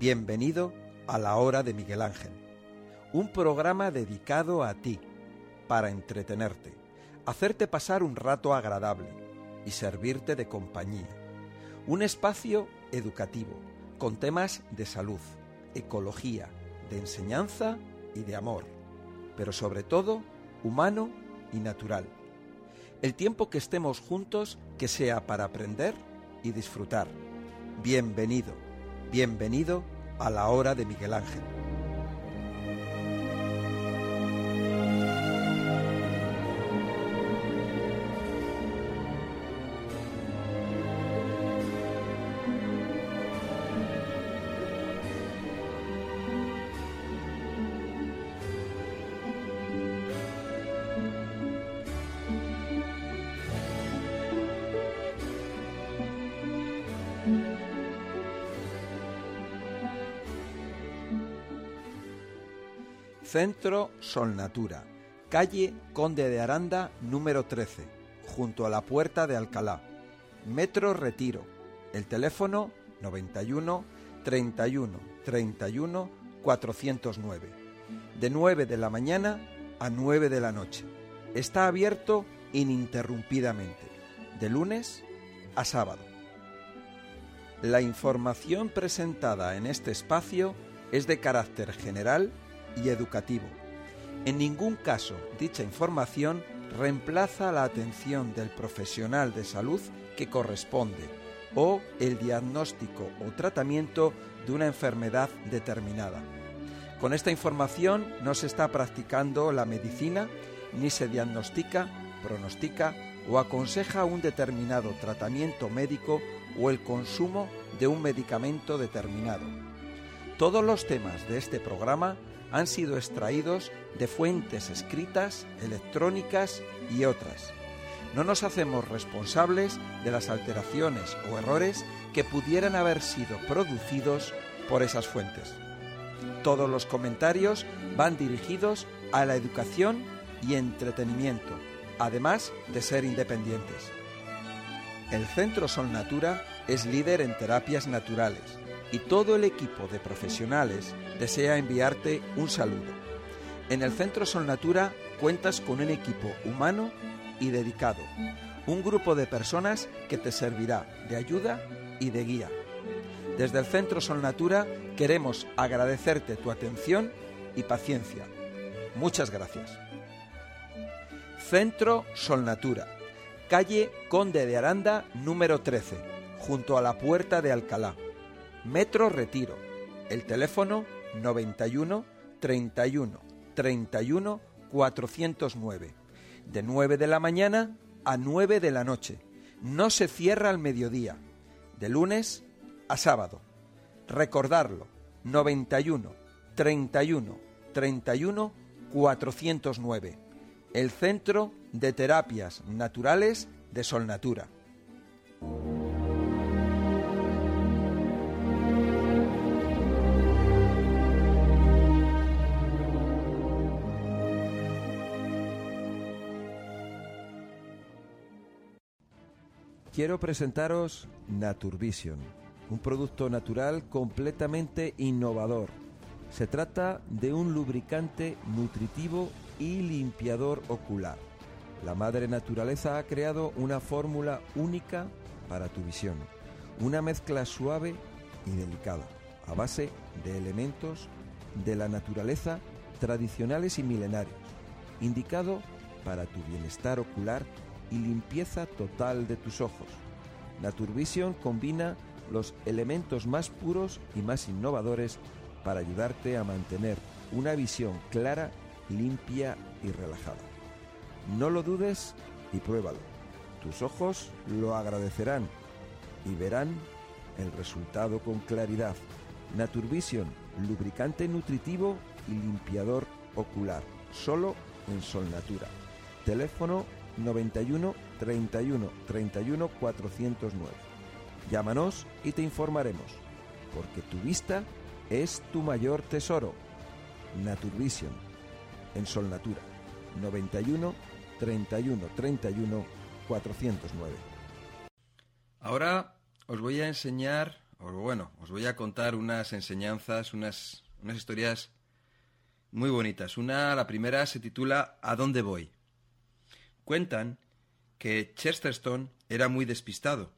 Bienvenido a la hora de Miguel Ángel, un programa dedicado a ti, para entretenerte, hacerte pasar un rato agradable y servirte de compañía. Un espacio educativo con temas de salud, ecología, de enseñanza y de amor, pero sobre todo humano y natural. El tiempo que estemos juntos que sea para aprender y disfrutar. Bienvenido, bienvenido a la hora de Miguel Ángel. Centro Solnatura, calle Conde de Aranda número 13, junto a la Puerta de Alcalá. Metro Retiro. El teléfono 91 31 31 409. De 9 de la mañana a 9 de la noche. Está abierto ininterrumpidamente, de lunes a sábado. La información presentada en este espacio es de carácter general y educativo. En ningún caso dicha información reemplaza la atención del profesional de salud que corresponde o el diagnóstico o tratamiento de una enfermedad determinada. Con esta información no se está practicando la medicina ni se diagnostica, pronostica o aconseja un determinado tratamiento médico o el consumo de un medicamento determinado. Todos los temas de este programa han sido extraídos de fuentes escritas, electrónicas y otras. No nos hacemos responsables de las alteraciones o errores que pudieran haber sido producidos por esas fuentes. Todos los comentarios van dirigidos a la educación y entretenimiento, además de ser independientes. El Centro Sol Natura es líder en terapias naturales y todo el equipo de profesionales desea enviarte un saludo. En el Centro Sol Natura cuentas con un equipo humano y dedicado, un grupo de personas que te servirá de ayuda y de guía. Desde el Centro Sol Natura queremos agradecerte tu atención y paciencia. Muchas gracias. Centro Sol Natura, calle Conde de Aranda número 13, junto a la Puerta de Alcalá. Metro Retiro. El teléfono 91 31 31 409. De 9 de la mañana a 9 de la noche. No se cierra al mediodía. De lunes a sábado. Recordarlo. 91 31 31 409. El Centro de Terapias Naturales de Solnatura. Quiero presentaros Naturvision, un producto natural completamente innovador. Se trata de un lubricante nutritivo y limpiador ocular. La madre naturaleza ha creado una fórmula única para tu visión, una mezcla suave y delicada, a base de elementos de la naturaleza tradicionales y milenarios, indicado para tu bienestar ocular y limpieza total de tus ojos. Naturvision combina los elementos más puros y más innovadores para ayudarte a mantener una visión clara, limpia y relajada. No lo dudes y pruébalo. Tus ojos lo agradecerán y verán el resultado con claridad. Naturvision, lubricante nutritivo y limpiador ocular, solo en Sol Natura. Teléfono 91 31 31 409. Llámanos y te informaremos, porque tu vista es tu mayor tesoro. Naturvision, en Sol Natura, 91 31 31 409. Ahora os voy a enseñar o bueno, os voy a contar unas enseñanzas, unas, unas historias muy bonitas. Una, la primera, se titula ¿A dónde voy? Cuentan que Chesterton era muy despistado.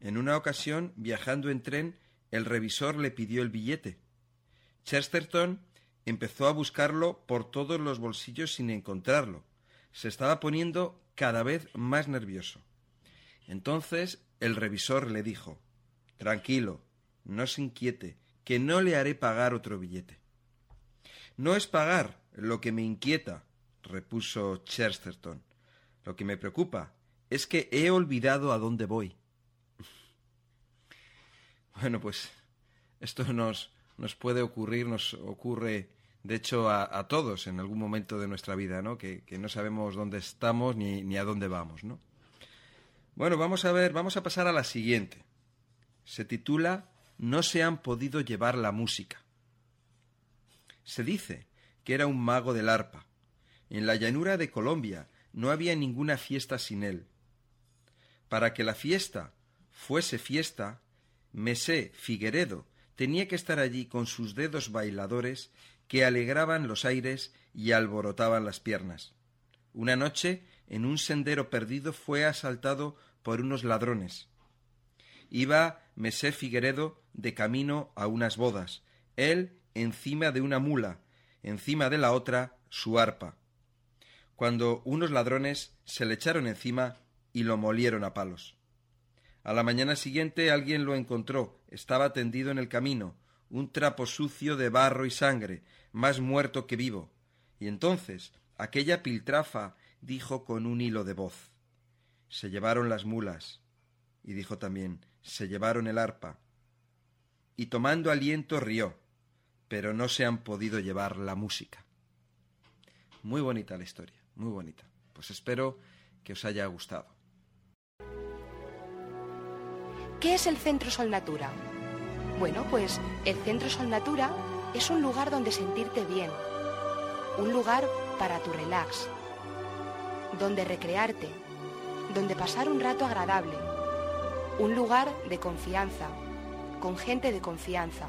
En una ocasión, viajando en tren, el revisor le pidió el billete. Chesterton empezó a buscarlo por todos los bolsillos sin encontrarlo. Se estaba poniendo cada vez más nervioso. Entonces el revisor le dijo Tranquilo, no se inquiete, que no le haré pagar otro billete. No es pagar lo que me inquieta, repuso Chesterton. Lo que me preocupa es que he olvidado a dónde voy. bueno, pues esto nos, nos puede ocurrir, nos ocurre de hecho a, todos en algún momento de nuestra vida, ¿no? Que, no sabemos dónde estamos ni, ni, a dónde vamos, ¿no? Bueno, vamos a ver, vamos a pasar a la siguiente. Se titula No se han podido llevar la música. Se dice que era un mago del arpa. En la llanura de Colombia no había ninguna fiesta sin él. Para que la fiesta fuese fiesta, Mesé Figueredo tenía que estar allí con sus dedos bailadores que alegraban los aires y alborotaban las piernas. Una noche, en un sendero perdido, fue asaltado por unos ladrones. Iba Mesé Figueredo de camino a unas bodas, él encima de una mula, encima de la otra su arpa, cuando unos ladrones se le echaron encima y lo molieron a palos. A la mañana siguiente alguien lo encontró, estaba tendido en el camino, un trapo sucio de barro y sangre, más muerto que vivo. Y entonces aquella piltrafa dijo con un hilo de voz Se llevaron las mulas. Y dijo también Se llevaron el arpa. Y tomando aliento rió, pero no se han podido llevar la música. Muy bonita la historia, muy bonita. Pues espero que os haya gustado. ¿Qué es el Centro Sol Natura? Bueno, pues el Centro Sol Natura es un lugar donde sentirte bien, un lugar para tu relax, donde recrearte, donde pasar un rato agradable, un lugar de confianza, con gente de confianza,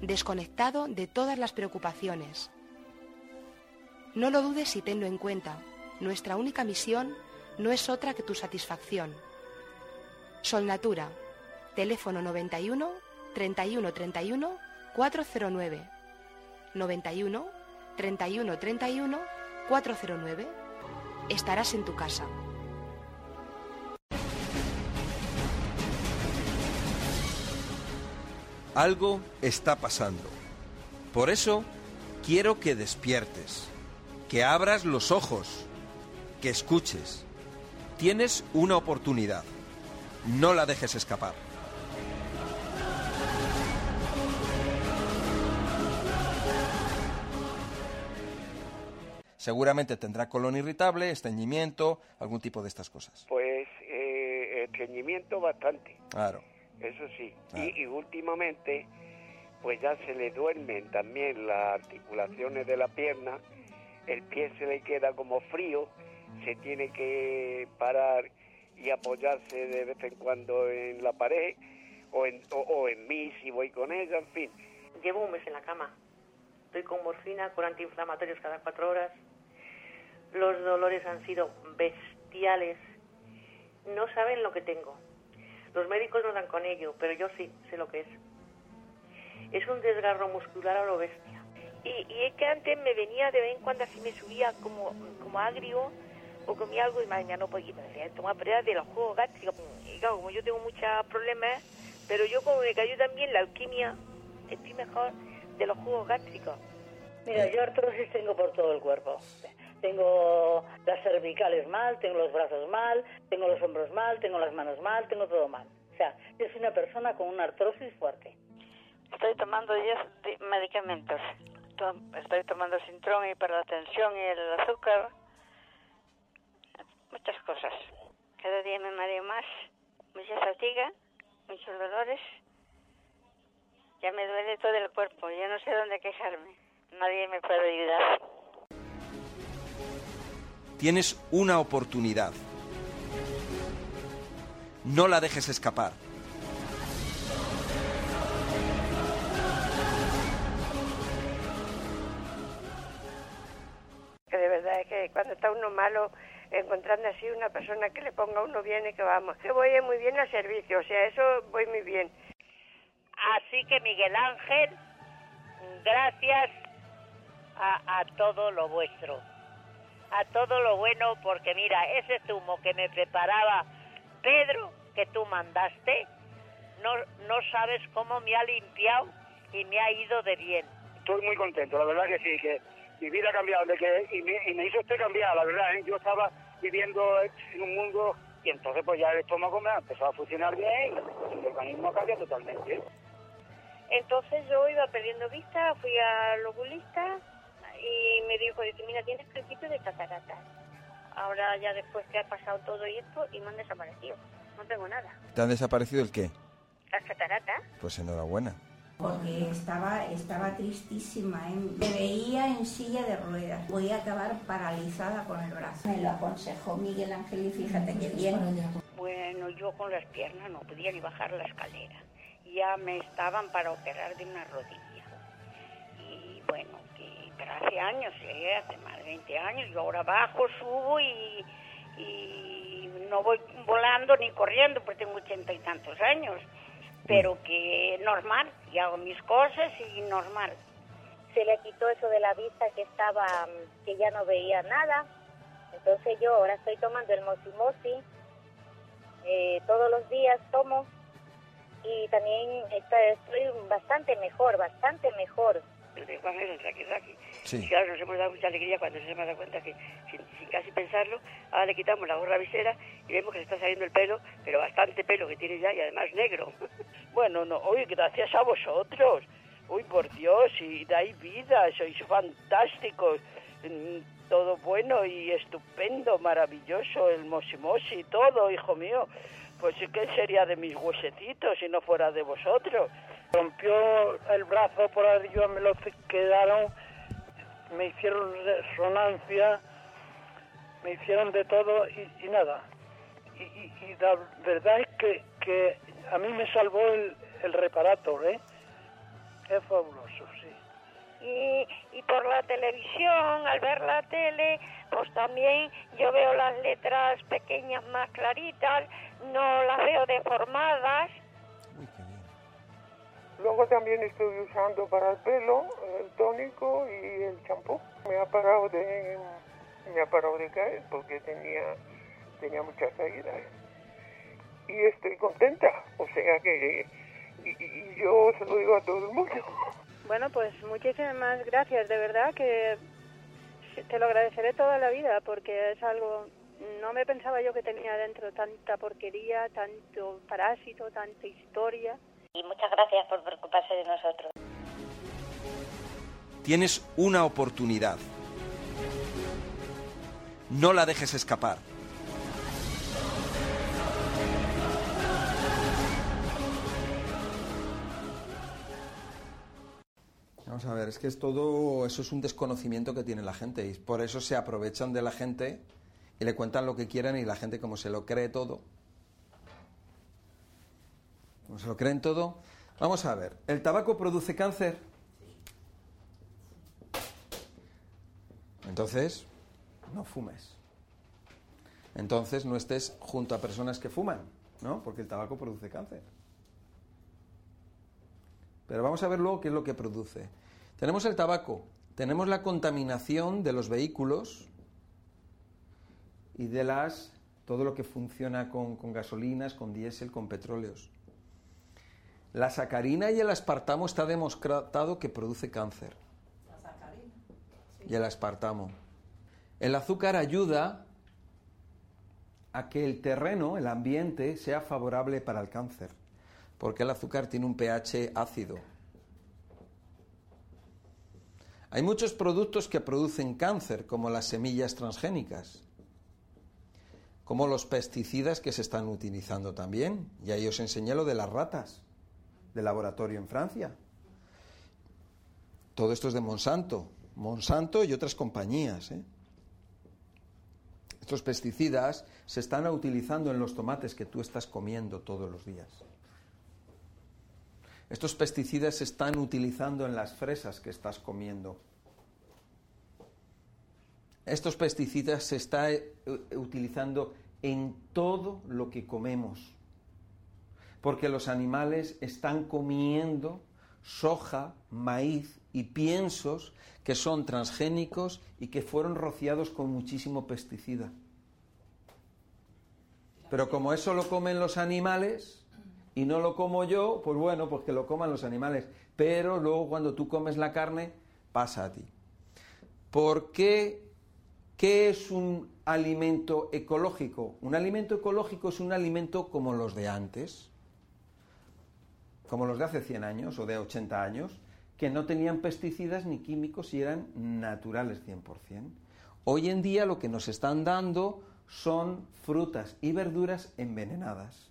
desconectado de todas las preocupaciones. No lo dudes y tenlo en cuenta, nuestra única misión no es otra que tu satisfacción. Sol Natura, teléfono 91 31 31 409 91 31 31 409. Estarás en tu casa. Algo está pasando. Por eso quiero que despiertes, que abras los ojos, que escuches. Tienes una oportunidad. No la dejes escapar. seguramente tendrá colon irritable, estreñimiento, algún tipo de estas cosas. Pues eh, estreñimiento bastante. Claro. Eso sí. Y, últimamente, pues ya se le duermen también las articulaciones de la pierna, el pie se le queda como frío, se tiene que parar y apoyarse de vez en cuando en la pared o en, o en mí si voy con ella, en fin. Llevo un mes en la cama. Estoy con morfina, con antiinflamatorios cada cuatro horas. Los dolores han sido bestiales. No saben lo que tengo. Los médicos no dan con ello, pero yo sí sé lo que es. Es un desgarro muscular a lo bestia. Y, es que antes me venía de vez en cuando así me subía como, como agrio o comía algo y mañana no podía tomar pruebas de los jugos gástricos. Y claro, como yo tengo muchos problemas, pero yo como me cayó también la alquimia, estoy mejor de los jugos gástricos. Mira, yo artrosis tengo por todo el cuerpo tengo las cervicales mal, tengo los brazos mal, tengo los hombros mal, tengo las manos mal, tengo todo mal. O sea, yo soy una persona con una artrosis fuerte. Estoy tomando 10 medicamentos. Estoy tomando Sintrón y para la tensión y el azúcar. Muchas cosas. Cada día me mareo más, mucha fatiga, muchos dolores. Ya me duele todo el cuerpo, ya no sé dónde quejarme. Nadie me puede ayudar. Tienes una oportunidad. No la dejes escapar. Está uno malo encontrando así una persona que le ponga uno bien y que vamos. Yo voy muy bien al servicio, o sea, eso voy muy bien. Así que Miguel Ángel, gracias a, a todo lo vuestro, a todo lo bueno, porque mira, ese zumo que me preparaba Pedro, que tú mandaste, no, no sabes cómo me ha limpiado y me ha ido de bien. Estoy muy contento, la verdad que sí, que mi vida ha cambiado, de que, y, me, hizo usted cambiar, la verdad, ¿eh? yo estaba viviendo en un mundo y entonces pues ya el estómago me ha empezado a funcionar bien y el organismo cambia totalmente. Entonces yo iba perdiendo vista, fui al oculista y me dijo, dice, mira, tienes principio de catarata. Ahora ya después que ha pasado todo y esto y me han desaparecido, no tengo nada. ¿Te han desaparecido el qué? Las cataratas. Pues enhorabuena porque estaba, estaba tristísima. ¿eh? Me veía en silla de ruedas. Voy a acabar paralizada con el brazo. Me lo aconsejó Miguel Ángel y fíjate qué bien. Bueno, yo con las piernas no podía ni bajar la escalera. Ya me estaban para operar de una rodilla. Y bueno, pero hace años, ¿eh? hace más de 20 años, yo ahora bajo, subo y, y no voy volando ni corriendo porque tengo ochenta y tantos años pero que normal, y hago mis cosas y normal. Se le quitó eso de la vista que estaba, que ya no veía nada, entonces yo ahora estoy tomando el mosimosi, eh, todos los días tomo y también estoy bastante mejor, bastante mejor de Juan es el Sí. Y claro, nos hemos dado mucha alegría cuando se hemos dado cuenta que, sin, casi pensarlo, ahora le quitamos la gorra visera y vemos que le está saliendo el pelo, pero bastante pelo que tiene ya y además negro. Bueno, no, hoy gracias a vosotros. Uy, por Dios, y dais vida, sois fantásticos. Mm, todo bueno y estupendo, maravilloso, el mosimosi, todo, hijo mío. Pues ¿qué sería de mis huesecitos si no fuera de vosotros? Rompió el brazo por arriba, me lo quedaron, me hicieron resonancia, me hicieron de todo y, nada. Y, la verdad es que, que a mí me salvó el, el reparator, ¿eh? Es fabuloso, sí. Y, y por la televisión, al ver la tele, pues también yo veo las letras pequeñas más claritas, no las veo deformadas Luego también estoy usando para el pelo el tónico y el champú. Me ha parado de me ha parado de caer porque tenía tenía muchas caídas. Y estoy contenta, o sea que y, yo se lo digo a todo el mundo. Bueno, pues muchísimas gracias, de verdad que te lo agradeceré toda la vida porque es algo no me pensaba yo que tenía dentro tanta porquería, tanto parásito, tanta historia y muchas gracias por preocuparse de nosotros. Tienes una oportunidad. No la dejes escapar. Vamos a ver, es que es todo, eso es un desconocimiento que tiene la gente y por eso se aprovechan de la gente y le cuentan lo que quieran y la gente como se lo cree todo, ¿No se lo creen todo? Vamos a ver, ¿el tabaco produce cáncer? Entonces, no fumes. Entonces no estés junto a personas que fuman, ¿no? Porque el tabaco produce cáncer. Pero vamos a ver luego qué es lo que produce. Tenemos el tabaco, tenemos la contaminación de los vehículos y de las todo lo que funciona con, con gasolinas, con diésel, con petróleos. La sacarina y el aspartamo está demostrado que produce cáncer. La sacarina. Y el aspartamo. El azúcar ayuda a que el terreno, el ambiente, sea favorable para el cáncer, porque el azúcar tiene un pH ácido. Hay muchos productos que producen cáncer, como las semillas transgénicas, como los pesticidas que se están utilizando también. Y ahí os enseñé lo de las ratas de laboratorio en Francia. Todo esto es de Monsanto, Monsanto y otras compañías. ¿eh? Estos pesticidas se están utilizando en los tomates que tú estás comiendo todos los días. Estos pesticidas se están utilizando en las fresas que estás comiendo. estos pesticidas se está eh, utilizando en todo lo que comemos. Porque los animales están comiendo soja, maíz y piensos que son transgénicos y que fueron rociados con muchísimo pesticida. Pero como eso lo comen los animales y no lo como yo, pues bueno, pues que lo coman los animales. Pero luego cuando tú comes la carne, pasa a ti. ¿Por qué? ¿Qué es un alimento ecológico? Un alimento ecológico es un alimento como los de antes, como los de hace 100 años o de 80 años, que no tenían pesticidas ni químicos y eran naturales 100%. Hoy en día lo que nos están dando son frutas y verduras envenenadas.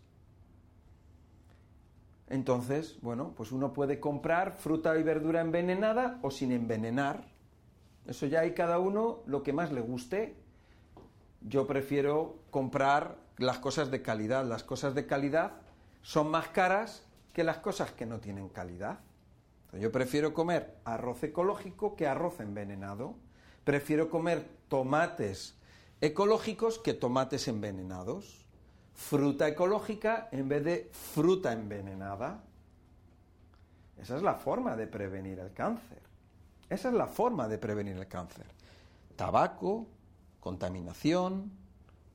Entonces, bueno, pues uno puede comprar fruta y verdura envenenada o sin envenenar. Eso ya hay cada uno lo que más le guste. Yo prefiero comprar las cosas de calidad. Las cosas de calidad son más caras que las cosas que no tienen calidad. Yo prefiero comer arroz ecológico que arroz envenenado. Prefiero comer tomates ecológicos que tomates envenenados. Fruta ecológica en vez de fruta envenenada. Esa es la forma de prevenir el cáncer. Esa es la forma de prevenir el cáncer. Tabaco, contaminación,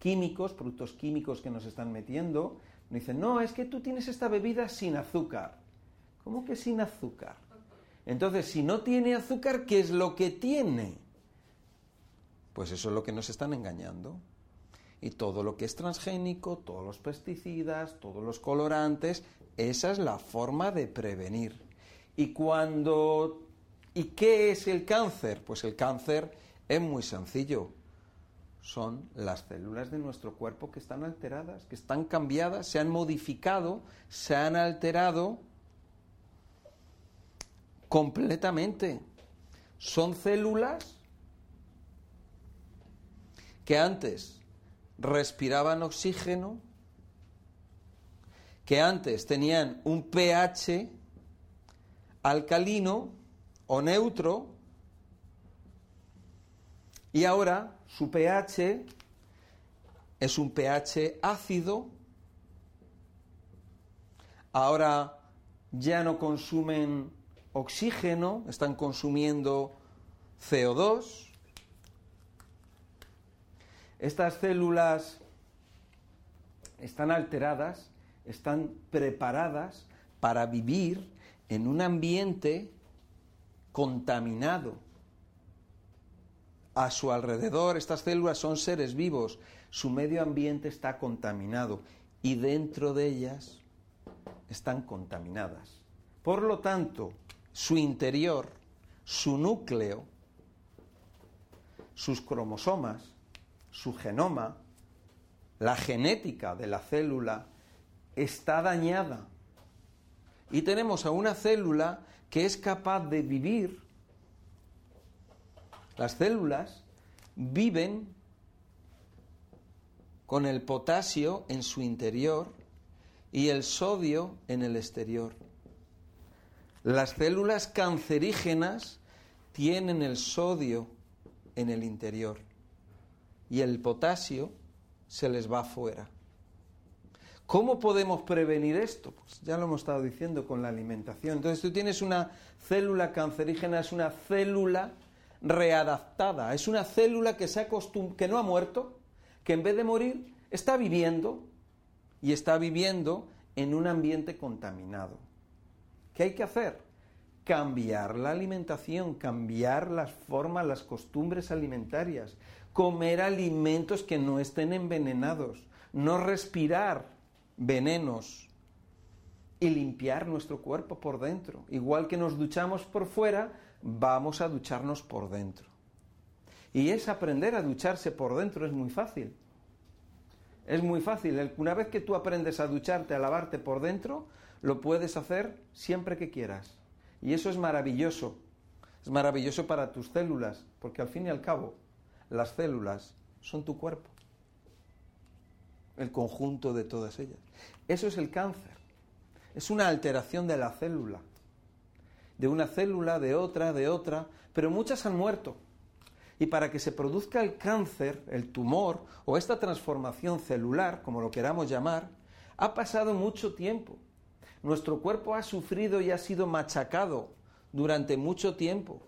químicos, productos químicos que nos están metiendo. Dicen, no, es que tú tienes esta bebida sin azúcar. ¿Cómo que sin azúcar? Entonces, si no tiene azúcar, ¿qué es lo que tiene? Pues eso es lo que nos están engañando. Y todo lo que es transgénico, todos los pesticidas, todos los colorantes, esa es la forma de prevenir. Y cuando ¿Y qué es el cáncer? Pues el cáncer es muy sencillo. Son las células de nuestro cuerpo que están alteradas, que están cambiadas, se han modificado, se han alterado completamente. Son células que antes respiraban oxígeno, que antes tenían un pH alcalino o neutro, y ahora su pH es un pH ácido, ahora ya no consumen oxígeno, están consumiendo CO2, estas células están alteradas, están preparadas para vivir en un ambiente contaminado. A su alrededor, estas células son seres vivos, su medio ambiente está contaminado y dentro de ellas están contaminadas. Por lo tanto, su interior, su núcleo, sus cromosomas, su genoma, la genética de la célula está dañada. Y tenemos a una célula que es capaz de vivir. Las células viven con el potasio en su interior y el sodio en el exterior. Las células cancerígenas tienen el sodio en el interior y el potasio se les va afuera. ¿Cómo podemos prevenir esto? Pues ya lo hemos estado diciendo con la alimentación. Entonces tú tienes una célula cancerígena, es una célula readaptada, es una célula que, se que no ha muerto, que en vez de morir está viviendo y está viviendo en un ambiente contaminado. ¿Qué hay que hacer? Cambiar la alimentación, cambiar las formas, las costumbres alimentarias, comer alimentos que no estén envenenados, no respirar venenos y limpiar nuestro cuerpo por dentro. Igual que nos duchamos por fuera, vamos a ducharnos por dentro. Y es aprender a ducharse por dentro, es muy fácil. Es muy fácil. Una vez que tú aprendes a ducharte, a lavarte por dentro, lo puedes hacer siempre que quieras. Y eso es maravilloso. Es maravilloso para tus células, porque al fin y al cabo, las células son tu cuerpo, el conjunto de todas ellas. Eso es el cáncer. Es una alteración de la célula, de una célula, de otra, de otra, pero muchas han muerto. Y para que se produzca el cáncer, el tumor o esta transformación celular, como lo queramos llamar, ha pasado mucho tiempo. Nuestro cuerpo ha sufrido y ha sido machacado durante mucho tiempo.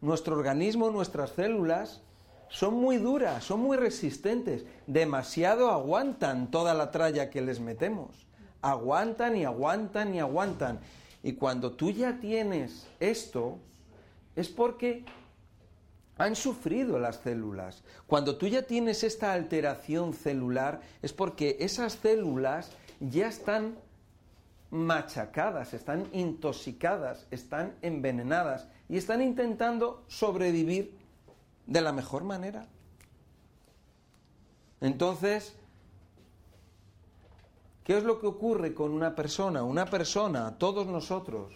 Nuestro organismo, nuestras células son muy duras, son muy resistentes, demasiado aguantan toda la tralla que les metemos. Aguantan y aguantan y aguantan. Y cuando tú ya tienes esto, es porque han sufrido las células. Cuando tú ya tienes esta alteración celular, es porque esas células ya están machacadas, están intoxicadas, están envenenadas y están intentando sobrevivir de la mejor manera. Entonces, ¿qué es lo que ocurre con una persona? Una persona, todos nosotros,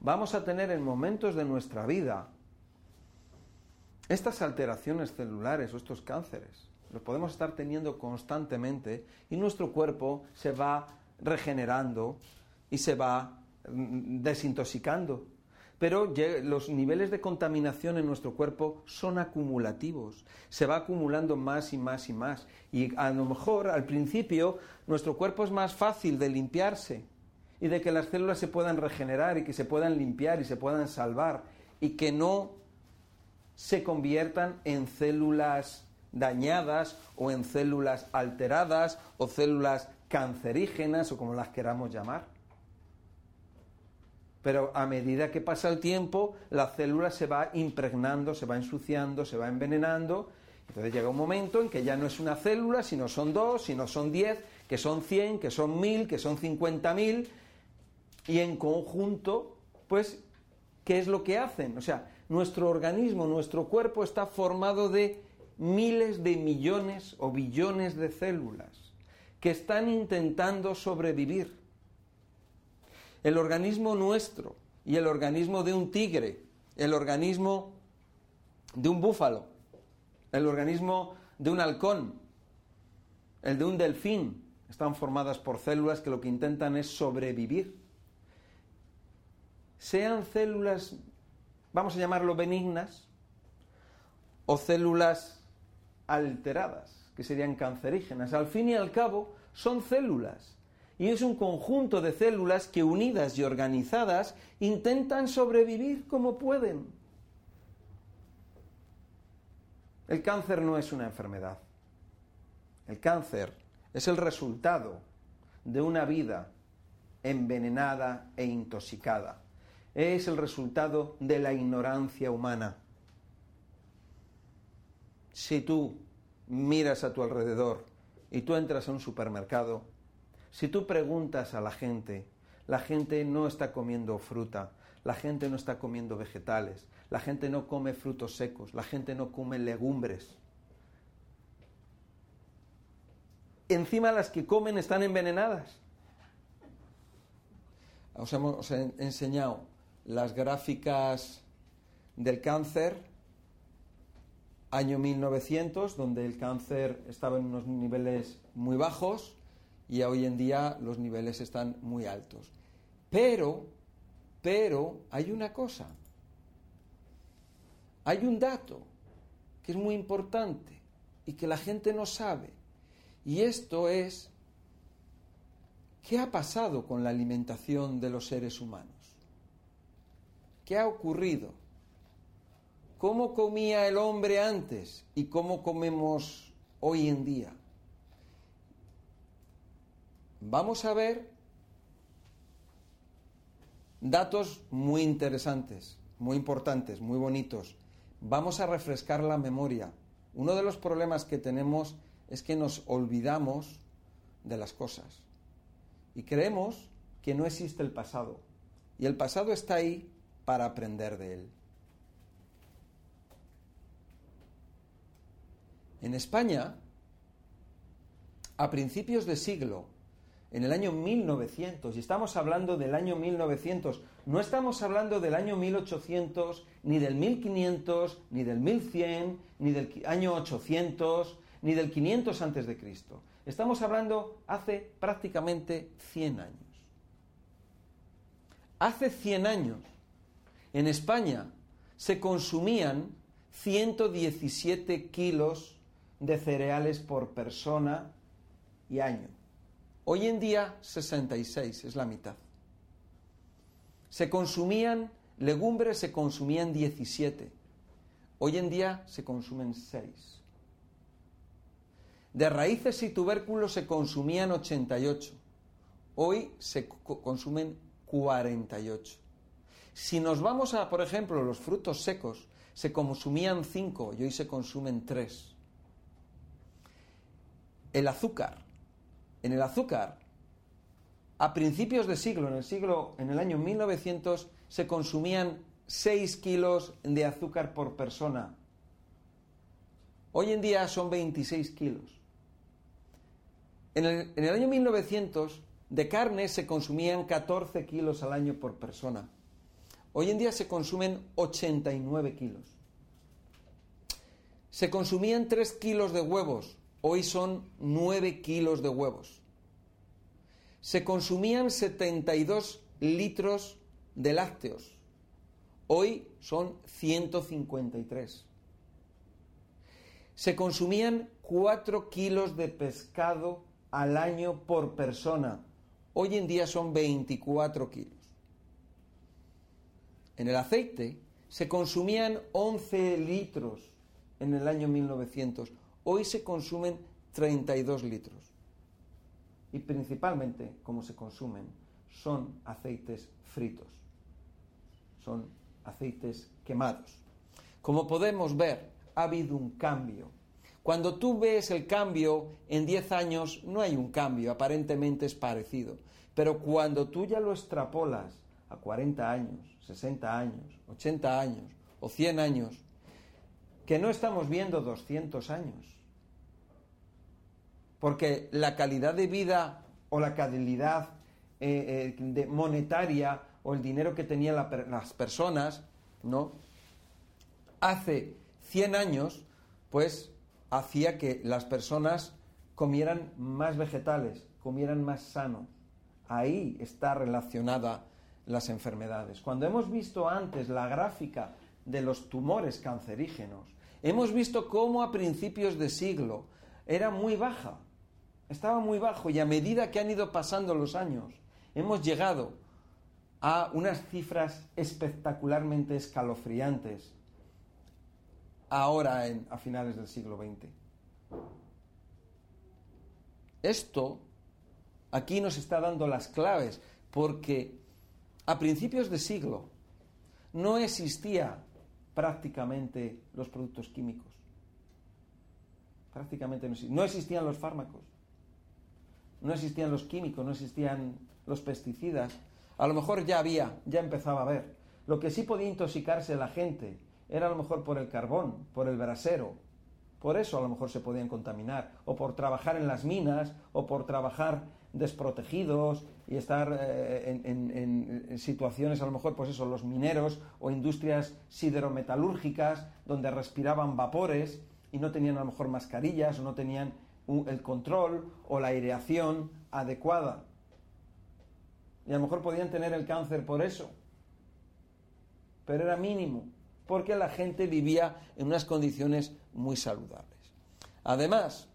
vamos a tener en momentos de nuestra vida estas alteraciones celulares o estos cánceres. Los podemos estar teniendo constantemente y nuestro cuerpo se va regenerando y se va mm, desintoxicando pero los niveles de contaminación en nuestro cuerpo son acumulativos, se va acumulando más y más y más. Y a lo mejor al principio nuestro cuerpo es más fácil de limpiarse y de que las células se puedan regenerar y que se puedan limpiar y se puedan salvar y que no se conviertan en células dañadas o en células alteradas o células cancerígenas o como las queramos llamar. Pero a medida que pasa el tiempo, la célula se va impregnando, se va ensuciando, se va envenenando. Entonces llega un momento en que ya no es una célula, sino son dos, sino son diez, que son cien, que son mil, que son cincuenta mil. Y en conjunto, pues, ¿qué es lo que hacen? O sea, nuestro organismo, nuestro cuerpo está formado de miles de millones o billones de células que están intentando sobrevivir el organismo nuestro y el organismo de un tigre, el organismo de un búfalo, el organismo de un halcón, el de un delfín, están formadas por células que lo que intentan es sobrevivir. Sean células, vamos a llamarlo benignas, o células alteradas, que serían cancerígenas. Al fin y al cabo, son células y es un conjunto de células que unidas y organizadas intentan sobrevivir como pueden. El cáncer no es una enfermedad. El cáncer es el resultado de una vida envenenada e intoxicada. Es el resultado de la ignorancia humana. Si tú miras a tu alrededor y tú entras a un supermercado, si tú preguntas a la gente, la gente no está comiendo fruta, la gente no está comiendo vegetales, la gente no come frutos secos, la gente no come legumbres. Encima las que comen están envenenadas. Os hemos enseñado las gráficas del cáncer, año 1900, donde el cáncer estaba en unos niveles muy bajos, y hoy en día los niveles están muy altos. Pero, pero hay una cosa, hay un dato que es muy importante y que la gente no sabe. Y esto es, ¿qué ha pasado con la alimentación de los seres humanos? ¿Qué ha ocurrido? ¿Cómo comía el hombre antes y cómo comemos hoy en día? Vamos a ver datos muy interesantes, muy importantes, muy bonitos. Vamos a refrescar la memoria. Uno de los problemas que tenemos es que nos olvidamos de las cosas y creemos que no existe el pasado. Y el pasado está ahí para aprender de él. En España, a principios de siglo, en el año 1900, y estamos hablando del año 1900, no estamos hablando del año 1800, ni del 1500, ni del 1100, ni del año 800, ni del 500 antes de Cristo. Estamos hablando hace prácticamente 100 años. Hace 100 años, en España se consumían 117 kilos de cereales por persona y año. Hoy en día 66, es la mitad. Se consumían legumbres, se consumían 17. Hoy en día se consumen 6. De raíces y tubérculos se consumían 88. Hoy se consumen 48. Si nos vamos a, por ejemplo, los frutos secos, se consumían 5 y hoy se consumen 3. El azúcar. En el azúcar, a principios de siglo, en el siglo, en el año 1900, se consumían 6 kilos de azúcar por persona. Hoy en día son 26 kilos. En el, en el año 1900 de carne se consumían 14 kilos al año por persona. Hoy en día se consumen 89 kilos. Se consumían 3 kilos de huevos. Hoy son 9 kilos de huevos. Se consumían 72 litros de lácteos. Hoy son 153. Se consumían 4 kilos de pescado al año por persona. Hoy en día son 24 kilos. En el aceite se consumían 11 litros en el año 1900. Hoy se consumen 32 litros. Y principalmente, como se consumen, son aceites fritos. Son aceites quemados. Como podemos ver, ha habido un cambio cuando tú ves el cambio en 10 años, no hay un cambio, aparentemente es parecido. Pero cuando tú ya lo extrapolas a 40 años, 60 años, 80 años o 100 años, que no estamos viendo 200 años. Porque la calidad de vida o la calidad eh, eh, monetaria o el dinero que tenían las personas, ¿no? Hace 100 años, pues hacía que las personas comieran más vegetales, comieran más sano. Ahí está relacionada las enfermedades. Cuando hemos visto antes la gráfica de los tumores cancerígenos, hemos visto cómo a principios de siglo era muy baja, estaba muy bajo y a medida que han ido pasando los años, hemos llegado a unas cifras espectacularmente escalofriantes ahora en, a finales del siglo XX. Esto aquí nos está dando las claves, porque a principios de siglo no existía prácticamente los productos químicos. Prácticamente no existían. No existían los fármacos. No existían los químicos, no existían los pesticidas. A lo mejor ya había, ya empezaba a haber. Lo que sí podía intoxicarse la gente era a lo mejor por el carbón, por el brasero. Por eso a lo mejor se podían contaminar, o por trabajar en las minas, o por trabajar desprotegidos y estar eh, en, situaciones, a lo mejor, pues eso, los mineros o industrias siderometalúrgicas donde respiraban vapores y no tenían a lo mejor mascarillas o no tenían el control o la aireación adecuada. Y a lo mejor podían tener el cáncer por eso. Pero era mínimo porque la gente vivía en unas condiciones muy saludables. Además,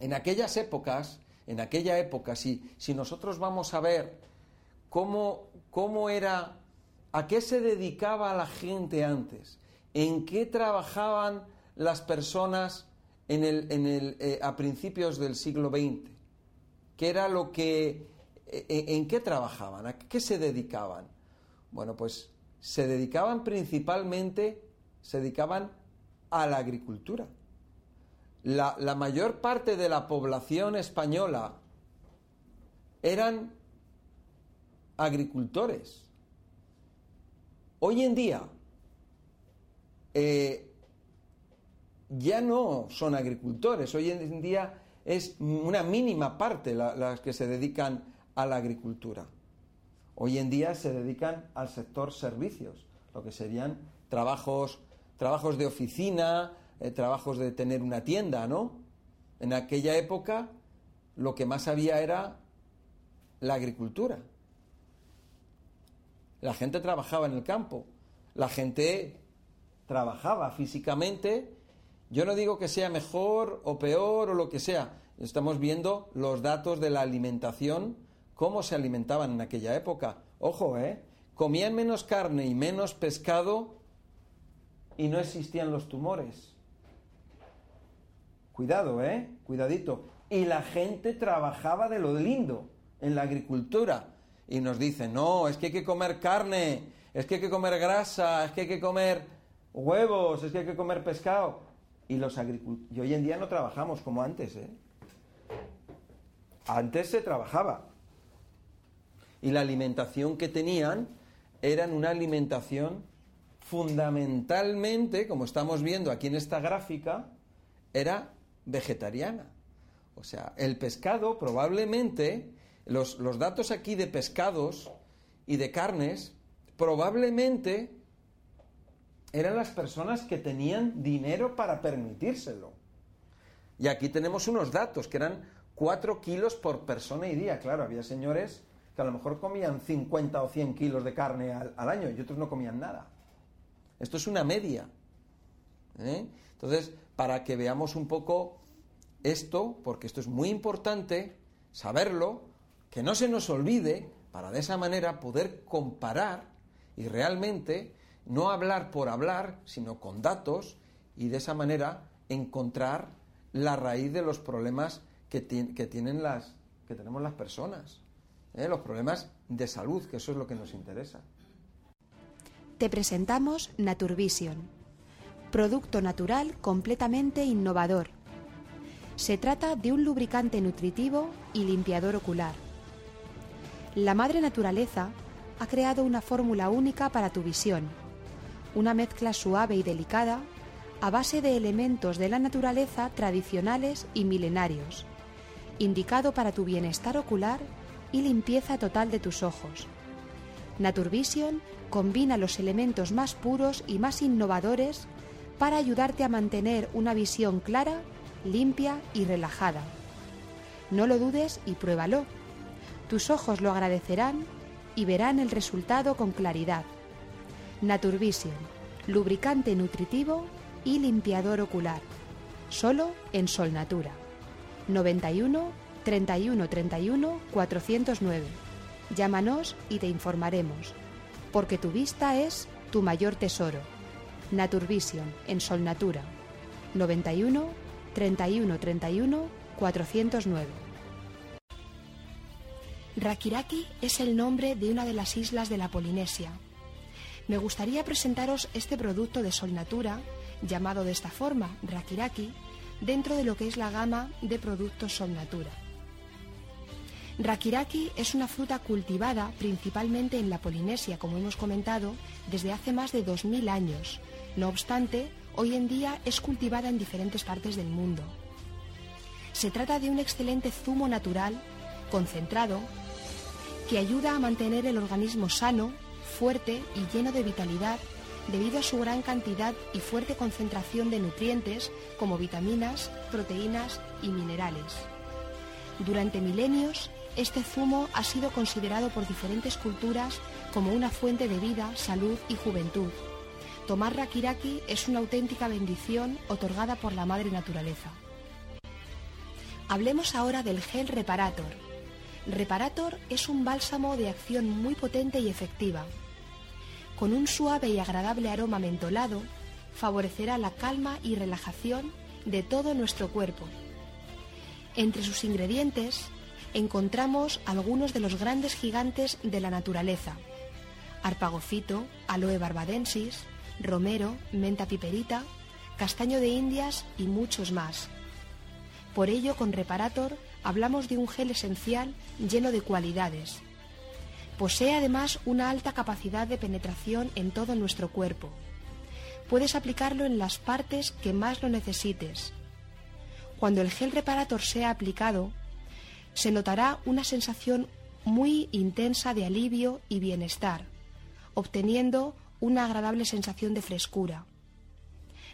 en aquellas épocas, en aquella época, si, si nosotros vamos a ver cómo, cómo era, a qué se dedicaba la gente antes, en qué trabajaban las personas en el, en el, eh, a principios del siglo XX, qué era lo que, eh, en qué trabajaban, a qué se dedicaban. Bueno, pues se dedicaban principalmente, se dedicaban a la agricultura. La, la mayor parte de la población española eran agricultores. Hoy en día eh, ya no son agricultores, hoy en día es una mínima parte las que se dedican a la agricultura. Hoy en día se dedican al sector servicios, lo que serían trabajos, trabajos de oficina, eh, trabajos de tener una tienda, ¿no? En aquella época lo que más había era la agricultura. La gente trabajaba en el campo, la gente trabajaba físicamente, yo no digo que sea mejor o peor o lo que sea, estamos viendo los datos de la alimentación, cómo se alimentaban en aquella época. Ojo, ¿eh? Comían menos carne y menos pescado y no existían los tumores. Cuidado, ¿eh? Cuidadito. Y la gente trabajaba de lo lindo en la agricultura. Y nos dicen, no, es que hay que comer carne, es que hay que comer grasa, es que hay que comer huevos, es que hay que comer pescado. Y los agricultores, y hoy en día no trabajamos como antes, ¿eh? Antes se trabajaba. Y la alimentación que tenían era una alimentación fundamentalmente, como estamos viendo aquí en esta gráfica, era vegetariana. O sea, el pescado probablemente, los, los datos aquí de pescados y de carnes, probablemente eran las personas que tenían dinero para permitírselo. Y aquí tenemos unos datos que eran 4 kilos por persona y día. Claro, había señores que a lo mejor comían 50 o 100 kilos de carne al, año y otros no comían nada. Esto es una media. ¿eh? Entonces, para que veamos un poco esto, porque esto es muy importante, saberlo, que no se nos olvide, para de esa manera poder comparar y realmente no hablar por hablar, sino con datos, y de esa manera encontrar la raíz de los problemas que, tienen las, que tenemos las personas, ¿eh? los problemas de salud, que eso es lo que nos interesa. Te presentamos Naturvision, producto natural completamente innovador. Se trata de un lubricante nutritivo y limpiador ocular. La madre naturaleza ha creado una fórmula única para tu visión, una mezcla suave y delicada a base de elementos de la naturaleza tradicionales y milenarios indicado para tu bienestar ocular y limpieza total de tus ojos. Naturvision combina los elementos más puros y más innovadores para ayudarte a mantener una visión clara, limpia y relajada. No lo dudes y pruébalo. Tus ojos lo agradecerán y verán el resultado con claridad. Naturvision, lubricante nutritivo y limpiador ocular. Solo en Sol Natura. 91 31 31 409. Llámanos y te informaremos, porque tu vista es tu mayor tesoro. Naturvision en Sol Natura 91 31 31 409. Rakiraki es el nombre de una de las islas de la Polinesia. Me gustaría presentaros este producto de Sol Natura, llamado de esta forma, Rakiraki, dentro de lo que es la gama de productos Sol Natura. Rakiraki es una fruta cultivada principalmente en la Polinesia, como hemos comentado, desde hace más de 2.000 años. No obstante, hoy en día es cultivada en diferentes partes del mundo. Se trata de un excelente zumo natural, concentrado, que ayuda a mantener el organismo sano, fuerte y lleno de vitalidad debido a su gran cantidad y fuerte concentración de nutrientes como vitaminas, proteínas y minerales. Durante milenios, este zumo ha sido considerado por diferentes culturas como una fuente de vida, salud y juventud. Tomar rakiraki es una auténtica bendición otorgada por la madre naturaleza. Hablemos ahora del gel Reparator. Reparator es un bálsamo de acción muy potente y efectiva, con un suave y agradable aroma mentolado, favorecerá la calma y relajación de todo nuestro cuerpo. Entre sus ingredientes encontramos algunos de los grandes gigantes de la naturaleza. Arpagofito, aloe barbadensis, romero, menta piperita, castaño de indias y muchos más. Por ello, con Reparator hablamos de un gel esencial lleno de cualidades, Posee además una alta capacidad de penetración en todo nuestro cuerpo. Puedes aplicarlo en las partes que más lo necesites. Cuando el gel reparator sea aplicado, se notará una sensación muy intensa de alivio y bienestar, obteniendo una agradable sensación de frescura.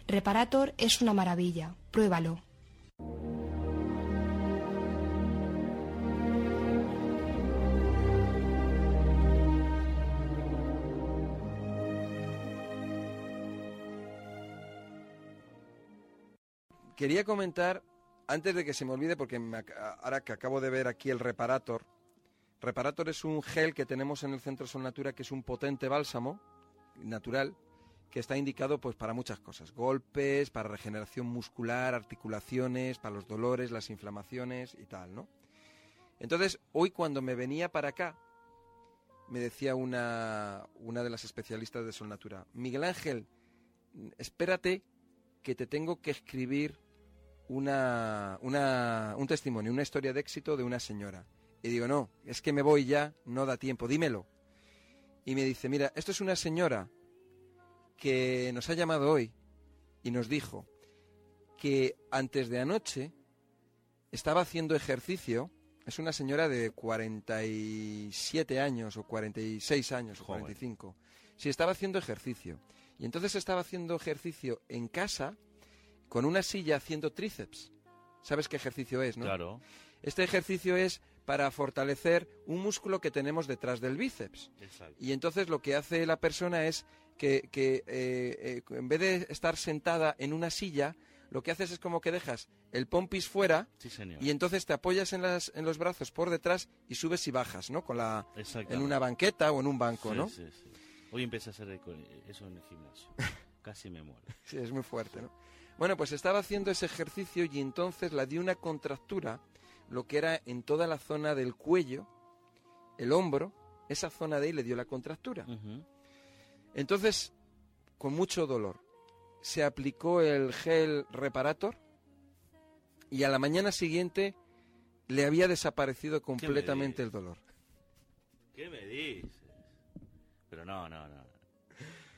Reparator es una maravilla, pruébalo. Quería comentar, antes de que se me olvide, porque ahora que acabo de ver aquí el Reparator, Reparator es un gel que tenemos en el Centro Sol Natura que es un potente bálsamo natural que está indicado pues para muchas cosas, golpes, para regeneración muscular, articulaciones, para los dolores, las inflamaciones y tal, ¿no? Entonces, hoy cuando me venía para acá, me decía una, una de las especialistas de Sol Natura, Miguel Ángel, espérate que te tengo que escribir una, una, un testimonio, una historia de éxito de una señora. Y digo, no, es que me voy ya, no da tiempo, dímelo. Y me dice, mira, esto es una señora que nos ha llamado hoy y nos dijo que antes de anoche estaba haciendo ejercicio, es una señora de 47 años o 46 años o 45, sí, estaba haciendo ejercicio. Y entonces estaba haciendo ejercicio en casa con una silla haciendo tríceps. ¿Sabes qué ejercicio es, no? Claro. Este ejercicio es para fortalecer un músculo que tenemos detrás del bíceps. Y entonces lo que hace la persona es que, eh, eh, en vez de estar sentada en una silla, lo que haces es como que dejas el pompis fuera y entonces te apoyas en, las, en los brazos por detrás y subes y bajas, ¿no? Con la, en una banqueta o en un banco, ¿no? Sí, sí. Hoy empecé a hacer eso en el gimnasio. Casi me muero. sí, es muy fuerte, ¿no? Bueno, pues estaba haciendo ese ejercicio y entonces la dio una contractura lo que era en toda la zona del cuello, el hombro, esa zona de ahí le dio la contractura. Entonces, con mucho dolor, se aplicó el gel reparator y a la mañana siguiente le había desaparecido completamente el dolor. ¿Qué me dices? Pero no, no, no.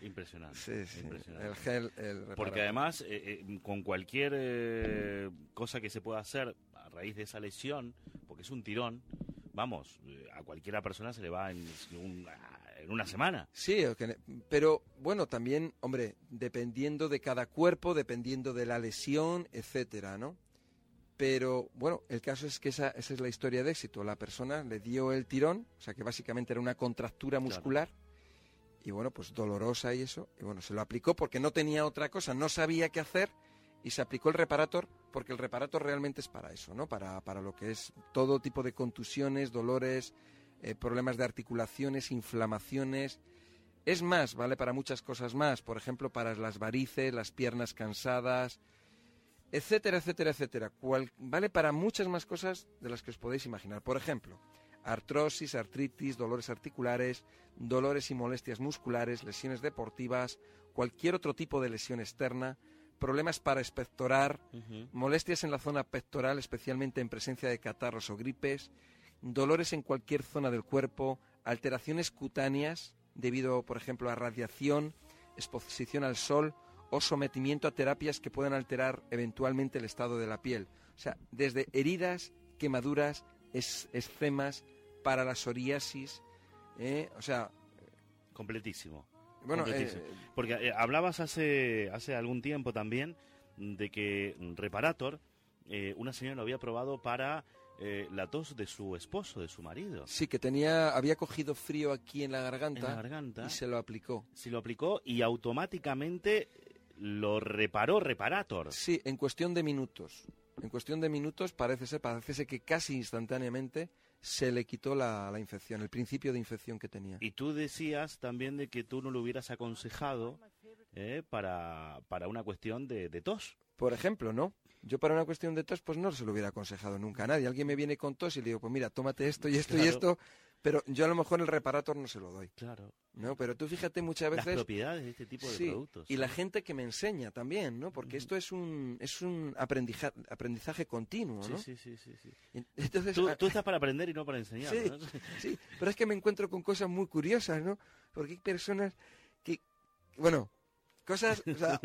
Impresionante. Sí, sí. Impresionante. El gel, el Porque además, eh, eh, con cualquier eh, cosa que se pueda hacer a raíz de esa lesión, porque es un tirón, vamos, a cualquiera persona se le va en, en una semana. Sí, pero bueno, también, hombre, dependiendo de cada cuerpo, dependiendo de la lesión, etcétera, ¿no? Pero bueno, el caso es que esa, esa es la historia de éxito. La persona le dio el tirón, o sea que básicamente era una contractura muscular y bueno, pues dolorosa y eso, y bueno, se lo aplicó porque no tenía otra cosa, no sabía qué hacer y se aplicó el reparator porque el reparator realmente es para eso, ¿no? Para, para lo que es todo tipo de contusiones, dolores, eh, problemas de articulaciones, inflamaciones. Es más, vale para muchas cosas más, por ejemplo, para las varices, las piernas cansadas, etcétera, etcétera, etcétera. vale para muchas más cosas de las que os podéis imaginar. Por ejemplo, artrosis, artritis, dolores articulares, dolores y molestias musculares, lesiones deportivas, cualquier otro tipo de lesión externa, problemas para espectorar, molestias en la zona pectoral, especialmente en presencia de catarros o gripes, dolores en cualquier zona del cuerpo, alteraciones cutáneas debido, por ejemplo, a radiación, exposición al sol o sometimiento a terapias que puedan alterar eventualmente el estado de la piel. O sea, desde heridas, quemaduras, escemas, para la psoriasis, ¿eh? o sea... Completísimo. Bueno, eh, porque eh, hablabas hace, hace algún tiempo también de que Reparator, una señora lo había probado para la tos de su esposo, de su marido. Sí, que tenía, había cogido frío aquí en la garganta, en la garganta y se lo aplicó. Se lo aplicó y automáticamente lo reparó Reparator. Sí, en cuestión de minutos. En cuestión de minutos parece ser, parece ser que casi instantáneamente se le quitó la, infección, el principio de infección que tenía. Y tú decías también de que tú no lo hubieras aconsejado eh, para, para una cuestión de, tos. Por ejemplo, ¿no? Yo para una cuestión de tos, pues no se lo hubiera aconsejado nunca a nadie. Alguien me viene con tos y le digo, pues mira, tómate esto y esto y esto, pero yo a lo mejor el reparator no se lo doy. Claro. No, pero tú fíjate muchas veces... Las propiedades de este tipo de productos. Y la gente que me enseña también, ¿no? Porque esto es un, es un aprendizaje, aprendizaje continuo, ¿no? Sí, sí, sí. sí, Entonces, tú, tú, estás para aprender y no para enseñar, sí, Sí, pero es que me encuentro con cosas muy curiosas, ¿no? Porque hay personas que, bueno, cosas, o sea,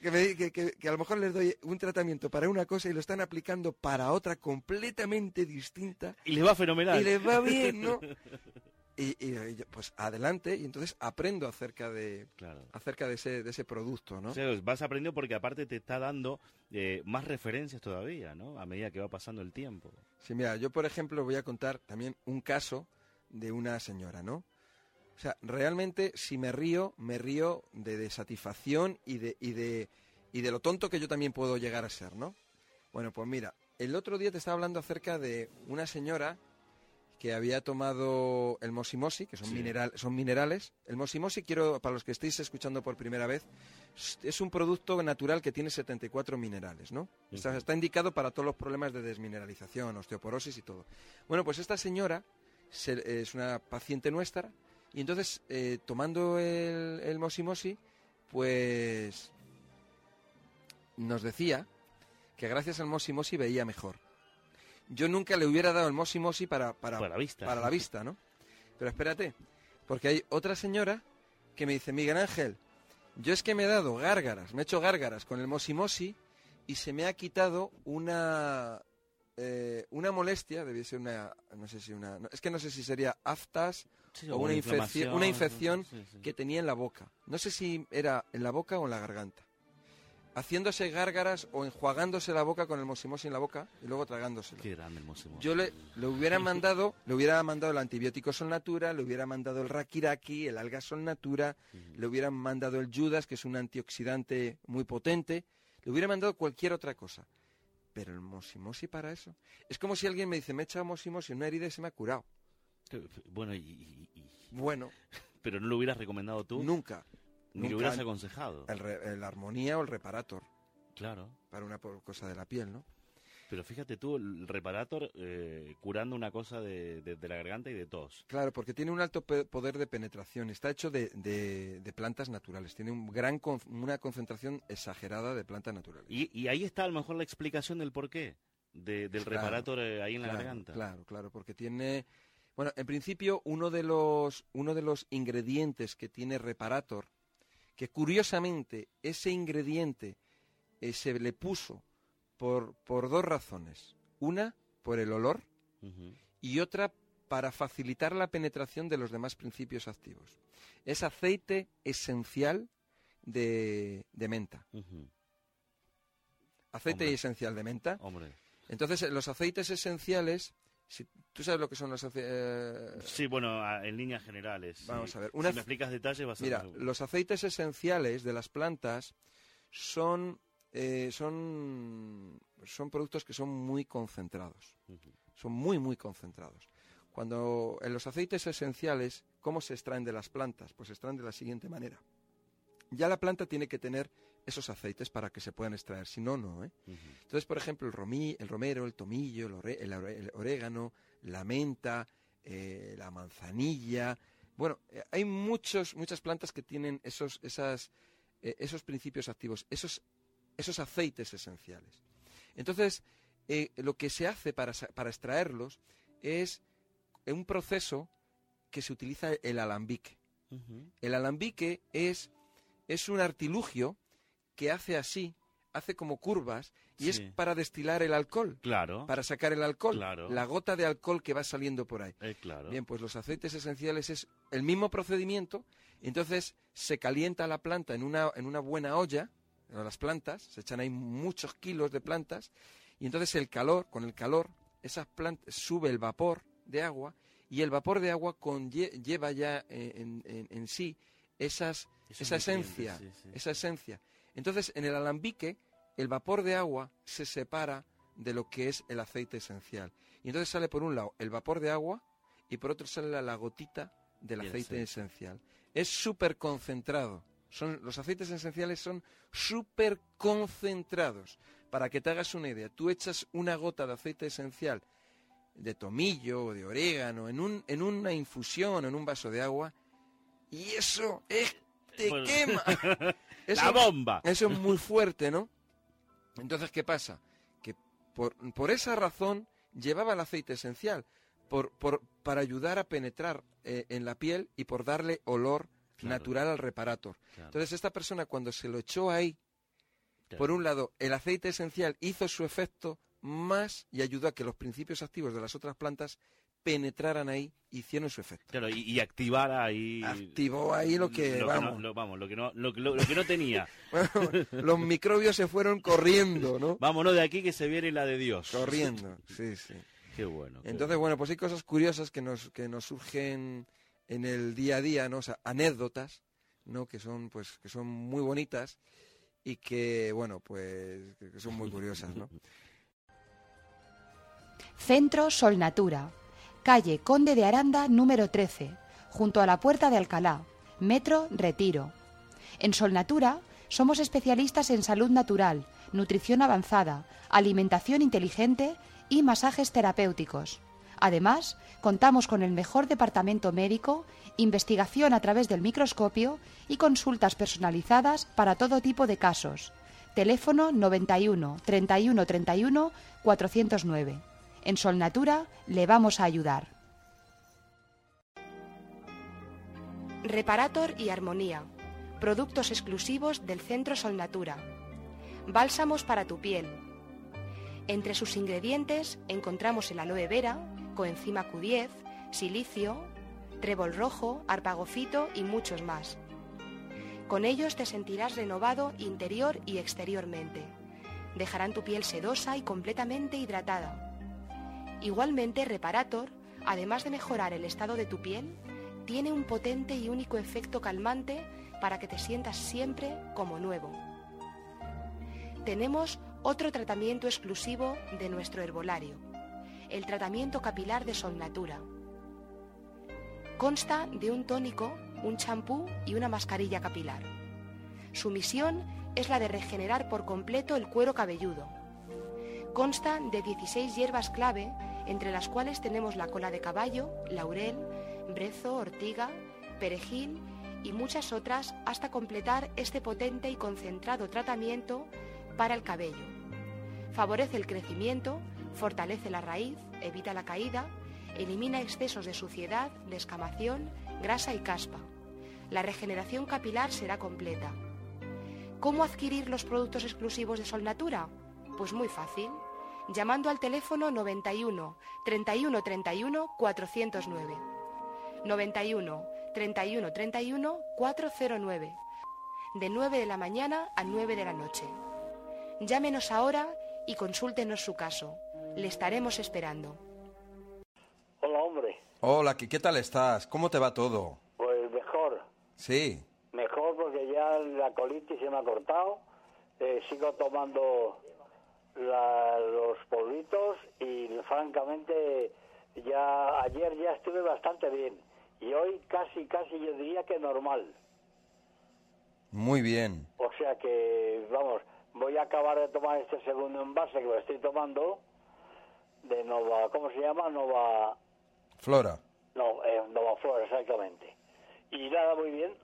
que, que, a lo mejor les doy un tratamiento para una cosa y lo están aplicando para otra completamente distinta. Y les va fenomenal. Y les va bien, ¿no? Y, pues adelante y entonces aprendo acerca de acerca de ese, de ese producto no vas aprendiendo porque aparte te está dando eh, más referencias todavía no a medida que va pasando el tiempo sí mira yo por ejemplo voy a contar también un caso de una señora no o sea, realmente si me río, me río de, satisfacción y de, y de, y de lo tonto que yo también puedo llegar a ser, ¿no? Bueno, pues mira, el otro día te estaba hablando acerca de una señora que había tomado el mosimosi, que son, mineral, son minerales. El mosimosi, quiero, para los que estéis escuchando por primera vez, es un producto natural que tiene 74 minerales, ¿no? está, indicado para todos los problemas de desmineralización, osteoporosis y todo. Bueno, pues esta señora es una paciente nuestra y entonces, eh, tomando el, el mosimosi, pues nos decía que gracias al mosimosi veía mejor yo nunca le hubiera dado el mosi mosi para, para, la vista. para la vista, ¿no? Pero espérate, porque hay otra señora que me dice, Miguel Ángel, yo es que me he dado gárgaras, me he hecho gárgaras con el mosi mosi y se me ha quitado una eh, una molestia, debía ser una, no sé si una, es que no sé si sería aftas o una, infección, una infección que tenía en la boca. No sé si era en la boca o en la garganta haciéndose gárgaras o enjuagándose la boca con el mosimosi en la boca y luego tragándoselo. Qué grande el mosimosi. Yo le, hubiera mandado, le hubiera mandado el antibiótico Sol Natura, le hubiera mandado el Rakiraki, el alga Sol Natura, le hubiera mandado el Judas, que es un antioxidante muy potente, le hubiera mandado cualquier otra cosa. Pero el mosimosi para eso. Es como si alguien me dice, me he echado mosimosi en una herida y se me ha curado. Bueno, y, Bueno. Pero no lo hubieras recomendado tú. Nunca. Ni lo hubieras aconsejado. El, armonía o el reparator. Claro. Para una cosa de la piel, ¿no? Pero fíjate tú, el reparator eh, curando una cosa de, la garganta y de tos. Claro, porque tiene un alto poder de penetración. Está hecho de, plantas naturales. Tiene un gran una concentración exagerada de plantas naturales. Y, ahí está a lo mejor la explicación del porqué del reparator eh, ahí en la garganta. Claro, claro, porque tiene... Bueno, en principio uno de los, uno de los ingredientes que tiene reparator que curiosamente ese ingrediente eh, se le puso por, por, dos razones. Una, por el olor, y otra, para facilitar la penetración de los demás principios activos. Es aceite esencial de, menta. Aceite esencial de menta. Hombre. Entonces, los aceites esenciales si, ¿Tú sabes lo que son los aceites? Eh? Sí, bueno, en líneas generales. Vamos a ver. si me explicas detalles, vas a Mira, los aceites esenciales de las plantas son, eh, son, son productos que son muy concentrados. Son muy, muy concentrados. Cuando en los aceites esenciales, ¿cómo se extraen de las plantas? Pues se extraen de la siguiente manera. Ya la planta tiene que tener esos aceites para que se puedan extraer, si no, no. ¿eh? Entonces, por ejemplo, el, romí, el romero, el tomillo, el, orégano, la menta, eh, la manzanilla. Bueno, eh, hay muchos, muchas plantas que tienen esos, esas, eh, esos principios activos, esos, esos aceites esenciales. Entonces, lo que se hace para, para extraerlos es un proceso que se utiliza el alambique. El alambique es, es un artilugio que hace así, hace como curvas y es para destilar el alcohol. Claro. Para sacar el alcohol. La gota de alcohol que va saliendo por ahí. Eh, claro. Bien, pues los aceites esenciales es el mismo procedimiento. Entonces se calienta la planta en una, en una buena olla, las plantas, se echan ahí muchos kilos de plantas, y entonces el calor, con el calor, esas plantas, sube el vapor de agua, y el vapor de agua lleva ya en, en, sí esas, esa esencia, esa esencia. Entonces, en el alambique, el vapor de agua se separa de lo que es el aceite esencial. Y entonces sale por un lado el vapor de agua y por otro sale la, gotita del aceite esencial. Es súper concentrado. Son, los aceites esenciales son súper concentrados. Para que te hagas una idea, tú echas una gota de aceite esencial de tomillo o de orégano en, un, en una infusión, en un vaso de agua, y eso es, te quema. la bomba. Eso es muy fuerte, ¿no? Entonces, ¿qué pasa? Que por, por esa razón llevaba el aceite esencial, por, por, para ayudar a penetrar eh, en la piel y por darle olor natural al reparator. Entonces, esta persona cuando se lo echó ahí, por un lado, el aceite esencial hizo su efecto más y ayudó a que los principios activos de las otras plantas penetraran ahí, hicieron su efecto. Claro, y, activar ahí... Activó ahí lo que... vamos. lo, vamos, lo que no, lo, que no tenía. los microbios se fueron corriendo, ¿no? Vámonos de aquí que se viene la de Dios. Corriendo, sí, sí. Qué bueno. Entonces, bueno. pues hay cosas curiosas que nos, que nos surgen en el día a día, anécdotas, ¿no? Que son, pues, que son muy bonitas y que, bueno, pues que son muy curiosas, ¿no? Centro Sol Natura, calle Conde de Aranda número 13, junto a la Puerta de Alcalá, Metro Retiro. En Sol Natura somos especialistas en salud natural, nutrición avanzada, alimentación inteligente y masajes terapéuticos. Además, contamos con el mejor departamento médico, investigación a través del microscopio y consultas personalizadas para todo tipo de casos. Teléfono 91 31 31 409. En Sol Natura le vamos a ayudar. Reparator y Armonía. Productos exclusivos del Centro Sol Natura. Bálsamos para tu piel. Entre sus ingredientes encontramos el aloe vera, coenzima Q10, silicio, trébol rojo, arpagofito y muchos más. Con ellos te sentirás renovado interior y exteriormente. Dejarán tu piel sedosa y completamente hidratada. Igualmente, Reparator, además de mejorar el estado de tu piel, tiene un potente y único efecto calmante para que te sientas siempre como nuevo. Tenemos otro tratamiento exclusivo de nuestro herbolario, el tratamiento capilar de Sol Natura. Consta de un tónico, un champú y una mascarilla capilar. Su misión es la de regenerar por completo el cuero cabelludo. Consta de 16 hierbas clave, entre las cuales tenemos la cola de caballo, laurel, brezo, ortiga, perejil y muchas otras hasta completar este potente y concentrado tratamiento para el cabello. Favorece el crecimiento, fortalece la raíz, evita la caída, elimina excesos de suciedad, descamación, grasa y caspa. La regeneración capilar será completa. ¿Cómo adquirir los productos exclusivos de Sol Natura? Pues muy fácil, llamando al teléfono 91 31 31 409. 91 31 31 409. De 9 de la mañana a 9 de la noche. Llámenos ahora y consúltenos su caso. Le estaremos esperando. Hola, hombre. Hola, ¿qué, tal estás? ¿Cómo te va todo? Pues mejor. Sí. Mejor porque ya la colitis se me ha cortado. Eh, sigo tomando los polvitos y francamente ya ayer ya estuve bastante bien y hoy casi casi yo diría que normal. Muy bien. O sea que vamos, voy a acabar de tomar este segundo envase que lo estoy tomando de Nova, ¿cómo se llama? Nova Flora. No, eh, Nova Flora, exactamente. Y nada, muy bien.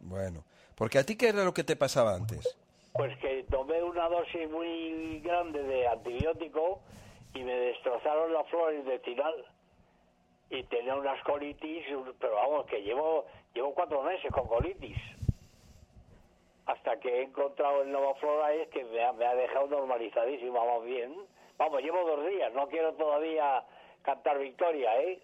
Bueno, porque a ti qué era lo que te pasaba antes? Pues que tomé una dosis muy grande de antibiótico y me destrozaron la flora intestinal y tenía unas colitis, pero vamos, que llevo llevo cuatro meses con colitis hasta que he encontrado el Nova Flora es que me ha, dejado normalizadísima, vamos bien. Vamos, llevo dos días, no quiero todavía cantar victoria, ¿eh?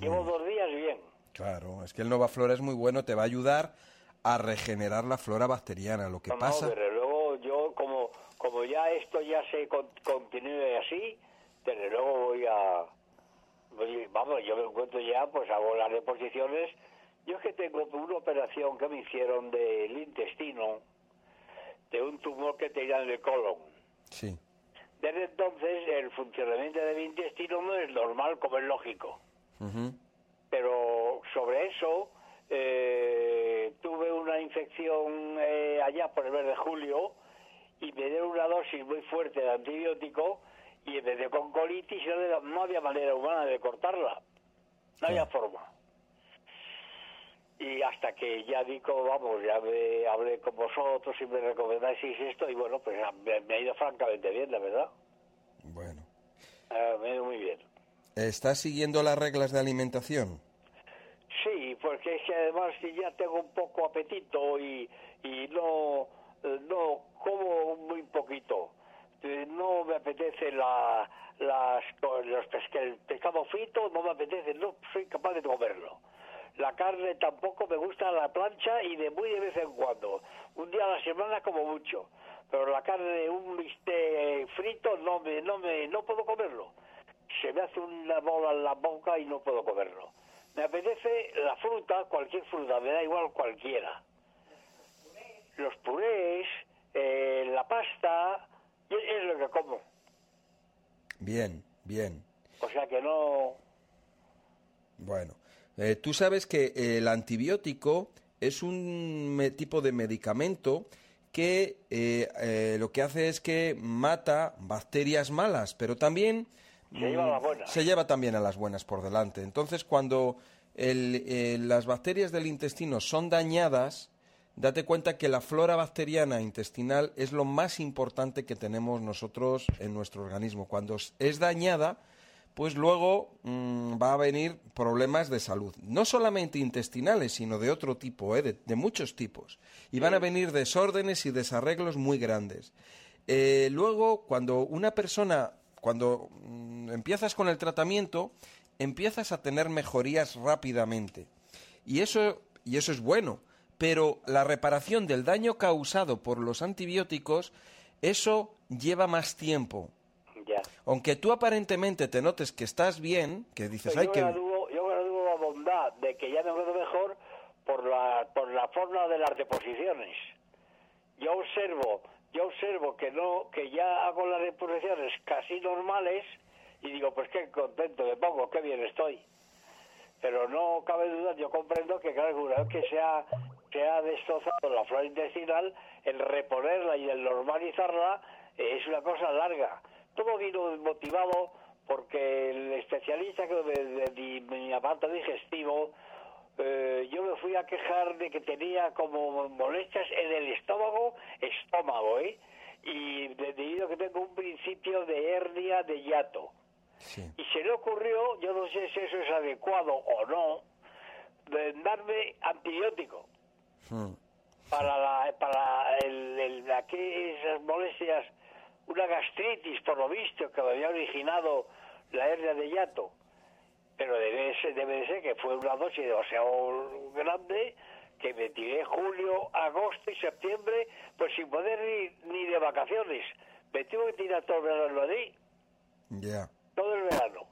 Llevo dos días bien. Claro, es que el Nova Flora es muy bueno, te va a ayudar a regenerar la flora bacteriana. Lo que pasa. No, desde luego yo, como, como ya esto ya se continúe así, desde luego voy a. vamos, yo me encuentro ya, pues hago las reposiciones yo es que tengo una operación que me hicieron del intestino, de un tumor que tenía en el colon. Sí. Desde entonces el funcionamiento de mi intestino no es normal como es lógico. Pero sobre eso eh, tuve una infección eh, allá por el mes de julio y me dieron una dosis muy fuerte de antibiótico y en vez de con colitis no había manera humana de cortarla. No había forma y hasta que ya digo, vamos, ya me hablé con vosotros y me recomendáis esto y bueno, pues me, ha ido francamente bien, la verdad. Bueno. Ah, me ha ido muy bien. ¿Estás siguiendo las reglas de alimentación? Sí, porque es que además ya tengo un poco apetito y, y no, no como muy poquito. Eh, no me apetece la, las, los el pescado frito, no me apetece, no soy capaz de comerlo la carne tampoco me gusta a la plancha y de muy de vez en cuando. Un día a la semana como mucho. Pero la carne, un bistec frito, no me, no me, no puedo comerlo. Se me hace una bola en la boca y no puedo comerlo. Me apetece la fruta, cualquier fruta, me da igual cualquiera. Los purés, eh, la pasta, es lo que como. Bien, bien. O sea que no... Bueno, eh, tú sabes que el antibiótico es un tipo de medicamento que eh, eh, lo que hace es que mata bacterias malas, pero también se lleva, también a las buenas por delante. Entonces, cuando las bacterias del intestino son dañadas, date cuenta que la flora bacteriana intestinal es lo más importante que tenemos nosotros en nuestro organismo. Cuando es dañada, pues luego mm, va a venir problemas de salud, no solamente intestinales, sino de otro tipo, ¿eh? de, muchos tipos. Y van a venir desórdenes y desarreglos muy grandes. Eh, luego, cuando una persona, cuando mm, empiezas con el tratamiento, empiezas a tener mejorías rápidamente. Y eso, y eso es bueno, pero la reparación del daño causado por los antibióticos, eso lleva más tiempo aunque tú aparentemente te notes que estás bien, que dices, yo que... yo gradúo la bondad de que ya me quedo mejor por la, por la forma de las deposiciones. Yo observo, yo observo que no, que ya hago las deposiciones casi normales y digo, pues qué contento me pongo, qué bien estoy. Pero no cabe duda, yo comprendo que claro, una vez que se ha, se ha destrozado la flora intestinal, el reponerla y el normalizarla eh, es una cosa larga todo vino motivado porque el especialista que de, mi aparato digestivo, eh, yo me fui a quejar de que tenía como molestias en el estómago, estómago, ¿eh? Y debido que tengo un principio de hernia de hiato. Y se le ocurrió, yo no sé si eso es adecuado o no, de darme antibiótico. Hmm. Para, la, para el, el, esas molestias una gastritis, por lo visto, que había originado la hernia de hiato. Pero debe, ser, debe de ser que fue una dosis demasiado grande que me tiré julio, agosto y septiembre, pues sin poder ir ni de vacaciones. Me tuve que tirar todo el verano en Madrid. Ya. Todo el verano.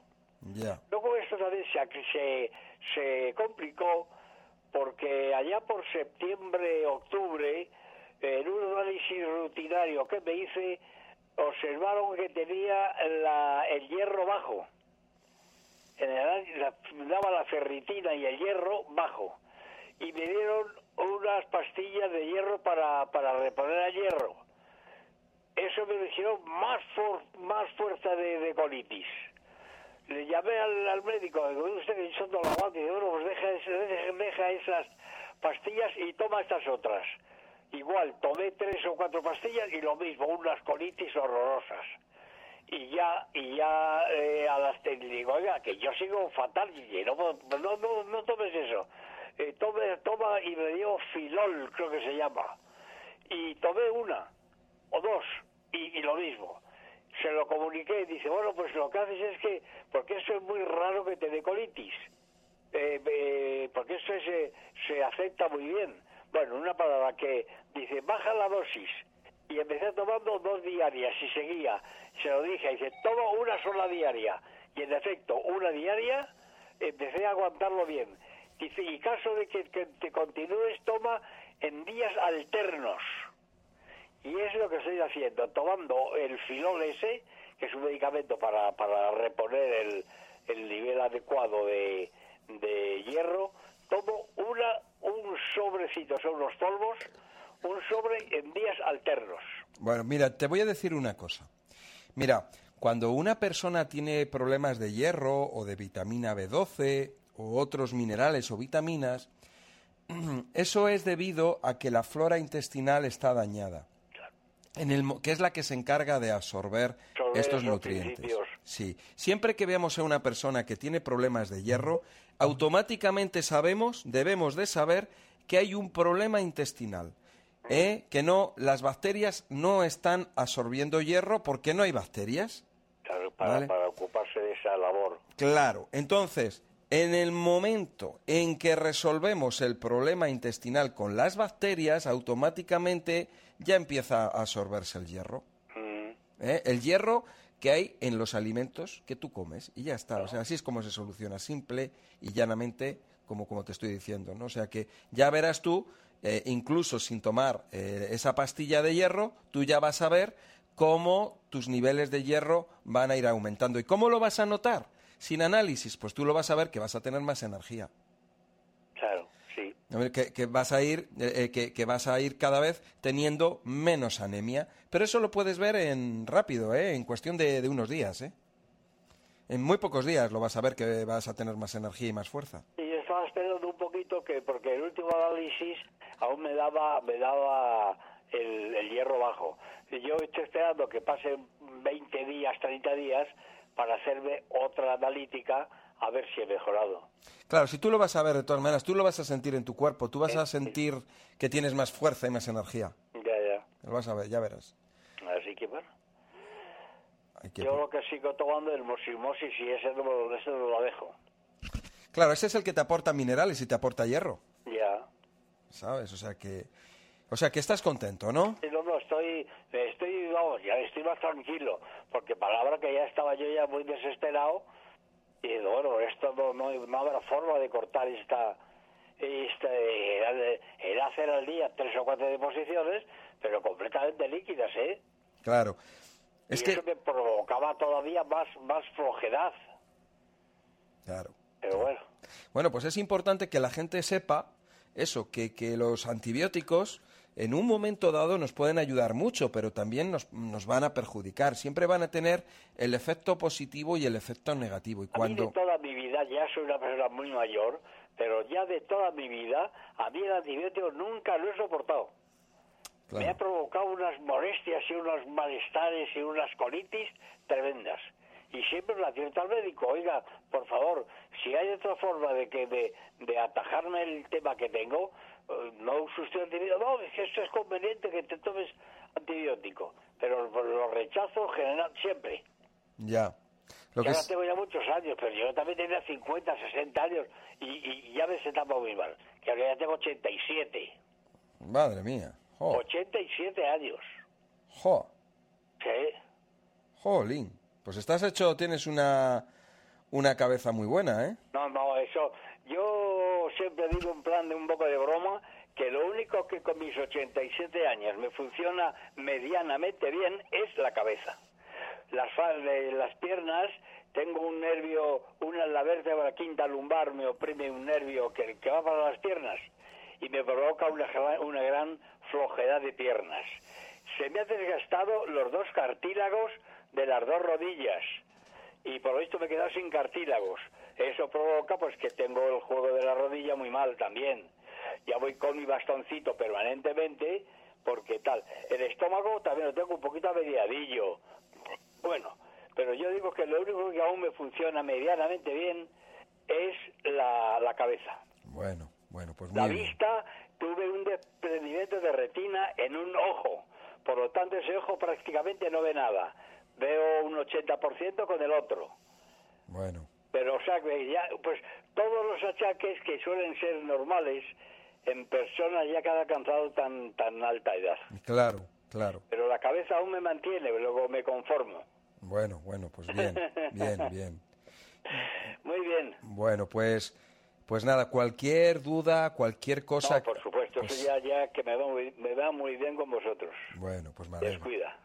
Ya. Luego esto también se, se, se complicó porque allá por septiembre, octubre, en un análisis rutinario que me hice, observaron que tenía el hierro bajo. En general daba la ferritina y el hierro bajo. Y me dieron unas pastillas de hierro para, para reponer el hierro. Eso me hicieron más, más fuerza de, colitis. Le llamé al, médico, digo, usted que son y digo, bueno, pues deja, deja esas pastillas y toma estas otras. Igual, tomé tres o cuatro pastillas y lo mismo, unas colitis horrorosas. Y ya, y ya eh, a las digo, oiga, que yo sigo fatal, y no, no, no, no tomes eso. Eh, tome, toma y me dio filol, creo que se llama. Y tomé una o dos y, lo mismo. Se lo comuniqué y dice, bueno, pues lo que haces es que, porque eso es muy raro que te dé colitis, eh, eh porque eso se, se acepta muy bien bueno, una palabra que dice, baja la dosis. Y empecé tomando dos diarias y seguía. Se lo dije, dice, toma una sola diaria. Y en efecto, una diaria, empecé a aguantarlo bien. Dice, y caso de que, te continúes, toma en días alternos. Y es lo que estoy haciendo, tomando el filol ese, que es un medicamento para, para reponer el, el nivel adecuado de, de hierro, tomo una un sobrecito, son los polvos, un sobre en días alternos. Bueno, mira, te voy a decir una cosa. Mira, cuando una persona tiene problemas de hierro o de vitamina B12 o otros minerales o vitaminas, eso es debido a que la flora intestinal está dañada. En el, que es la que se encarga de absorber estos nutrientes. Sí, siempre que veamos a una persona que tiene problemas de hierro, automáticamente sabemos, debemos de saber que hay un problema intestinal. ¿eh? Que no, las bacterias no están absorbiendo hierro porque no hay bacterias. Claro, para, para ocuparse de esa labor. Claro, entonces, en el momento en que resolvemos el problema intestinal con las bacterias, automáticamente ya empieza a absorberse el hierro. Mm. ¿Eh? El hierro que hay en los alimentos que tú comes y ya está. O sea, así es como se soluciona, simple y llanamente, como, como te estoy diciendo, ¿no? O sea que ya verás tú eh, incluso sin tomar eh, esa pastilla de hierro, tú ya vas a ver cómo tus niveles de hierro van a ir aumentando. ¿Y cómo lo vas a notar? Sin análisis, pues tú lo vas a ver que vas a tener más energía. Que, vas a ir, eh, que, vas a ir cada vez teniendo menos anemia. Pero eso lo puedes ver en rápido, en cuestión de, unos días. ¿eh? En muy pocos días lo vas a ver que vas a tener más energía y más fuerza. Y estaba esperando un poquito que, porque el último análisis aún me daba, me daba el, hierro bajo. Yo estoy esperando que pasen 20 días, 30 días para hacerme otra analítica a ver si he mejorado. Claro, si tú lo vas a ver de todas maneras, tú lo vas a sentir en tu cuerpo, tú vas a sentir que tienes más fuerza y más energía. Ya, ya. Lo vas a ver, ya verás. Así que bueno. Yo lo que sigo tomando es el mosimosis y ese no, ese no lo dejo. Claro, ese es el que te aporta minerales y te aporta hierro. Ya. ¿Sabes? O sea que... O sea que estás contento, ¿no? Sí, no, no, estoy, estoy, vamos, ya estoy más tranquilo, porque palabra que ya estaba yo ya muy desesperado, y bueno, esto no, no, habrá forma de cortar esta, este, era, hacer al día tres o cuatro deposiciones, pero completamente líquidas, ¿eh? Claro. Es y que... eso me provocaba todavía más, más flojedad. Claro. Pero bueno. Bueno, pues es importante que la gente sepa eso, que, que los antibióticos en un momento dado nos pueden ayudar mucho, pero también nos, nos, van a perjudicar. Siempre van a tener el efecto positivo y el efecto negativo. Y cuando... A mí de toda mi vida, ya soy una persona muy mayor, pero ya de toda mi vida, a mí el antibiótico nunca lo he soportado. Me ha provocado unas molestias y unos malestares y unas colitis tremendas. Y siempre la tiene al médico, oiga, por favor, si hay otra forma de que de, de atajarme el tema que tengo, no use usted antibiótico. No, es que esto es conveniente que te tomes antibiótico. Pero lo rechazo general siempre. Ya. Lo que tengo ya muchos años, pero yo también tenía 50, 60 años y, y ya me sentaba muy mal. Que ahora ya tengo 87. Madre mía. 87 años. Jo. ¿Qué? Jolín. Pues estás hecho, tienes una, una cabeza muy buena, ¿eh? No, no, eso. Yo siempre digo en plan de un poco de broma que lo único que con mis 87 años me funciona medianamente bien es la cabeza. Las, las piernas, tengo un nervio, una la vértebra quinta lumbar me oprime un nervio que, va para las piernas y me provoca una, una gran flojedad de piernas. Se me han desgastado los dos cartílagos de las dos rodillas y por visto me he quedado sin cartílagos. Eso provoca pues que tengo el juego de la rodilla muy mal también. Ya voy con mi bastoncito permanentemente porque tal. El estómago también lo tengo un poquito averiadillo. Bueno, pero yo digo que lo único que aún me funciona medianamente bien es la, la cabeza. Bueno, bueno, pues La vista, tuve un desprendimiento de retina en un ojo. Por lo tanto, ese ojo prácticamente no ve nada. Veo un 80% con el otro. Bueno. Pero, o sea, ya, pues todos los achaques que suelen ser normales en personas ya que han alcanzado tan, tan alta edad. Claro, claro. Pero la cabeza aún me mantiene, luego me conformo. Bueno, bueno, pues bien, bien, bien. Muy bien. Bueno, pues pues nada, cualquier duda, cualquier cosa... No, por supuesto, eso pues ya, ya que me va, muy, me va muy bien con vosotros. Bueno, pues me Descuida.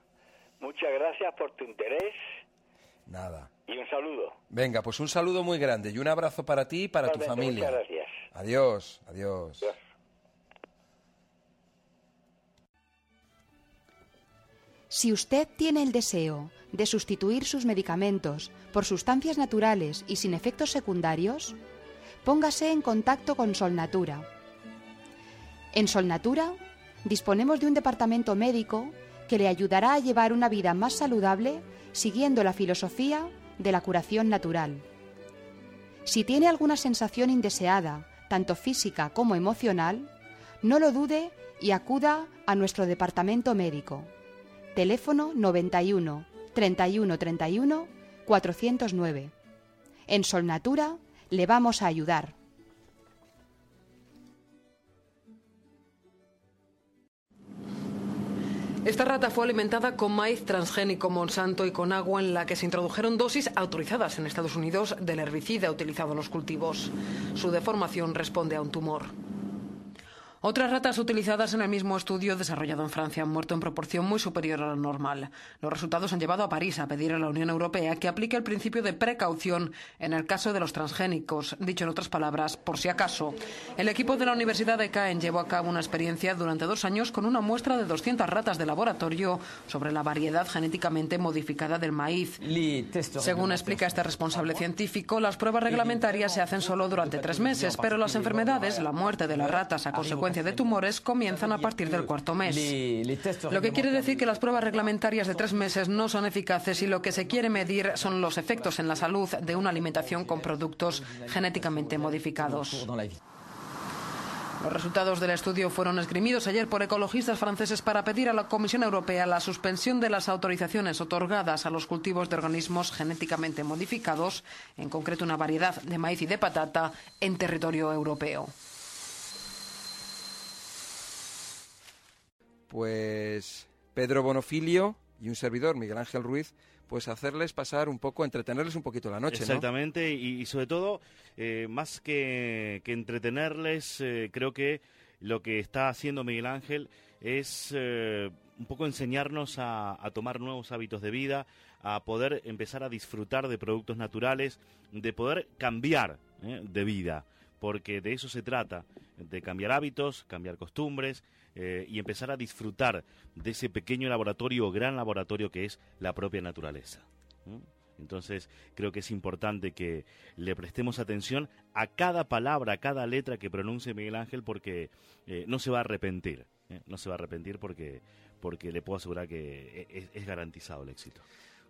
Muchas gracias por tu interés. Nada. Y un saludo. Venga, pues un saludo muy grande y un abrazo para ti y para tu familia. Muchas gracias. Adiós, adiós. adiós. Si usted tiene el deseo de sustituir sus medicamentos por sustancias naturales y sin efectos secundarios, póngase en contacto con Solnatura. En Solnatura disponemos de un departamento médico que le ayudará a llevar una vida más saludable siguiendo la filosofía de la curación natural. Si tiene alguna sensación indeseada, tanto física como emocional, no lo dude y acuda a nuestro departamento médico. Teléfono 91 31 31 409. En Solnatura le vamos a ayudar. Esta rata fue alimentada con maíz transgénico Monsanto y con agua en la que se introdujeron dosis autorizadas en Estados Unidos del herbicida utilizado en los cultivos. Su deformación responde a un tumor. Otras ratas utilizadas en el mismo estudio desarrollado en Francia han muerto en proporción muy superior a la normal. Los resultados han llevado a París a pedir a la Unión Europea que aplique el principio de precaución en el caso de los transgénicos, dicho en otras palabras, por si acaso. El equipo de la Universidad de Caen llevó a cabo una experiencia durante dos años con una muestra de 200 ratas de laboratorio sobre la variedad genéticamente modificada del maíz. Según explica este responsable científico, las pruebas reglamentarias se hacen solo durante tres meses, pero las enfermedades, la muerte de las ratas a consecuencia de tumores comienzan a partir del cuarto mes. Lo que quiere decir que las pruebas reglamentarias de tres meses no son eficaces y lo que se quiere medir son los efectos en la salud de una alimentación con productos genéticamente modificados. Los resultados del estudio fueron esgrimidos ayer por ecologistas franceses para pedir a la Comisión Europea la suspensión de las autorizaciones otorgadas a los cultivos de organismos genéticamente modificados, en concreto una variedad de maíz y de patata, en territorio europeo. Pues Pedro Bonofilio y un servidor, Miguel Ángel Ruiz, pues hacerles pasar un poco, entretenerles un poquito la noche. Exactamente, y, sobre todo, eh, más que, entretenerles, eh, creo que lo que está haciendo Miguel Ángel es eh, un poco enseñarnos a, tomar nuevos hábitos de vida, a poder empezar a disfrutar de productos naturales, de poder cambiar de vida, porque de eso se trata, de cambiar hábitos, cambiar costumbres eh, y empezar a disfrutar de ese pequeño laboratorio o gran laboratorio que es la propia naturaleza. Entonces creo que es importante que le prestemos atención a cada palabra, a cada letra que pronuncie Miguel Ángel porque eh, no se va a arrepentir. ¿eh? No se va a arrepentir porque, porque le puedo asegurar que es, es garantizado el éxito.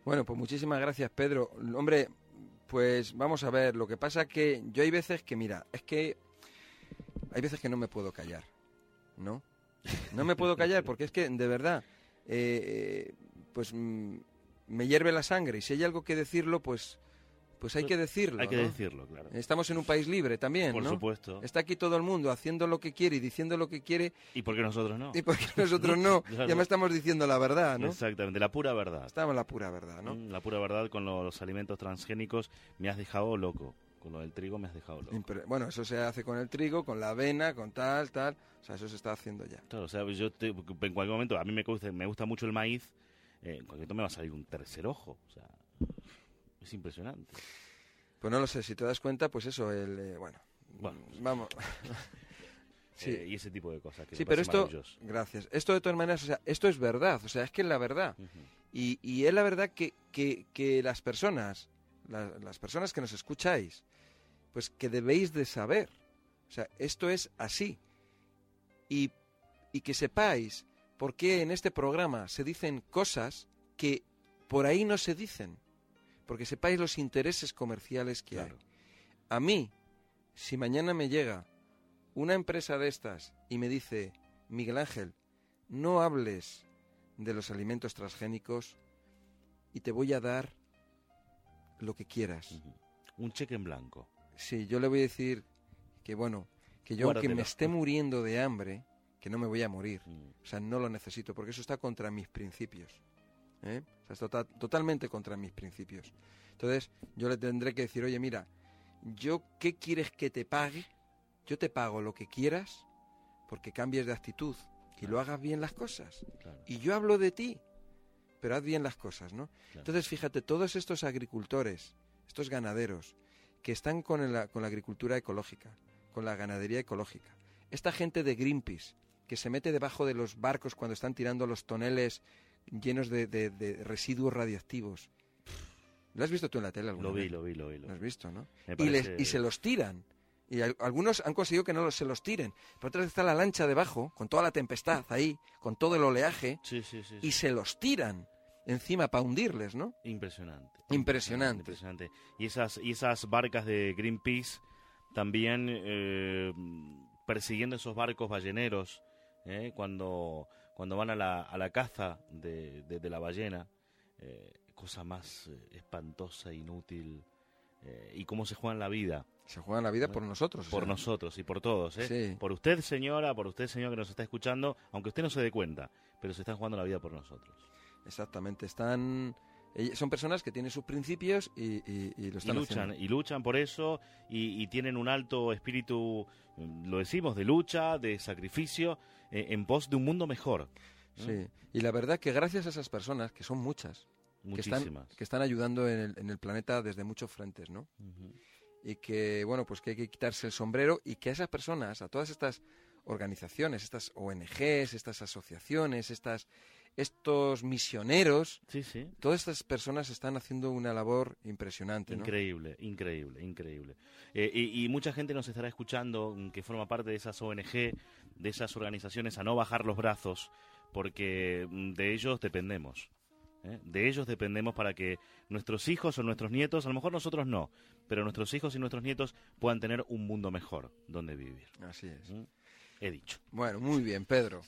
Bueno, pues muchísimas gracias Pedro. Hombre, pues vamos a ver, lo que pasa que yo hay veces que, mira, es que hay veces que no me puedo callar, ¿no? No me puedo callar porque es que, de verdad, eh, pues mm, me hierve la sangre y si hay algo que decirlo, pues pues hay que decirlo. Hay que decirlo, claro. Estamos en un país libre también, Por supuesto. Está aquí todo el mundo haciendo lo que quiere y diciendo lo que quiere. ¿Y por qué nosotros no? Y por qué nosotros no. Ya me estamos diciendo la verdad, ¿no? Exactamente, la pura verdad. Estamos en la pura verdad, ¿no? Mm, la pura verdad con los alimentos transgénicos me has dejado loco. Con lo del trigo me has dejado loco. Bueno, eso se hace con el trigo, con la avena, con tal, tal. O sea, eso se está haciendo ya. Claro, o sea, yo en cualquier momento, a mí me gusta, me gusta mucho el maíz, eh, en cualquier momento me va a salir un tercer ojo. O sea, es impresionante. Pues no lo sé, si te das cuenta, pues eso, el... Eh, bueno, vamos... sí. Eh, y ese tipo de cosas. sí, pero esto... Gracias. Esto de todas maneras, o sea, esto es verdad, o sea, es que es la verdad. y, y, es la verdad que, que, que las personas, las personas que nos escucháis, pues que debéis de saber. O sea, esto es así. Y, y que sepáis por qué en este programa se dicen cosas que por ahí no se dicen. Porque sepáis los intereses comerciales que hay. A mí, si mañana me llega una empresa de estas y me dice, Miguel Ángel, no hables de los alimentos transgénicos y te voy a dar lo que quieras. Un cheque en blanco. Sí, yo le voy a decir que bueno, que yo aunque me esté muriendo de hambre, que no me voy a morir. Mm. O sea, no lo necesito, porque eso está contra mis principios. ¿eh? O sea, está totalmente contra mis principios. Entonces, yo le tendré que decir, oye, mira, yo, ¿qué quieres que te pague? Yo te pago lo que quieras porque cambies de actitud y lo hagas bien las cosas. Y yo hablo de ti, pero haz bien las cosas, ¿no? Entonces, fíjate, todos estos agricultores, estos ganaderos, que están con la, con la agricultura ecológica, con la ganadería ecológica. Esta gente de Greenpeace, que se mete debajo de los barcos cuando están tirando los toneles llenos de, residuos radiactivos. ¿Lo has visto tú en la tele alguna Lo vi, lo vi, lo vi. Lo, has visto, ¿no? Y, se los tiran. Y algunos han conseguido que no se los tiren. Pero otra vez está la lancha debajo, con toda la tempestad ahí, con todo el oleaje, y se los tiran encima para hundirles, ¿no? Impresionante. Impresionante. Impresionante. Y esas, y esas barcas de Greenpeace también eh, persiguiendo esos barcos balleneros eh, cuando, cuando van a la, a la caza de, de, la ballena. Eh, cosa más espantosa, inútil. y cómo se juegan la vida. Se juegan la vida por nosotros. Por nosotros y por todos. ¿eh? Por usted, señora, por usted, señor, que nos está escuchando, aunque usted no se dé cuenta, pero se está jugando la vida por nosotros. Exactamente, están son personas que tienen sus principios y, lo están luchan, Y luchan por eso y, tienen un alto espíritu, lo decimos, de lucha, de sacrificio, eh, en pos de un mundo mejor. Sí, y la verdad que gracias a esas personas, que son muchas, que están, que están, ayudando en el, planeta desde muchos frentes, ¿no? Y que, bueno, pues que hay que quitarse el sombrero y que a esas personas, a todas estas organizaciones, estas ONGs, estas asociaciones, estas estos misioneros, sí, sí. todas estas personas están haciendo una labor impresionante. Increíble, increíble, increíble. Eh, y, mucha gente nos estará escuchando mm, que forma parte de esas ONG, de esas organizaciones, a no bajar los brazos, porque mm, de ellos dependemos. ¿eh? De ellos dependemos para que nuestros hijos o nuestros nietos, a lo mejor nosotros no, pero nuestros hijos y nuestros nietos puedan tener un mundo mejor donde vivir. Así es. ¿Mm? He dicho. Bueno, muy bien, Pedro.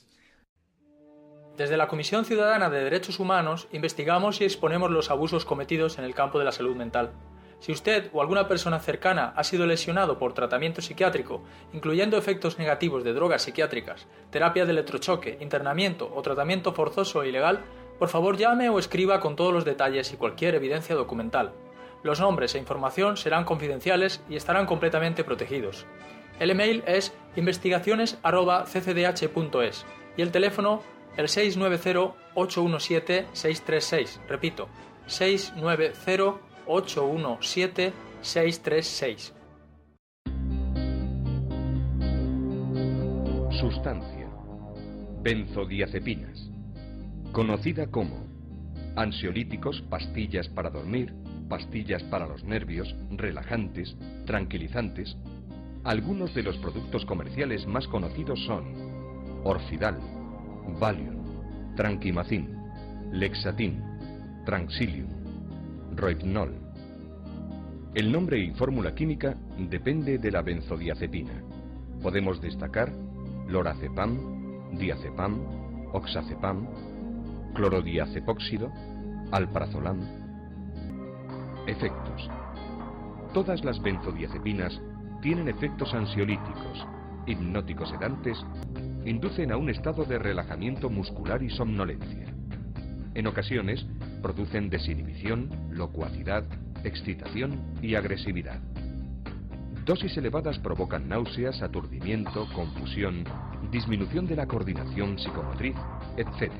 Desde la Comisión Ciudadana de Derechos Humanos investigamos y exponemos los abusos cometidos en el campo de la salud mental. Si usted o alguna persona cercana ha sido lesionado por tratamiento psiquiátrico, incluyendo efectos negativos de drogas psiquiátricas, terapia de electrochoque, internamiento o tratamiento forzoso e ilegal, por favor llame o escriba con todos los detalles y cualquier evidencia documental. Los nombres e información serán confidenciales y estarán completamente protegidos. El email es investigaciones.ccdh.es y el teléfono el 690-817-636. Repito, 690-817-636. Sustancia. Benzodiazepinas. Conocida como ansiolíticos, pastillas para dormir, pastillas para los nervios, relajantes, tranquilizantes. Algunos de los productos comerciales más conocidos son Orfidal, Valium, Tranquimacin, Lexatin, Tranxilium, Rohypnol. El nombre y fórmula química depende de la benzodiazepina. Podemos destacar lorazepam, diazepam, oxazepam, clorodiazepóxido, alprazolam. Efectos. Todas las benzodiazepinas tienen efectos ansiolíticos, hipnóticos sedantes inducen a un estado de relajamiento muscular y somnolencia. En ocasiones producen desinhibición, locuacidad, excitación y agresividad. Dosis elevadas provocan náuseas, aturdimiento, confusión, disminución de la coordinación psicomotriz, etc.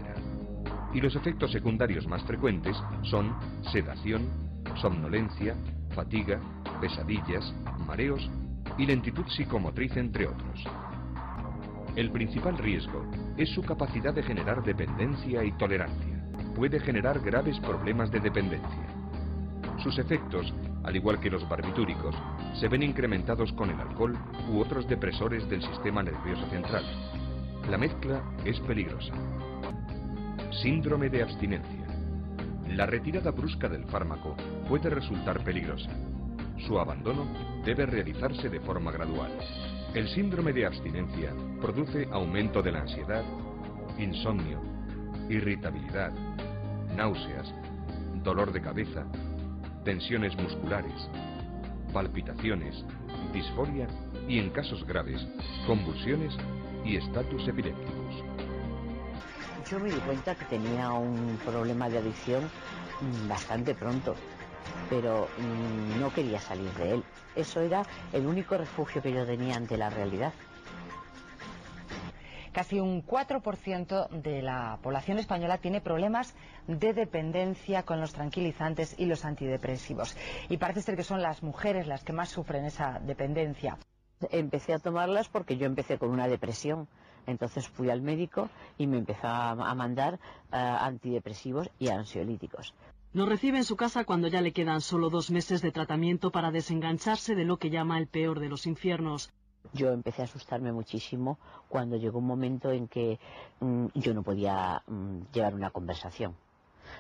Y los efectos secundarios más frecuentes son sedación, somnolencia, fatiga, pesadillas, mareos y lentitud psicomotriz, entre otros. El principal riesgo es su capacidad de generar dependencia y tolerancia. Puede generar graves problemas de dependencia. Sus efectos, al igual que los barbitúricos, se ven incrementados con el alcohol u otros depresores del sistema nervioso central. La mezcla es peligrosa. Síndrome de abstinencia. La retirada brusca del fármaco puede resultar peligrosa. Su abandono debe realizarse de forma gradual. El síndrome de abstinencia produce aumento de la ansiedad, insomnio, irritabilidad, náuseas, dolor de cabeza, tensiones musculares, palpitaciones, disforia y, en casos graves, convulsiones y estatus epilépticos. Yo me di cuenta que tenía un problema de adicción bastante pronto, pero mm, no quería salir de él. Eso era el único refugio que yo tenía ante la realidad. Casi un 4% de la población española tiene problemas de dependencia con los tranquilizantes y los antidepresivos. Y parece ser que son las mujeres las que más sufren esa dependencia. Empecé a tomarlas porque yo empecé con una depresión. Entonces fui al médico y me empezó a mandar eh, antidepresivos y ansiolíticos. Nos recibe en su casa cuando ya le quedan solo dos meses de tratamiento para desengancharse de lo que llama el peor de los infiernos. Yo empecé a asustarme muchísimo cuando llegó un momento en que mm, yo no podía mm, llevar una conversación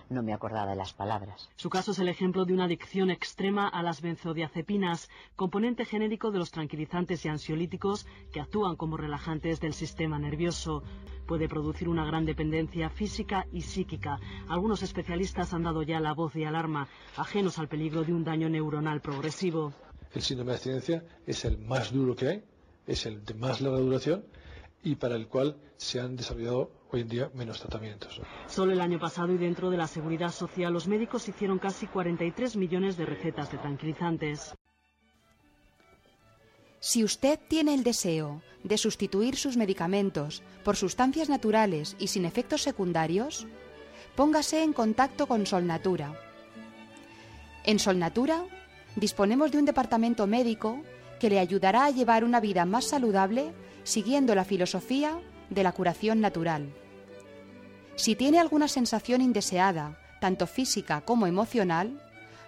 no me acordaba de las palabras. Su caso es el ejemplo de una adicción extrema a las benzodiazepinas, componente genérico de los tranquilizantes y ansiolíticos que actúan como relajantes del sistema nervioso. Puede producir una gran dependencia física y psíquica. Algunos especialistas han dado ya la voz de alarma, ajenos al peligro de un daño neuronal progresivo. El síndrome de abstinencia es el más duro que hay, es el de más larga duración y para el cual se han desarrollado hoy en día menos tratamientos. Solo el año pasado y dentro de la seguridad social los médicos hicieron casi 43 millones de recetas de tranquilizantes. Si usted tiene el deseo de sustituir sus medicamentos por sustancias naturales y sin efectos secundarios, póngase en contacto con Solnatura. En Solnatura disponemos de un departamento médico que le ayudará a llevar una vida más saludable siguiendo la filosofía de la curación natural. Si tiene alguna sensación indeseada, tanto física como emocional,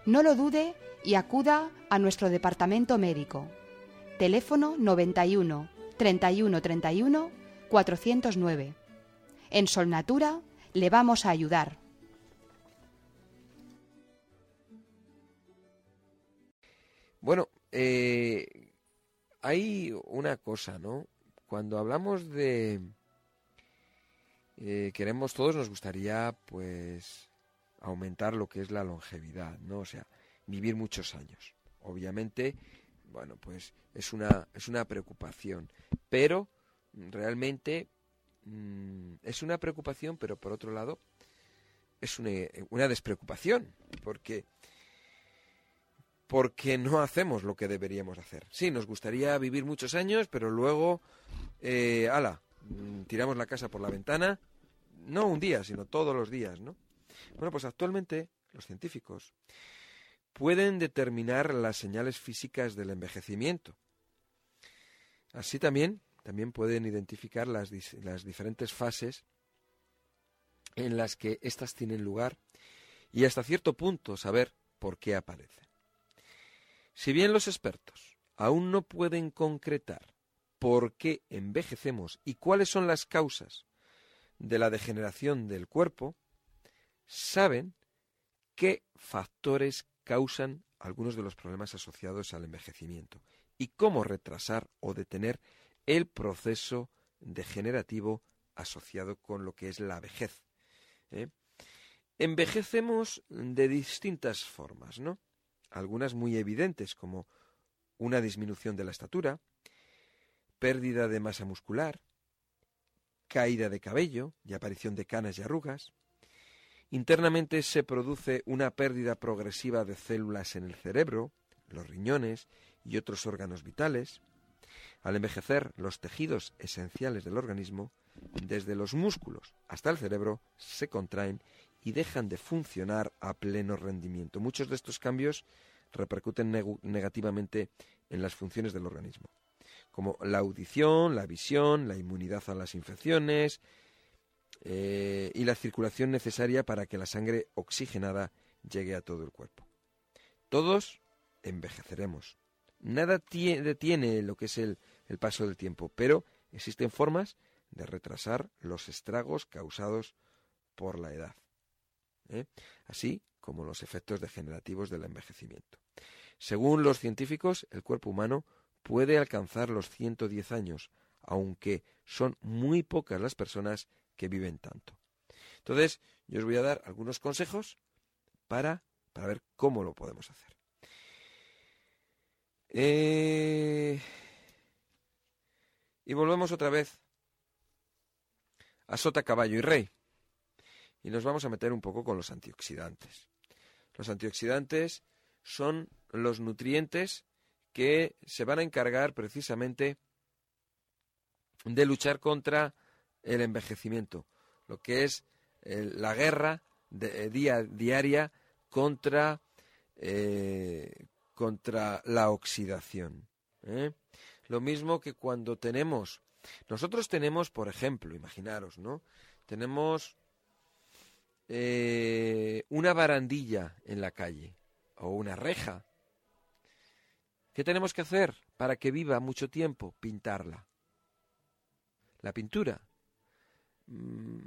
no lo dude y acuda a nuestro departamento médico. Teléfono 91 31 31 409. En Solnatura le vamos a ayudar. Bueno, eh, hay una cosa, ¿no? Cuando hablamos de... Eh, queremos, todos nos gustaría, pues, aumentar lo que es la longevidad, ¿no? O sea, vivir muchos años. Obviamente, bueno, pues es una, es una preocupación. Pero realmente mm, es una preocupación, pero por otro lado es una, una despreocupación, porque porque no hacemos lo que deberíamos hacer. Sí, nos gustaría vivir muchos años, pero luego, eh, ala, mm, tiramos la casa por la ventana, no un día, sino todos los días, ¿no? Bueno, pues actualmente los científicos pueden determinar las señales físicas del envejecimiento. Así también, también pueden identificar las, las diferentes fases en las que éstas tienen lugar y hasta cierto punto saber por qué aparecen. Si bien los expertos aún no pueden concretar por qué envejecemos y cuáles son las causas de la degeneración del cuerpo, saben qué factores causan algunos de los problemas asociados al envejecimiento y cómo retrasar o detener el proceso degenerativo asociado con lo que es la vejez. ¿eh? Envejecemos de distintas formas, ¿no? Algunas muy evidentes como una disminución de la estatura, pérdida de masa muscular, caída de cabello y aparición de canas y arrugas. Internamente se produce una pérdida progresiva de células en el cerebro, los riñones y otros órganos vitales. Al envejecer, los tejidos esenciales del organismo, desde los músculos hasta el cerebro, se contraen y dejan de funcionar a pleno rendimiento. Muchos de estos cambios repercuten negativamente en las funciones del organismo, como la audición, la visión, la inmunidad a las infecciones eh, y la circulación necesaria para que la sangre oxigenada llegue a todo el cuerpo. Todos envejeceremos. Nada detiene lo que es el paso del tiempo, pero existen formas de retrasar los estragos causados por la edad. ¿Eh? así como los efectos degenerativos del envejecimiento. Según los científicos, el cuerpo humano puede alcanzar los 110 años, aunque son muy pocas las personas que viven tanto. Entonces, yo os voy a dar algunos consejos para, para ver cómo lo podemos hacer. Eh, y volvemos otra vez a Sota, Caballo y Rey y nos vamos a meter un poco con los antioxidantes. Los antioxidantes son los nutrientes que se van a encargar precisamente de luchar contra el envejecimiento, lo que es eh, la guerra eh, diaria contra, eh, contra la oxidación. Lo mismo que cuando tenemos, nosotros tenemos, por ejemplo, imaginaros, ¿no? Tenemos eh, una barandilla en la calle o una reja. ¿Qué tenemos que hacer para que viva mucho tiempo? Pintarla. La pintura mm,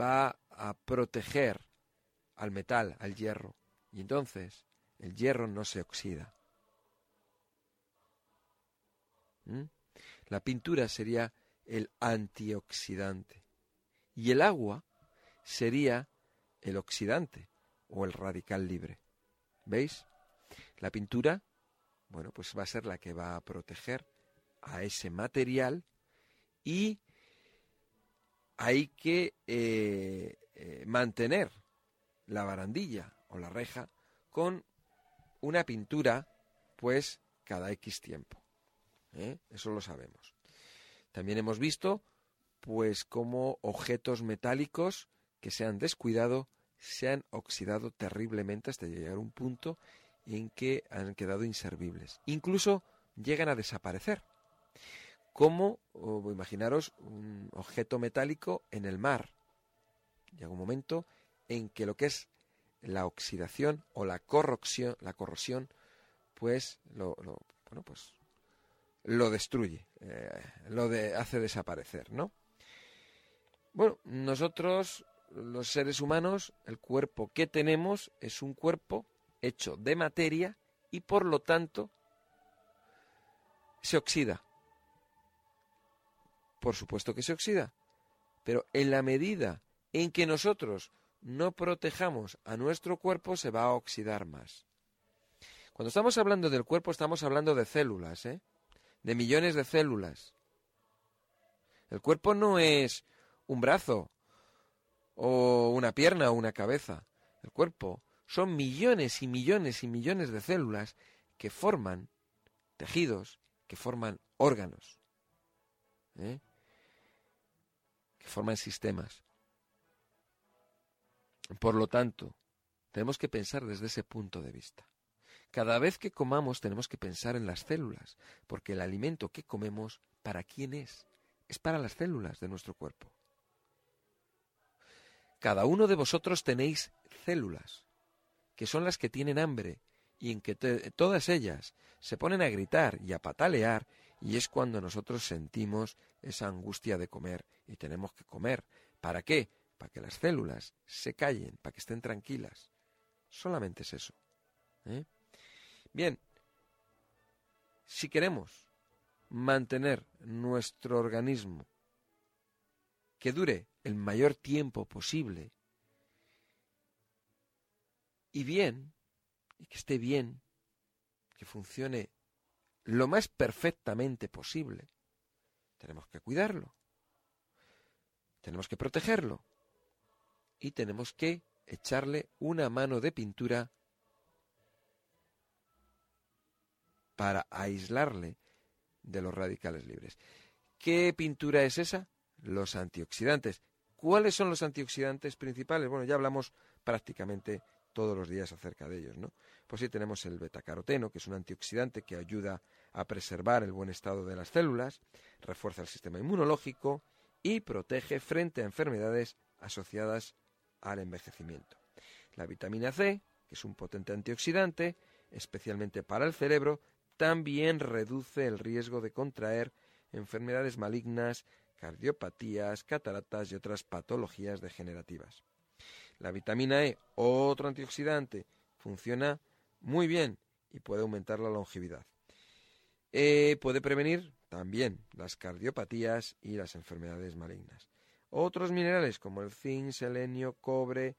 va a proteger al metal, al hierro, y entonces el hierro no se oxida. ¿Mm? La pintura sería el antioxidante. Y el agua sería el oxidante o el radical libre. ¿Veis? La pintura, bueno, pues va a ser la que va a proteger a ese material y hay que eh, eh, mantener la barandilla o la reja con una pintura, pues cada X tiempo. ¿eh? Eso lo sabemos. También hemos visto, pues, cómo objetos metálicos que se han descuidado se han oxidado terriblemente hasta llegar a un punto en que han quedado inservibles. Incluso llegan a desaparecer. Como, imaginaros, un objeto metálico en el mar. Llega un momento en que lo que es la oxidación o la corrosión, la corrosión pues lo, bueno, pues lo destruye, eh, lo de, hace desaparecer, ¿no? Bueno, nosotros, los seres humanos, el cuerpo que tenemos es un cuerpo hecho de materia y por lo tanto se oxida. Por supuesto que se oxida, pero en la medida en que nosotros no protejamos a nuestro cuerpo se va a oxidar más. Cuando estamos hablando del cuerpo estamos hablando de células, ¿eh? de millones de células. El cuerpo no es un brazo o una pierna o una cabeza. El cuerpo son millones y millones y millones de células que forman tejidos, que forman órganos, ¿eh? que forman sistemas. Por lo tanto, tenemos que pensar desde ese punto de vista. Cada vez que comamos tenemos que pensar en las células, porque el alimento que comemos, ¿para quién es? Es para las células de nuestro cuerpo. Cada uno de vosotros tenéis células, que son las que tienen hambre, y en que todas ellas se ponen a gritar y a patalear, y es cuando nosotros sentimos esa angustia de comer, y tenemos que comer. ¿Para qué? Para que las células se callen, para que estén tranquilas. Solamente es eso. ¿eh? Bien, si queremos mantener nuestro organismo que dure el mayor tiempo posible y bien, y que esté bien, que funcione lo más perfectamente posible, tenemos que cuidarlo, tenemos que protegerlo y tenemos que echarle una mano de pintura para aislarle de los radicales libres. ¿Qué pintura es esa? Los antioxidantes. ¿Cuáles son los antioxidantes principales? Bueno, ya hablamos prácticamente todos los días acerca de ellos, ¿no? Pues sí tenemos el betacaroteno, que es un antioxidante que ayuda a preservar el buen estado de las células, refuerza el sistema inmunológico y protege frente a enfermedades asociadas al envejecimiento. La vitamina C, que es un potente antioxidante, especialmente para el cerebro, también reduce el riesgo de contraer enfermedades malignas, cardiopatías, cataratas y otras patologías degenerativas. La vitamina E, otro antioxidante, funciona muy bien y puede aumentar la longevidad. Eh, puede prevenir también las cardiopatías y las enfermedades malignas. Otros minerales como el zinc, selenio, cobre,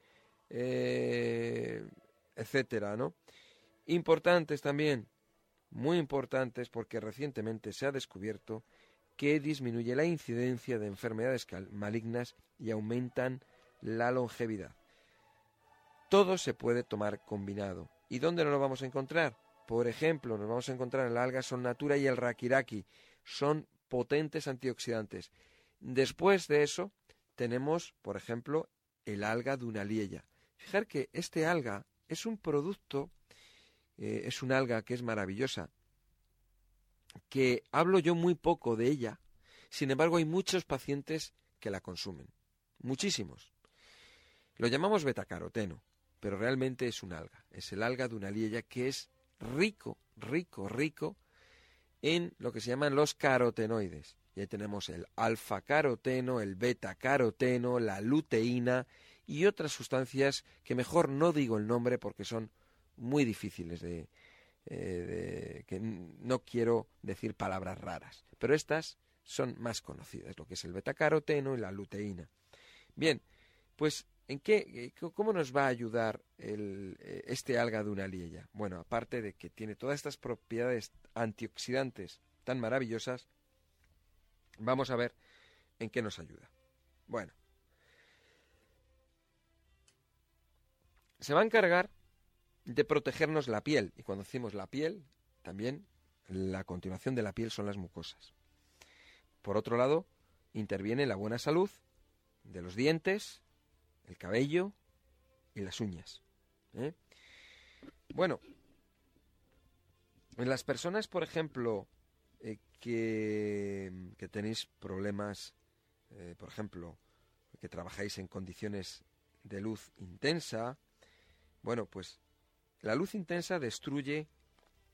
eh, etcétera, ¿no? Importantes también muy importantes porque recientemente se ha descubierto que disminuye la incidencia de enfermedades malignas y aumentan la longevidad. Todo se puede tomar combinado. ¿Y dónde nos lo vamos a encontrar? Por ejemplo, nos vamos a encontrar en la alga son natura y el rakiraki. Son potentes antioxidantes. Después de eso, tenemos, por ejemplo, el alga dunaliella. Fijar que este alga es un producto eh, es un alga que es maravillosa, que hablo yo muy poco de ella, sin embargo hay muchos pacientes que la consumen, muchísimos. Lo llamamos betacaroteno, pero realmente es un alga, es el alga de una liella que es rico, rico, rico en lo que se llaman los carotenoides. Y ahí tenemos el alfa-caroteno, el beta-caroteno, la luteína y otras sustancias que mejor no digo el nombre porque son muy difíciles de, eh, que no quiero decir palabras raras, pero estas son más conocidas, lo que es el betacaroteno y la luteína. Bien, pues ¿en qué, eh, cómo nos va a ayudar eh, este alga de una liella? Bueno, aparte de que tiene todas estas propiedades antioxidantes tan maravillosas, vamos a ver ¿En qué nos ayuda? Bueno, se va a encargar de protegernos la piel. Y cuando decimos la piel, también la continuación de la piel son las mucosas. Por otro lado, interviene la buena salud de los dientes, el cabello y las uñas. ¿eh? Bueno, en las personas, por ejemplo, eh, que, tenéis problemas, eh, por ejemplo, que trabajáis en condiciones de luz intensa, bueno, pues la luz intensa destruye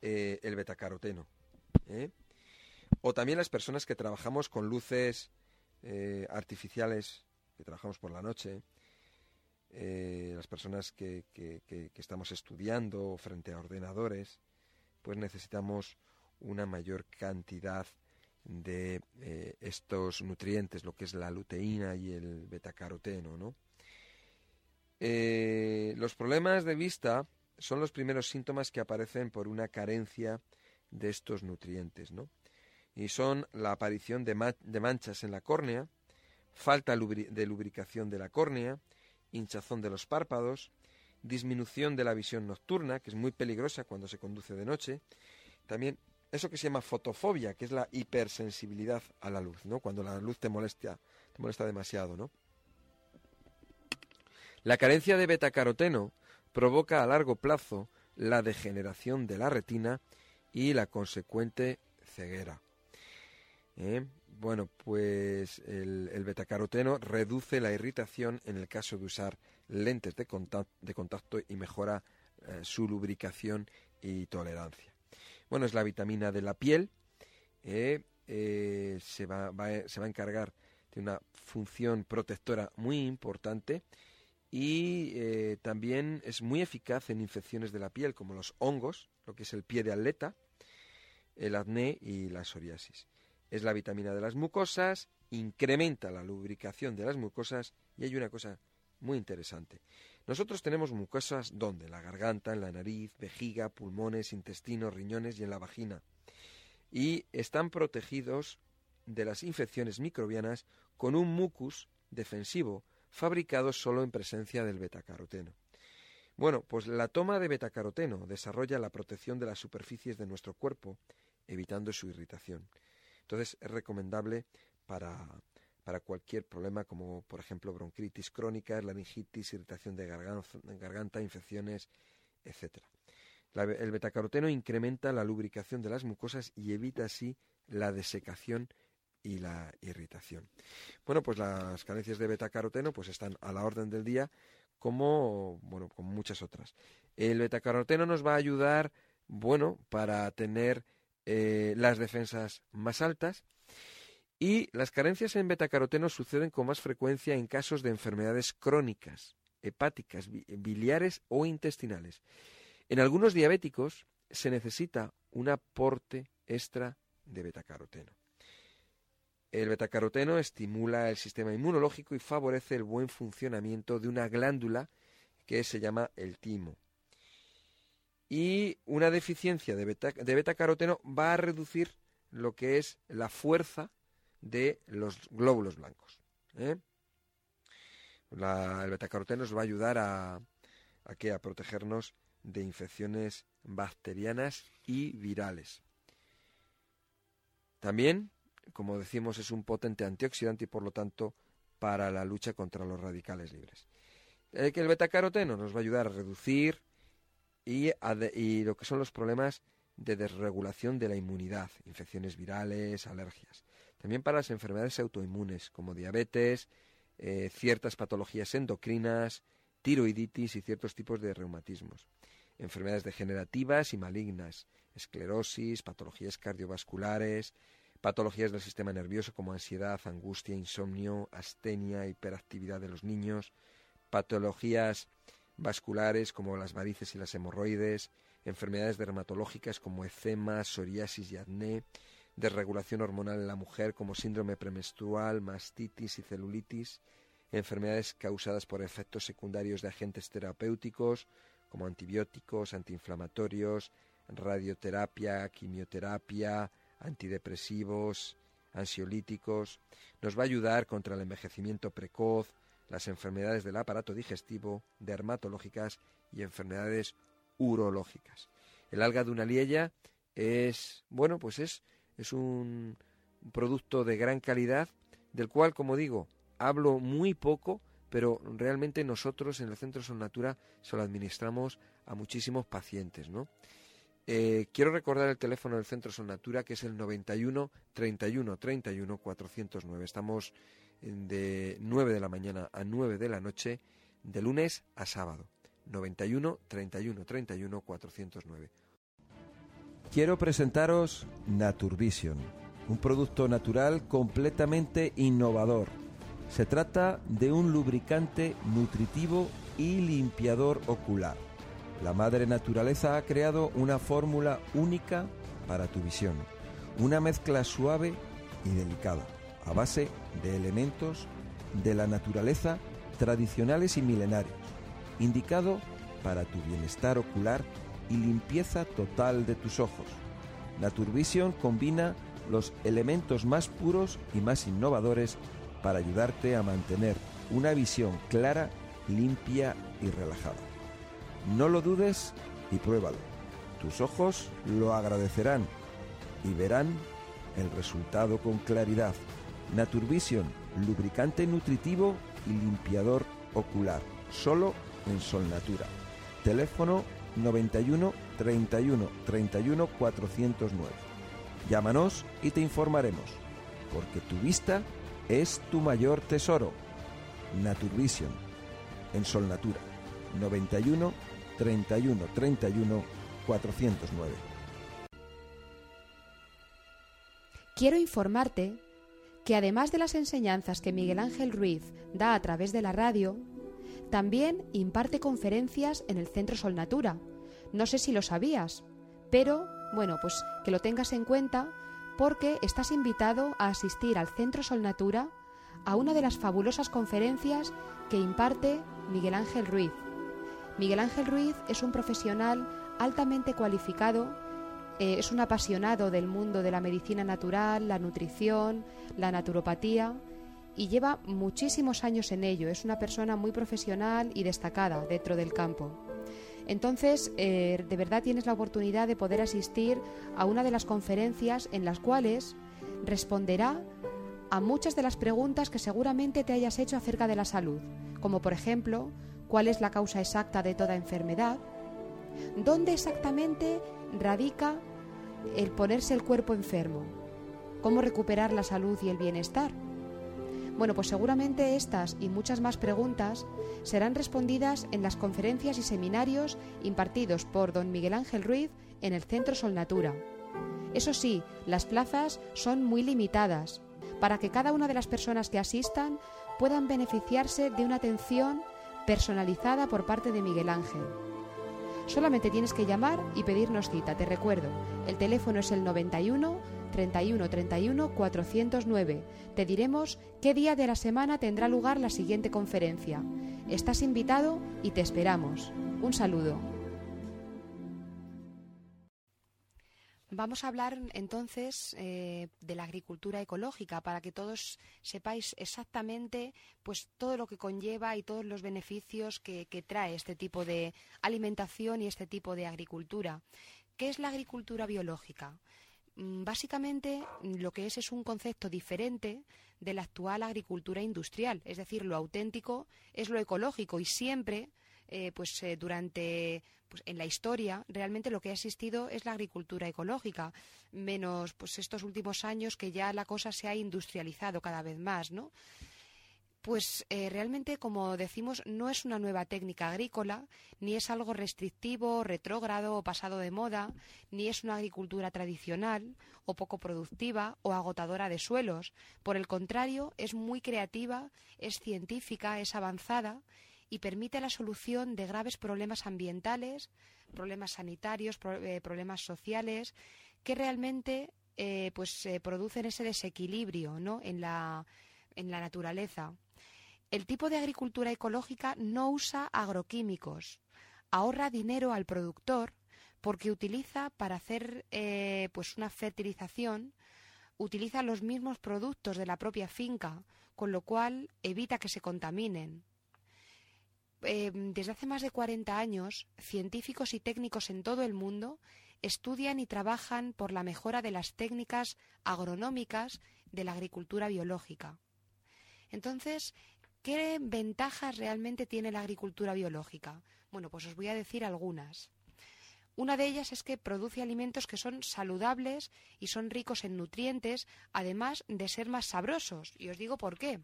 eh, el betacaroteno. ¿eh? O también las personas que trabajamos con luces eh, artificiales, que trabajamos por la noche, las personas que, que, estamos estudiando frente a ordenadores, pues necesitamos una mayor cantidad de estos nutrientes, lo que es la luteína y el betacaroteno, ¿no? los problemas de vista son los primeros síntomas que aparecen por una carencia de estos nutrientes, ¿no? Y son la aparición de, manchas en la córnea, falta de lubricación de la córnea, hinchazón de los párpados, disminución de la visión nocturna, que es muy peligrosa cuando se conduce de noche, también eso que se llama fotofobia, que es la hipersensibilidad a la luz, ¿no? Cuando la luz te molesta, te molesta demasiado, ¿no? La carencia de betacaroteno provoca a largo plazo la degeneración de la retina y la consecuente ceguera. ¿Eh? Bueno, pues el, betacaroteno reduce la irritación en el caso de usar lentes de contacto, y mejora eh, su lubricación y tolerancia. Bueno, es la vitamina de la piel. ¿eh? se va a encargar de una función protectora muy importante y eh, también es muy eficaz en infecciones de la piel como los hongos, lo que es el pie de atleta, el acné y la psoriasis. Es la vitamina de las mucosas, incrementa la lubricación de las mucosas y hay una cosa muy interesante. Nosotros tenemos mucosas ¿dónde? En la garganta, en la nariz, vejiga, pulmones, intestinos, riñones y en la vagina. Y están protegidos de las infecciones microbianas con un mucus defensivo fabricados solo en presencia del betacaroteno. Bueno, pues la toma de betacaroteno desarrolla la protección de las superficies de nuestro cuerpo, evitando su irritación. Entonces es recomendable para, para cualquier problema como por ejemplo bronquitis crónica, laringitis, irritación de garganta, infecciones, etc. el betacaroteno incrementa la lubricación de las mucosas y evita así la desecación y la irritación. Bueno, pues las carencias de betacaroteno pues están a la orden del día como bueno, muchas otras. El betacaroteno nos va a ayudar, bueno, para tener eh, las defensas más altas y las carencias en betacaroteno suceden con más frecuencia en casos de enfermedades crónicas, hepáticas, biliares o intestinales. En algunos diabéticos se necesita un aporte extra de betacaroteno. El betacaroteno estimula el sistema inmunológico y favorece el buen funcionamiento de una glándula que se llama el timo. Y una deficiencia de, betacaroteno va a reducir lo que es la fuerza de los glóbulos blancos. ¿eh? el betacaroteno nos va a ayudar a, a protegernos de infecciones bacterianas y virales. También como decimos, es un potente antioxidante y por lo tanto para la lucha contra los radicales libres. Eh, el betacaroteno nos va a ayudar a reducir y, y lo que son los problemas de desregulación de la inmunidad, infecciones virales, alergias. También para las enfermedades autoinmunes como diabetes, eh, ciertas patologías endocrinas, tiroiditis y ciertos tipos de reumatismos. Enfermedades degenerativas y malignas, esclerosis, patologías cardiovasculares, patologías del sistema nervioso como ansiedad, angustia, insomnio, astenia, hiperactividad de los niños, patologías vasculares como las varices y las hemorroides, enfermedades dermatológicas como eczema, psoriasis y acné, desregulación hormonal en la mujer como síndrome premenstrual, mastitis y celulitis, enfermedades causadas por efectos secundarios de agentes terapéuticos como antibióticos, antiinflamatorios, radioterapia, quimioterapia, antidepresivos, ansiolíticos, nos va a ayudar contra el envejecimiento precoz, las enfermedades del aparato digestivo, dermatológicas y enfermedades urológicas. El alga de una liella es, bueno, pues es, es un producto de gran calidad, del cual, como digo, hablo muy poco, pero realmente nosotros en el Centro Son Natura se lo administramos a muchísimos pacientes, ¿no? Eh, quiero recordar el teléfono del Centro Son Natura, que es el 91 31 31 409. Estamos de 9 de la mañana a 9 de la noche, de lunes a sábado. 91 31 31 409. Quiero presentaros Naturvision, un producto natural completamente innovador. Se trata de un lubricante nutritivo y limpiador ocular. La madre naturaleza ha creado una fórmula única para tu visión, una mezcla suave y delicada, a base de elementos de la naturaleza tradicionales y milenarios, indicado para tu bienestar ocular y limpieza total de tus ojos. Naturvision combina los elementos más puros y más innovadores para ayudarte a mantener una visión clara, limpia y relajada. No lo dudes y pruébalo. Tus ojos lo agradecerán y verán el resultado con claridad. Naturvision, lubricante nutritivo y limpiador ocular, solo en Sol Natura. Teléfono 91 31 31 409. Llámanos y te informaremos, porque tu vista es tu mayor tesoro. Naturvision, en Sol Natura, 91 31 31 409. Quiero informarte que además de las enseñanzas que Miguel Ángel Ruiz da a través de la radio, también imparte conferencias en el Centro Sol Natura. No sé si lo sabías, pero bueno, pues que lo tengas en cuenta porque estás invitado a asistir al Centro Sol Natura a una de las fabulosas conferencias que imparte Miguel Ángel Ruiz. Miguel Ángel Ruiz es un profesional altamente cualificado, eh, es un apasionado del mundo de la medicina natural, la nutrición, la naturopatía y lleva muchísimos años en ello. Es una persona muy profesional y destacada dentro del campo. Entonces, eh, de verdad tienes la oportunidad de poder asistir a una de las conferencias en las cuales responderá a muchas de las preguntas que seguramente te hayas hecho acerca de la salud, como por ejemplo, ¿cuál es la causa exacta de toda enfermedad? ¿Dónde exactamente radica el ponerse el cuerpo enfermo? ¿Cómo recuperar la salud y el bienestar? Bueno, pues seguramente estas y muchas más preguntas serán respondidas en las conferencias y seminarios impartidos por don Miguel Ángel Ruiz en el Centro Sol Natura. Eso sí, las plazas son muy limitadas para que cada una de las personas que asistan puedan beneficiarse de una atención personalizada por parte de Miguel Ángel. Solamente tienes que llamar y pedirnos cita, te recuerdo. El teléfono es el 91 31 31 409. Te diremos qué día de la semana tendrá lugar la siguiente conferencia. Estás invitado y te esperamos. Un saludo. Vamos a hablar entonces eh, de la agricultura ecológica para que todos sepáis exactamente pues todo lo que conlleva y todos los beneficios que, que trae este tipo de alimentación y este tipo de agricultura. ¿Qué es la agricultura biológica? Mm, básicamente lo que es es un concepto diferente de la actual agricultura industrial, es decir, lo auténtico es lo ecológico y siempre eh, pues eh, durante pues, en la historia realmente lo que ha existido es la agricultura ecológica menos pues estos últimos años que ya la cosa se ha industrializado cada vez más no pues eh, realmente, como decimos, no es una nueva técnica agrícola, ni es algo restrictivo, retrógrado o pasado de moda, ni es una agricultura tradicional o poco productiva o agotadora de suelos. Por el contrario, es muy creativa, es científica, es avanzada y permite la solución de graves problemas ambientales, problemas sanitarios, eh, problemas sociales, que realmente eh, pues, producen ese desequilibrio ¿no? en, la, en la naturaleza. El tipo de agricultura ecológica no usa agroquímicos, ahorra dinero al productor porque utiliza para hacer eh, pues una fertilización utiliza los mismos productos de la propia finca, con lo cual evita que se contaminen. Em, desde hace más de 40 años, científicos y técnicos en todo el mundo estudian y trabajan por la mejora de las técnicas agronómicas de la agricultura biológica. Entonces, ¿qué ventajas realmente tiene la agricultura biológica? Bueno, pues os voy a decir algunas. Una de ellas es que produce alimentos que son saludables y son ricos en nutrientes, además de ser más sabrosos. Y os digo por qué.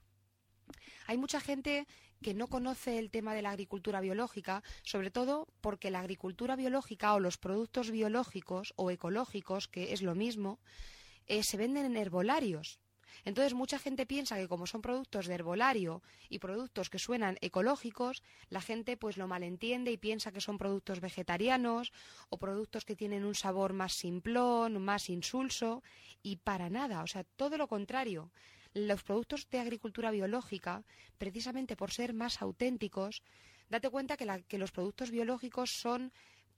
Hay mucha gente que no conoce el tema de la agricultura biológica, sobre todo porque la agricultura biológica o los productos biológicos o ecológicos, que es lo mismo, eh, se venden en herbolarios. Entonces mucha gente piensa que como son productos de herbolario y productos que suenan ecológicos, la gente pues lo malentiende y piensa que son productos vegetarianos o productos que tienen un sabor más simplón, más insulso y para nada, o sea, todo lo contrario. Los productos de agricultura biológica, precisamente por ser más auténticos, date cuenta que, que los productos biológicos son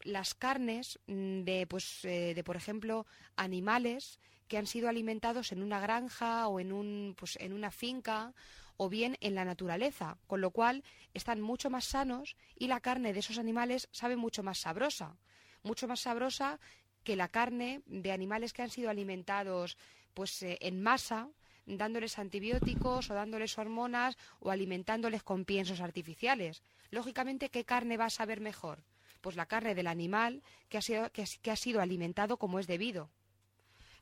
las carnes mm, de, pues, eh, de, por ejemplo, animales que han sido alimentados en una granja o en, un, pues, en una finca o bien en la naturaleza, con lo cual están mucho más sanos y la carne de esos animales sabe mucho más sabrosa, mucho más sabrosa que la carne de animales que han sido alimentados pues eh, en masa dándoles antibióticos o dándoles hormonas o alimentándoles con piensos artificiales. Lógicamente, ¿qué carne va a saber mejor? Pues la carne del animal que ha sido, que ha sido alimentado como es debido.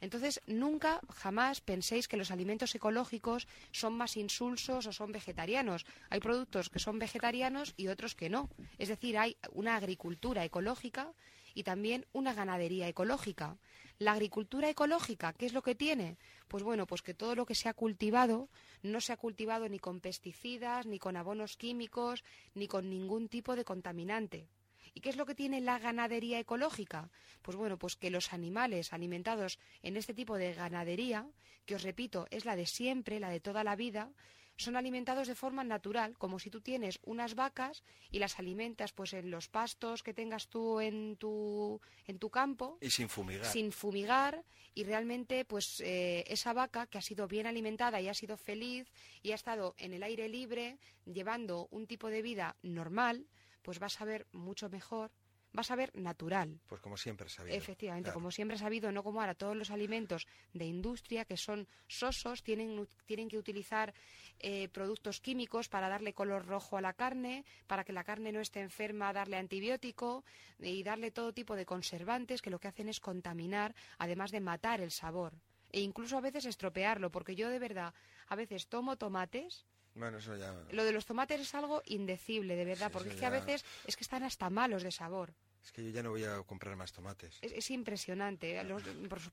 Entonces, nunca, jamás penséis que los alimentos ecológicos son más insulsos o son vegetarianos. Hay productos que son vegetarianos y otros que no. Es decir, hay una agricultura ecológica y también una ganadería ecológica. La agricultura ecológica, ¿qué es lo que tiene? Pues bueno, pues que todo lo que se ha cultivado no se ha cultivado ni con pesticidas, ni con abonos químicos, ni con ningún tipo de contaminante. ¿Y qué es lo que tiene la ganadería ecológica? Pues bueno, pues que los animales alimentados en este tipo de ganadería, que os repito, es la de siempre, la de toda la vida, son alimentados de forma natural, como si tú tienes unas vacas y las alimentas pues en los pastos que tengas tú en tu, en tu campo. Y sin fumigar. Sin fumigar y realmente pues eh, esa vaca que ha sido bien alimentada y ha sido feliz y ha estado en el aire libre llevando un tipo de vida normal, pues vas a ver mucho mejor vas a ver natural. Pues como siempre he sabido. Efectivamente, como siempre he sabido, no como ahora todos los alimentos de industria que son sosos, tienen, tienen que utilizar eh, productos químicos para darle color rojo a la carne, para que la carne no esté enferma, darle antibiótico y darle todo tipo de conservantes que lo que hacen es contaminar, además de matar el sabor. E incluso a veces estropearlo, porque yo de verdad a veces tomo tomates bueno, eso ya... Lo de los tomates es algo indecible, de verdad, porque es que a veces es que están hasta malos de sabor. Es que yo ya no voy a comprar más tomates. Es, impresionante.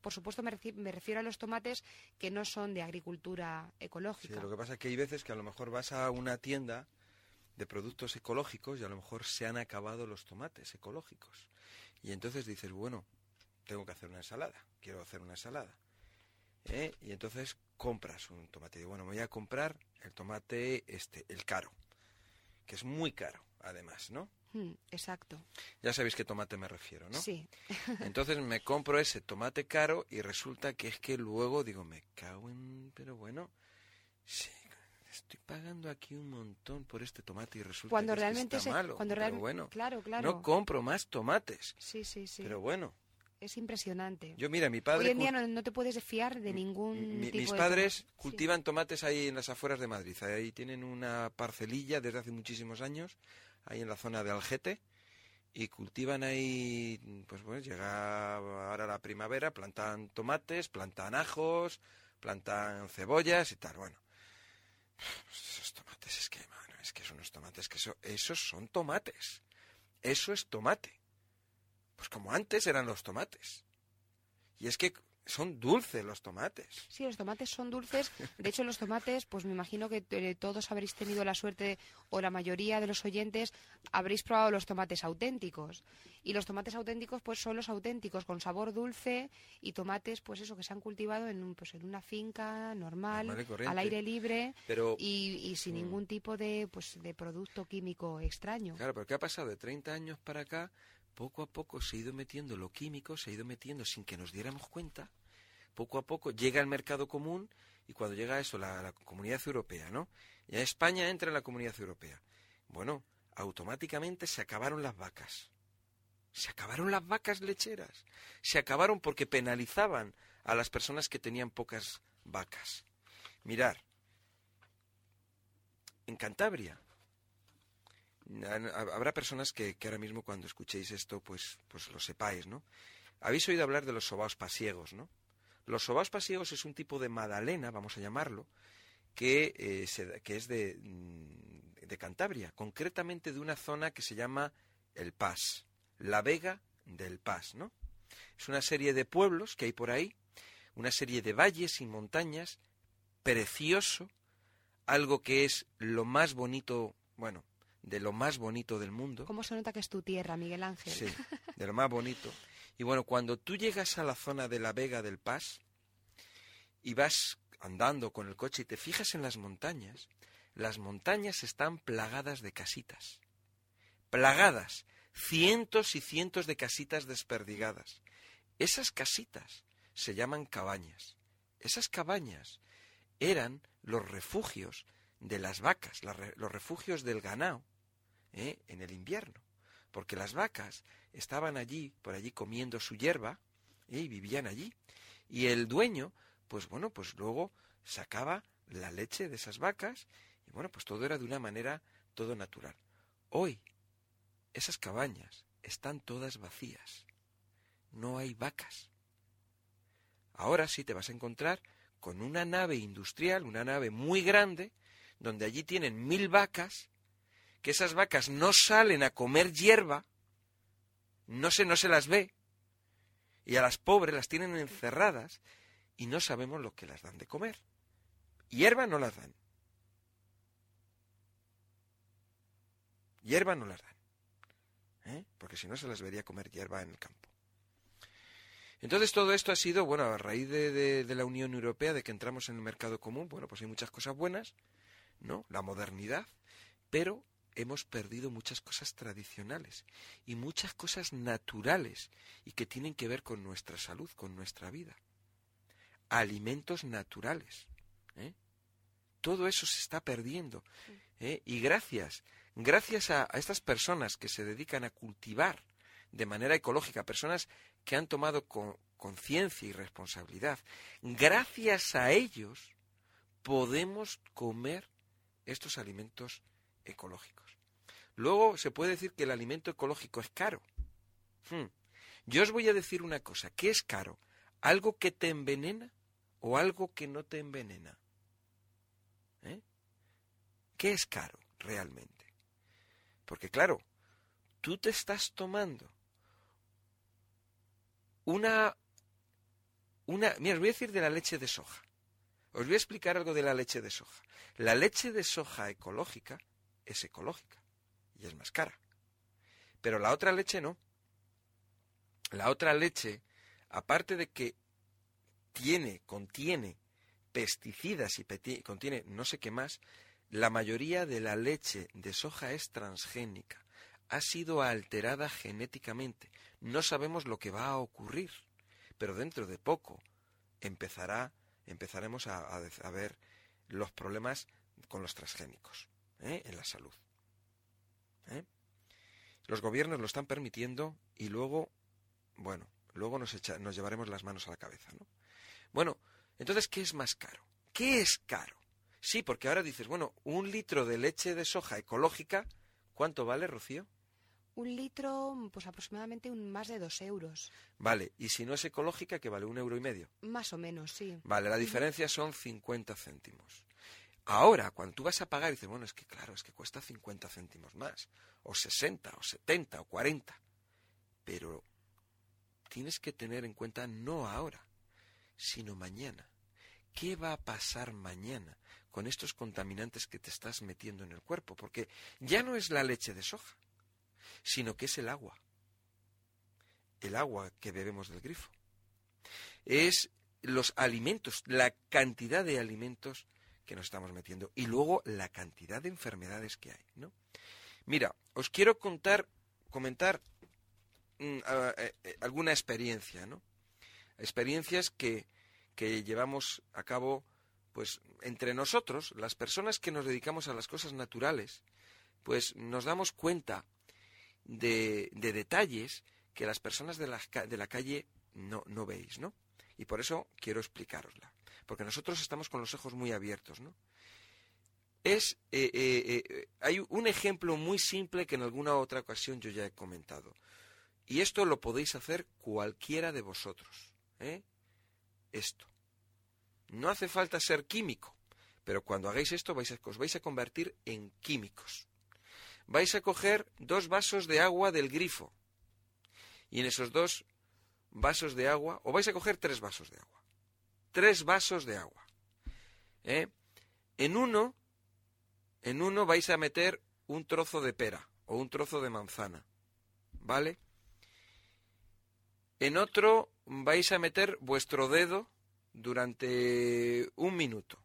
por, supuesto me, refiero a los tomates que no son de agricultura ecológica. Sí, lo que pasa es que hay veces que a lo mejor vas a una tienda de productos ecológicos y a lo mejor se han acabado los tomates ecológicos. Y entonces dices, bueno, tengo que hacer una ensalada, quiero hacer una ensalada. ¿eh? Y entonces compras un tomate. Y bueno, me voy a comprar el tomate, este, el caro, que es muy caro, además, ¿no? Hmm, exacto. Ya sabéis qué tomate me refiero, ¿no? Sí. Entonces me compro ese tomate caro y resulta que es que luego digo, me cago en... Pero bueno, sí, estoy pagando aquí un montón por este tomate y resulta cuando que, realmente está malo. Cuando pero bueno, claro, claro. no compro más tomates. Sí, sí, sí. Pero bueno. Es impresionante. Yo, mira, mi padre... Hoy en día no, te puedes fiar de ningún tipo Mis padres cultivan tomates ahí en las afueras de Madrid. Ahí tienen una parcelilla desde hace muchísimos años, ahí en la zona de Algete, y cultivan ahí, pues bueno, llega ahora la primavera, plantan tomates, plantan ajos, plantan cebollas y tal. Bueno, esos tomates es que, mano, es que son unos tomates que eso, esos son tomates. Eso es tomate. Pues como antes eran los tomates. Y es que son dulces los tomates. Sí, los tomates son dulces. De hecho, los tomates, pues me imagino que eh, todos habréis tenido la suerte, o la mayoría de los oyentes, habréis probado los tomates auténticos. Y los tomates auténticos, pues son los auténticos, con sabor dulce y tomates, pues eso, que se han cultivado en, pues, en una finca normal, al aire libre y, sin mm. ningún tipo de, pues, de producto químico extraño. Claro, pero ¿qué ha pasado de 30 años para acá? Poco a poco se ha ido metiendo lo químico, se ha ido metiendo sin que nos diéramos cuenta, poco a poco llega al mercado común y cuando llega eso, la, la comunidad europea, ¿no? Ya España entra en la comunidad europea. Bueno, automáticamente se acabaron las vacas. Se acabaron las vacas lecheras. Se acabaron porque penalizaban a las personas que tenían pocas vacas. Mirar, en Cantabria habrá personas que, ahora mismo cuando escuchéis esto pues, pues lo sepáis, ¿no? Habéis oído hablar de los sobaos pasiegos, ¿no? Los sobaos pasiegos es un tipo de magdalena, vamos a llamarlo, que, eh, que es de, mm, de Cantabria, concretamente de una zona que se llama El Pas, la Vega del Pas, ¿no? Es una serie de pueblos que hay por ahí, una serie de valles y montañas, precioso, algo que es lo más bonito, bueno, de lo más bonito del mundo. ¿Cómo se nota que es tu tierra, Miguel Ángel? Sí, de lo más bonito. Y bueno, cuando tú llegas a la zona de la Vega del Paz y vas andando con el coche y te fijas en las montañas, las montañas están plagadas de casitas. Plagadas. Cientos y cientos de casitas desperdigadas. Esas casitas se llaman cabañas. Esas cabañas eran los refugios de las vacas, los refugios del ganado ¿eh? en el invierno, porque las vacas estaban allí, por allí comiendo su hierba ¿eh? y vivían allí. Y el dueño, pues bueno, pues luego sacaba la leche de esas vacas y bueno, pues todo era de una manera todo natural. Hoy esas cabañas están todas vacías. No hay vacas. Ahora sí te vas a encontrar con una nave industrial, una nave muy grande, donde allí tienen mil vacas, que esas vacas no salen a comer hierba, no se, no se las ve, y a las pobres las tienen encerradas y no sabemos lo que las dan de comer. Hierba no las dan. Hierba no las dan. ¿eh? Porque si no se las vería comer hierba en el campo. Entonces todo esto ha sido, bueno, a raíz de, la Unión Europea, de que entramos en el mercado común, bueno, pues hay muchas cosas buenas, ¿no? La modernidad, pero hemos perdido muchas cosas tradicionales y muchas cosas naturales y que tienen que ver con nuestra salud, con nuestra vida. Alimentos naturales. ¿eh? Todo eso se está perdiendo. ¿eh? Y gracias, gracias a estas personas que se dedican a cultivar de manera ecológica, personas que han tomado conciencia y responsabilidad. Gracias a ellos podemos comer estos alimentos ecológicos. Luego se puede decir que el alimento ecológico es caro. Hmm. Yo os voy a decir una cosa, ¿qué es caro? ¿Algo que te envenena o algo que no te envenena? ¿Eh? ¿Qué es caro realmente? Porque claro, tú te estás tomando una, una... Mira, os voy a decir de la leche de soja. Os voy a explicar algo de la leche de soja. La leche de soja ecológica es ecológica y es más cara. Pero la otra leche no. La otra leche, aparte de que tiene, contiene pesticidas y contiene no sé qué más, la mayoría de la leche de soja es transgénica ha sido alterada genéticamente. No sabemos lo que va a ocurrir, pero dentro de poco empezará, empezaremos a, ver los problemas con los transgénicos ¿eh? en la salud. ¿Eh? Los gobiernos lo están permitiendo y luego, bueno, luego nos, nos llevaremos las manos a la cabeza, ¿no? Bueno, entonces, ¿qué es más caro? ¿Qué es caro? Sí, porque ahora dices, bueno, un litro de leche de soja ecológica, ¿cuánto vale, Rocío? un litro, pues aproximadamente un, más de dos euros. Vale, y si no es ecológica, que vale un euro y medio. Más o menos, sí. Vale, la diferencia son 50 céntimos. Ahora, cuando tú vas a pagar, dices, bueno, es que claro, es que cuesta 50 céntimos más, o 60, o 70, o 40. Pero tienes que tener en cuenta no ahora, sino mañana. ¿Qué va a pasar mañana con estos contaminantes que te estás metiendo en el cuerpo? Porque ya no es la leche de soja sino que es el agua. El agua que bebemos del grifo. Es los alimentos, la cantidad de alimentos que nos estamos metiendo y luego la cantidad de enfermedades que hay, ¿no? Mira, os quiero contar, comentar mm, eh, eh, alguna experiencia, ¿no? Experiencias que, que llevamos a cabo, pues entre nosotros, las personas que nos dedicamos a las cosas naturales, pues nos damos cuenta de, detalles que las personas de la, de la calle no, no veis, ¿no? Y por eso quiero explicarosla. Porque nosotros estamos con los ojos muy abiertos, ¿no? Es, eh, eh, eh, hay un ejemplo muy simple que en alguna otra ocasión yo ya he comentado. Y esto lo podéis hacer cualquiera de vosotros. Esto. No hace falta ser químico, pero cuando hagáis esto vais a, os vais a convertir en químicos. Vais a coger dos vasos de agua del grifo. Y en esos dos vasos de agua, o vais a coger tres vasos de agua. Tres vasos de agua. En uno en uno vais a meter un trozo de pera o un trozo de manzana, ¿vale? En otro vais a meter vuestro dedo durante un minuto.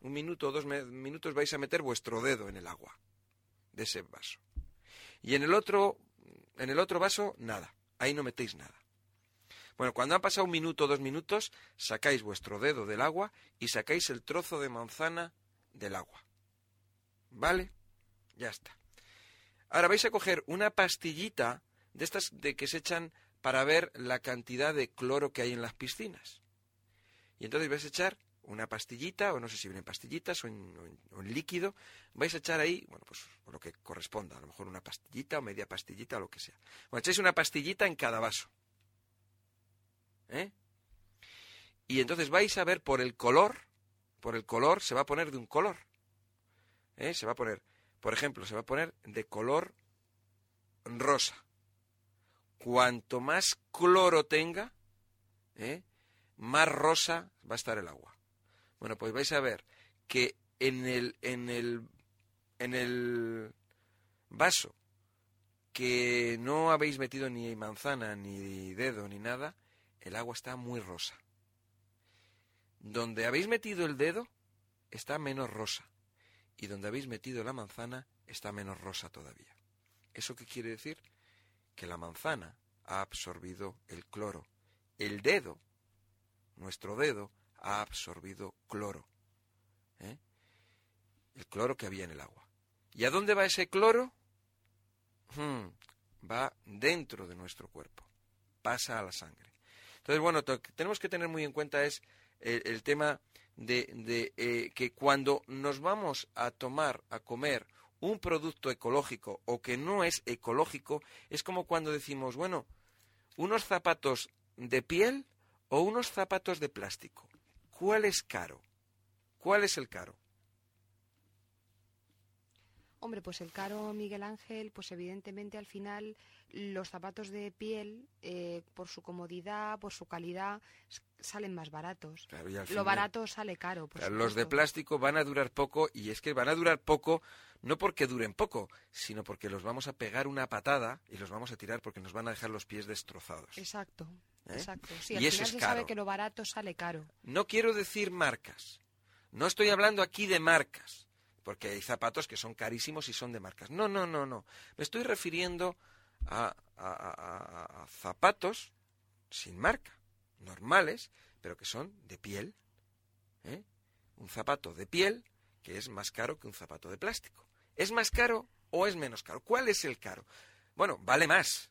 Un minuto o dos minutos vais a meter vuestro dedo en el agua de ese vaso. Y en el otro, en el otro vaso, nada. Ahí no metéis nada. Bueno, cuando han pasado un minuto o dos minutos, sacáis vuestro dedo del agua y sacáis el trozo de manzana del agua. ¿Vale? Ya está. Ahora vais a coger una pastillita de estas de que se echan para ver la cantidad de cloro que hay en las piscinas. Y entonces vais a echar una pastillita, o no sé si vienen pastillitas o en, líquido, vais a echar ahí, bueno, pues lo que corresponda, a lo mejor una pastillita o media pastillita o lo que sea. Bueno, echáis una pastillita en cada vaso. ¿Eh? Y entonces vais a ver por el color, por el color se va a poner de un color. ¿eh? se va a poner, por ejemplo, se va a poner de color rosa. Cuanto más cloro tenga, ¿eh? más rosa va a estar el agua. Bueno, pues vais a ver que en el, en el, en el vaso que no habéis metido ni manzana, ni dedo, ni nada, el agua está muy rosa. Donde habéis metido el dedo, está menos rosa y donde habéis metido la manzana está menos rosa todavía. ¿Eso qué quiere decir? Que la manzana ha absorbido el cloro. El dedo, nuestro dedo, ha absorbido cloro. ¿eh? El cloro que había en el agua. ¿Y a dónde va ese cloro? Hmm, va dentro de nuestro cuerpo. Pasa a la sangre. Entonces, bueno, lo que tenemos que tener muy en cuenta es el tema de, eh, que cuando nos vamos a tomar, a comer un producto ecológico o que no es ecológico, es como cuando decimos, bueno, unos zapatos de piel o unos zapatos de plástico. ¿Cuál es caro? ¿Cuál es el caro? Hombre, pues el caro Miguel Ángel, pues evidentemente al final los zapatos de piel, eh, por su comodidad, por su calidad, salen más baratos. Lo barato sale caro. los de plástico van a durar poco y es que van a durar poco no porque duren poco, sino porque los vamos a pegar una patada y los vamos a tirar porque nos van a dejar los pies destrozados. Exacto, ¿Eh? exacto. Sí, y al final se sabe que lo barato sale caro. No quiero decir marcas. No estoy hablando aquí de marcas porque hay zapatos que son carísimos y son de marcas. No, no, no, no. Me estoy refiriendo a, zapatos sin marca, normales, pero que son de piel. ¿eh? Un zapato de piel que es más caro que un zapato de plástico. ¿Es más caro o es menos caro? ¿Cuál es el caro? Bueno, vale más.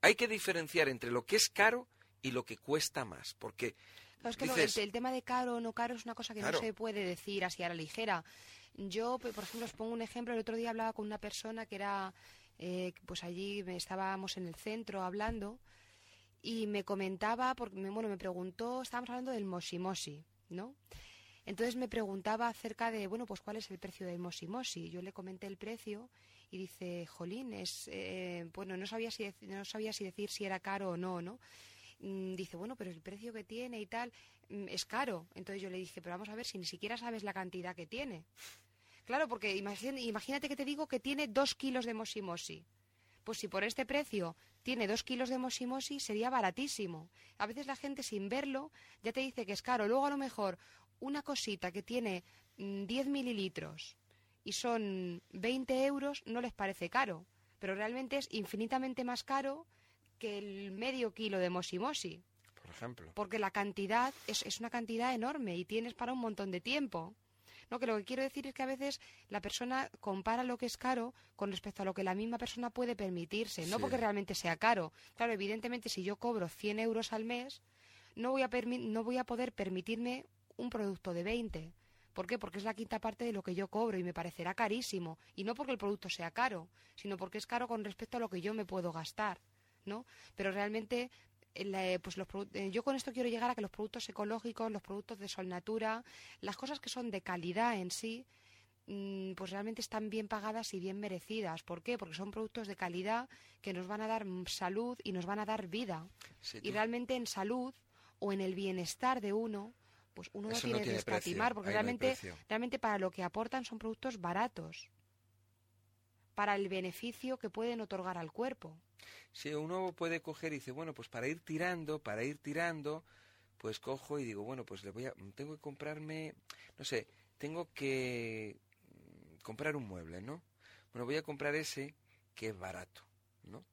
Hay que diferenciar entre lo que es caro y lo que cuesta más, porque es que el, tema de caro o no caro es una cosa que no se puede decir así a la ligera. Yo, por ejemplo, os pongo un ejemplo. El otro día hablaba con una persona que era, eh, pues allí estábamos en el centro hablando y me comentaba, porque bueno, me preguntó, estábamos hablando del mosimosi, ¿no? Entonces me preguntaba acerca de, bueno, pues cuál es el precio del mosimosi. Yo le comenté el precio y dice, jolín, es, eh, bueno, no sabía, si, no sabía si decir si era caro o no, ¿no? Mm, dice, bueno, pero el precio que tiene y tal mm, es caro. Entonces yo le dije, pero vamos a ver si ni siquiera sabes la cantidad que tiene. Claro, porque imagínate que te digo que tiene dos kilos de mosimosi. Pues si por este precio tiene dos kilos de mosimosi, sería baratísimo. A veces la gente sin verlo ya te dice que es caro. Luego a lo mejor una cosita que tiene 10 mm, mililitros y son 20 euros no les parece caro. Pero realmente es infinitamente más caro que el medio kilo de mosimosi. por ejemplo. Porque la cantidad es, es una cantidad enorme y tienes para un montón de tiempo. No, que lo que quiero decir es que a veces la persona compara lo que es caro con respecto a lo que la misma persona puede permitirse, no porque realmente sea caro. Claro, evidentemente si yo cobro 100 euros al mes, no voy a, no voy a poder permitirme un producto de 20. ¿Por qué? Porque es la quinta parte de lo que yo cobro y me parecerá carísimo. Y no porque el producto sea caro, sino porque es caro con respecto a lo que yo me puedo gastar. ¿no? Pero realmente eh, pues eh, yo con esto quiero llegar a que los productos ecológicos, los productos de Sol Natura, las cosas que son de calidad en sí, mm, pues realmente están bien pagadas y bien merecidas. ¿Por qué? Porque son productos de calidad que nos van a dar salud y nos van a dar vida. y realmente en salud o en el bienestar de uno, pues uno no tiene, que escatimar, porque realmente, realmente para lo que aportan son productos baratos para el beneficio que pueden otorgar al cuerpo. Si uno puede coger y dice, bueno, pues para ir tirando, para ir tirando, pues cojo y digo, bueno, pues le voy a, tengo que comprarme, no sé, tengo que mm, comprar un mueble, ¿no? Bueno, voy a comprar ese que es barato, ¿no?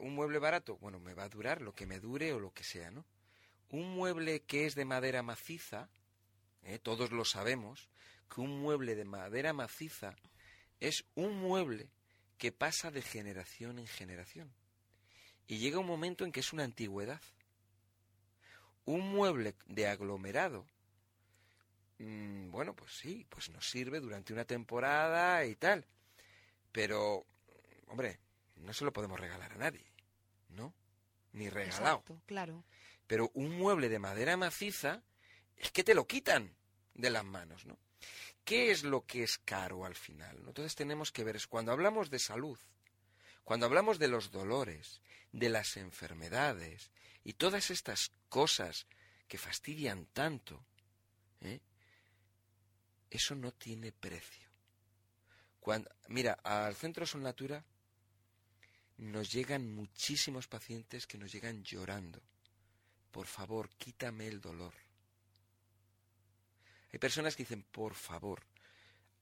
un mueble barato, bueno, me va a durar lo que me dure o lo que sea, ¿no? Un mueble que es de madera maciza, ¿eh? todos lo sabemos, que un mueble de madera maciza es un mueble que pasa de generación en generación. Y llega un momento en que es una antigüedad. Un mueble de aglomerado, mm, bueno, pues sí, pues nos sirve durante una temporada y tal. Pero, hombre, no se lo podemos regalar a nadie, ¿no? Ni regalado. claro. Pero un mueble de madera maciza es que te lo quitan de las manos, ¿no? ¿Qué es lo que es caro al final? Entonces tenemos que ver, es cuando hablamos de salud, cuando hablamos de los dolores, de las enfermedades y todas estas cosas que fastidian tanto, ¿eh? eso no tiene precio. Cuando, mira, al Centro Sol Natura nos llegan muchísimos pacientes que nos llegan llorando. Por favor, quítame el dolor. Hay personas que dicen, por favor,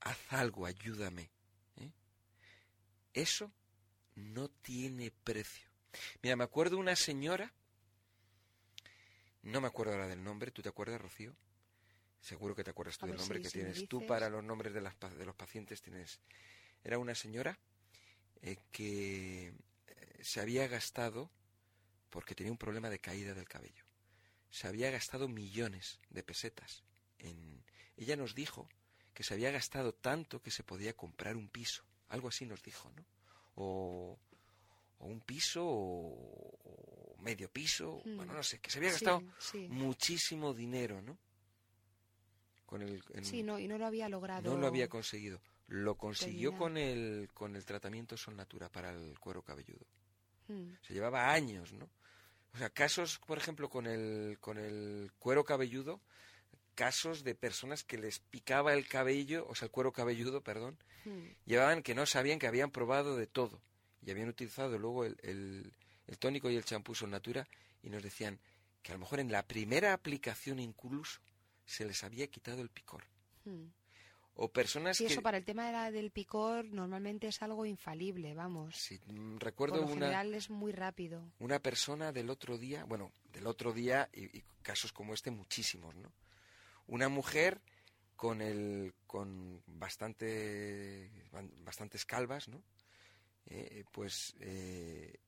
haz algo, ayúdame. ¿eh? Eso no tiene precio. Mira, me acuerdo una señora, no me acuerdo ahora del nombre, ¿tú te acuerdas, Rocío? Seguro que te acuerdas tú del nombre que tienes. Tú para los nombres de, las, de, los pacientes tienes... Era una señora eh, que eh, se había gastado, porque tenía un problema de caída del cabello, se había gastado millones de pesetas ella nos dijo que se había gastado tanto que se podía comprar un piso. Algo así nos dijo, ¿no? O, un piso o, medio piso, hmm. bueno, no sé, que se había gastado muchísimo dinero, ¿no? Con el, sí, no, y no lo había logrado. No lo había conseguido. Lo consiguió con el, con el tratamiento Sol Natura para el cuero cabelludo. Hmm. Se llevaba años, ¿no? O sea, casos, por ejemplo, con el, con el cuero cabelludo, casos de personas que les picaba el cabello, o sea, el cuero cabelludo, perdón, hmm. llevaban que no sabían que habían probado de todo y habían utilizado luego el, el, tónico y el champú Son Natura y nos decían que a lo mejor en la primera aplicación incluso se les había quitado el picor. Hmm. O personas sí, eso para el tema del picor normalmente es algo infalible, vamos. Sí, mm, recuerdo Por lo general es muy rápido. Una persona del otro día, bueno, del otro día y casos como este muchísimos, ¿no? Una mujer con el con bastante bastantes calvas, ¿no? Eh, pues eh,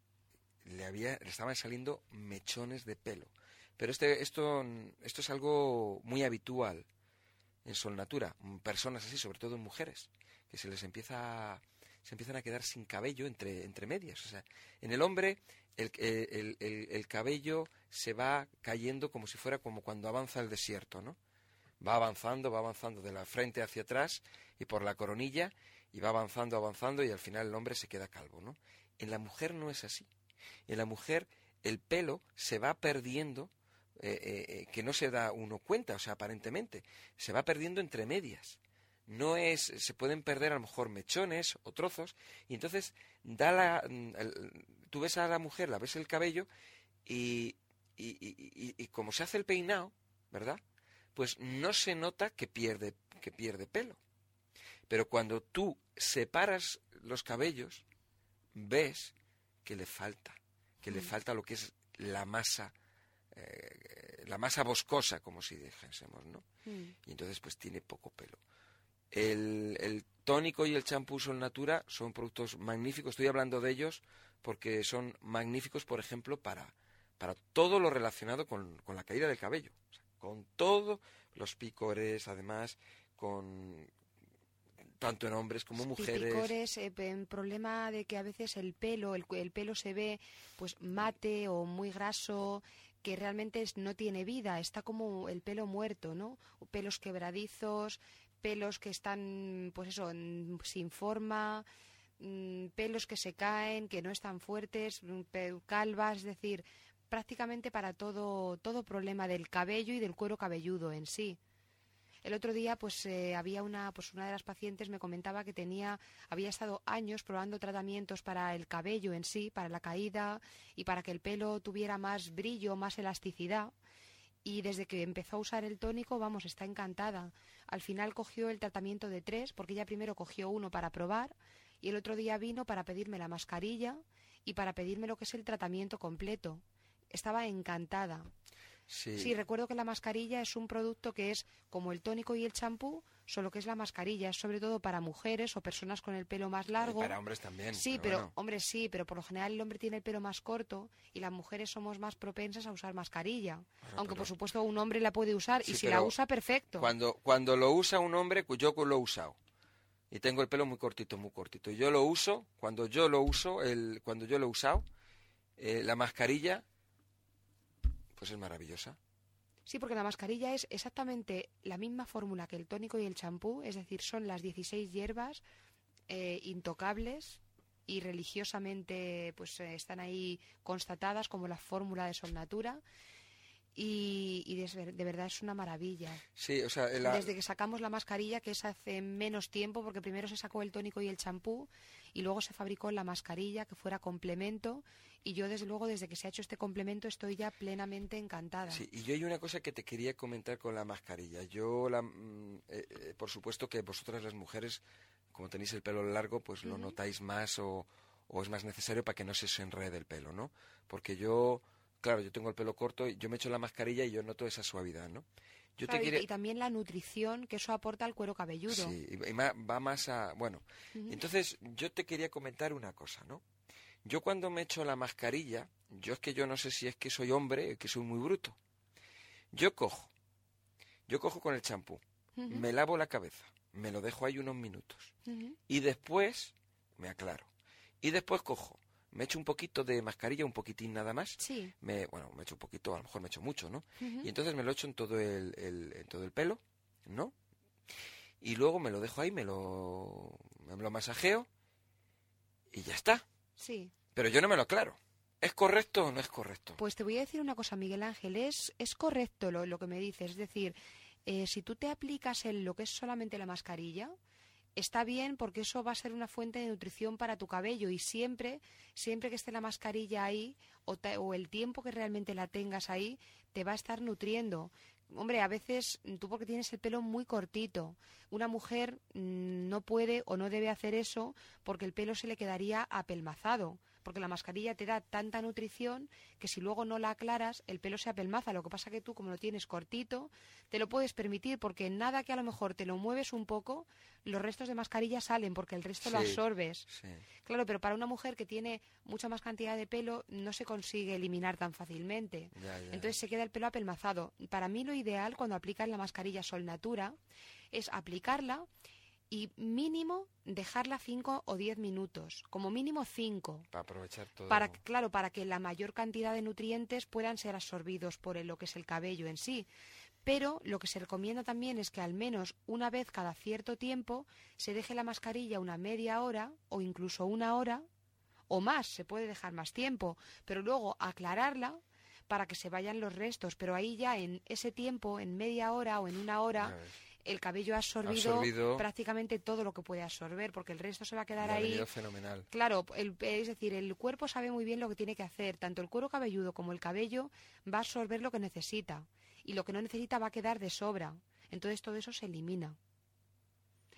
le había le estaban saliendo mechones de pelo. Pero este esto esto es algo muy habitual en Sol Natura, personas así, sobre todo en mujeres, que se les empieza se empiezan a quedar sin cabello entre, entre medias. O sea, en el hombre el, el, el cabello se va cayendo como si fuera como cuando avanza el desierto, ¿no? Va avanzando, va avanzando de la frente hacia atrás y por la coronilla y va avanzando, avanzando y al final el hombre se queda calvo, ¿no? En la mujer no es así. En la mujer el pelo se va perdiendo, eh, eh, eh, que no se da uno cuenta, o sea, aparentemente, se va perdiendo entre medias. No es, se pueden perder a lo mejor mechones o trozos, y entonces da la, mm, tú ves a la mujer, la ves el cabello, y, y, y, y como se hace el peinado, ¿verdad? Pues no se nota que pierde, que pierde pelo. Pero cuando tú separas los cabellos, ves que le falta, que le mm. falta lo que es la masa eh, la masa boscosa, como si dijésemos, ¿no? Mm. Y entonces pues tiene poco pelo. El, el tónico y el champú Sol Natura son productos magníficos, estoy hablando de ellos porque son magníficos, por ejemplo, para, para todo lo relacionado con, con la caída del cabello, con todo, los picores, además, con, tanto en hombres como mujeres. Picores, eh, problema de que a veces el pelo, el, el, pelo se ve pues mate o muy graso, que realmente no tiene vida, está como el pelo muerto, ¿no? Pelos quebradizos, pelos que están, pues eso, sin forma, mm, pelos que se caen, que no están fuertes, mm, calvas, es decir, prácticamente para todo, todo problema del cabello y del cuero cabelludo en sí. El otro día, pues eh, había una, pues una de las pacientes me comentaba que tenía, había estado años probando tratamientos para el cabello en sí, para la caída y para que el pelo tuviera más brillo, más elasticidad. Y desde que empezó a usar el tónico, vamos, está encantada. Al final cogió el tratamiento de tres, porque ella primero cogió uno para probar y el otro día vino para pedirme la mascarilla y para pedirme lo que es el tratamiento completo. Estaba encantada. Sí. recuerdo que la mascarilla es un producto que es como el tónico y el champú, solo que es la mascarilla, es sobre todo para mujeres o personas con el pelo más largo. para hombres también. Sí, pero, hombres sí, pero por lo general el hombre tiene el pelo más corto y las mujeres somos más propensas a usar mascarilla. Aunque por supuesto un hombre la puede usar y si la usa, perfecto. Cuando, cuando lo usa un hombre, yo lo he usado. Y tengo el pelo muy cortito, muy cortito. Yo lo uso, cuando yo lo uso, el, cuando yo lo he usado, eh, la mascarilla pues es maravillosa. Sí, porque la mascarilla es exactamente la misma fórmula que el tónico y el champú, es decir, son las 16 hierbas eh, intocables y religiosamente pues eh, están ahí constatadas como la fórmula de Sol Natura y, de, verdad es una maravilla. Sí, o sea, desde que sacamos la mascarilla, que es hace menos tiempo, porque primero se sacó el tónico y el champú y luego se fabricó la mascarilla que fuera complemento y yo desde luego desde que se ha hecho este complemento estoy ya plenamente encantada. Sí, y yo hay una cosa que te quería comentar con la mascarilla. Yo, la, mm, eh, eh, por supuesto que vosotras las mujeres, como tenéis el pelo largo, pues lo notáis más o, o es más necesario para que no se os enrede el pelo, ¿no? Porque yo, claro, yo tengo el pelo corto y yo me echo la mascarilla y yo noto esa suavidad, ¿no? Yo te y, también la nutrición que eso aporta al cuero cabelludo. Sí, y va más a... Bueno, entonces yo te quería comentar una cosa, ¿no? Yo cuando me echo la mascarilla, yo es que yo no sé si es que soy hombre o que soy muy bruto. Yo cojo, yo cojo con el champú, me lavo la cabeza, me lo dejo ahí unos minutos y después me aclaro. Y después cojo, me echo un poquito de mascarilla, un poquitín nada más. Sí. Me, bueno, me echo un poquito, a lo mejor me echo mucho, ¿no? Y entonces me lo echo en todo el, en todo el pelo, ¿no? Y luego me lo dejo ahí, me lo, me lo masajeo y ya está. Sí. Pero yo no me lo aclaro. ¿Es correcto o no es correcto? Pues te voy a decir una cosa, Miguel Ángel. Es, es correcto lo, lo que me dices. Es decir, eh, si tú te aplicas en lo que es solamente la mascarilla, está bien porque eso va a ser una fuente de nutrición para tu cabello y siempre, siempre que esté la mascarilla ahí o, o, el tiempo que realmente la tengas ahí, te va a estar nutriendo. Hombre, a veces tú porque tienes el pelo muy cortito, una mujer mm, no puede o no debe hacer eso porque el pelo se le quedaría apelmazado porque la mascarilla te da tanta nutrición que si luego no la aclaras, el pelo se apelmaza. Lo que pasa que tú, como lo tienes cortito, te lo puedes permitir porque nada que a lo mejor te lo mueves un poco, los restos de mascarilla salen porque el resto lo absorbes. Claro, pero para una mujer que tiene mucha más cantidad de pelo no se consigue eliminar tan fácilmente. Entonces se queda el pelo apelmazado. Para mí lo ideal cuando aplicas la mascarilla Sol Natura es aplicarla y mínimo dejarla 5 o 10 minutos, como mínimo 5. Para aprovechar todo. Para, claro, para que la mayor cantidad de nutrientes puedan ser absorbidos por lo que es el cabello en sí. Pero lo que se recomienda también es que al menos una vez cada cierto tiempo se deje la mascarilla una media hora o incluso una hora o más, se puede dejar más tiempo, pero luego aclararla para que se vayan los restos, pero ahí ya en ese tiempo, en media hora o en una hora, el cabello ha absorbido, prácticamente todo lo que puede absorber, porque el resto se va a quedar ahí. fenomenal. Claro, es decir, el cuerpo sabe muy bien lo que tiene que hacer. Tanto el cuero cabelludo como el cabello va a absorber lo que necesita. Y lo que no necesita va a quedar de sobra. Entonces todo eso se elimina.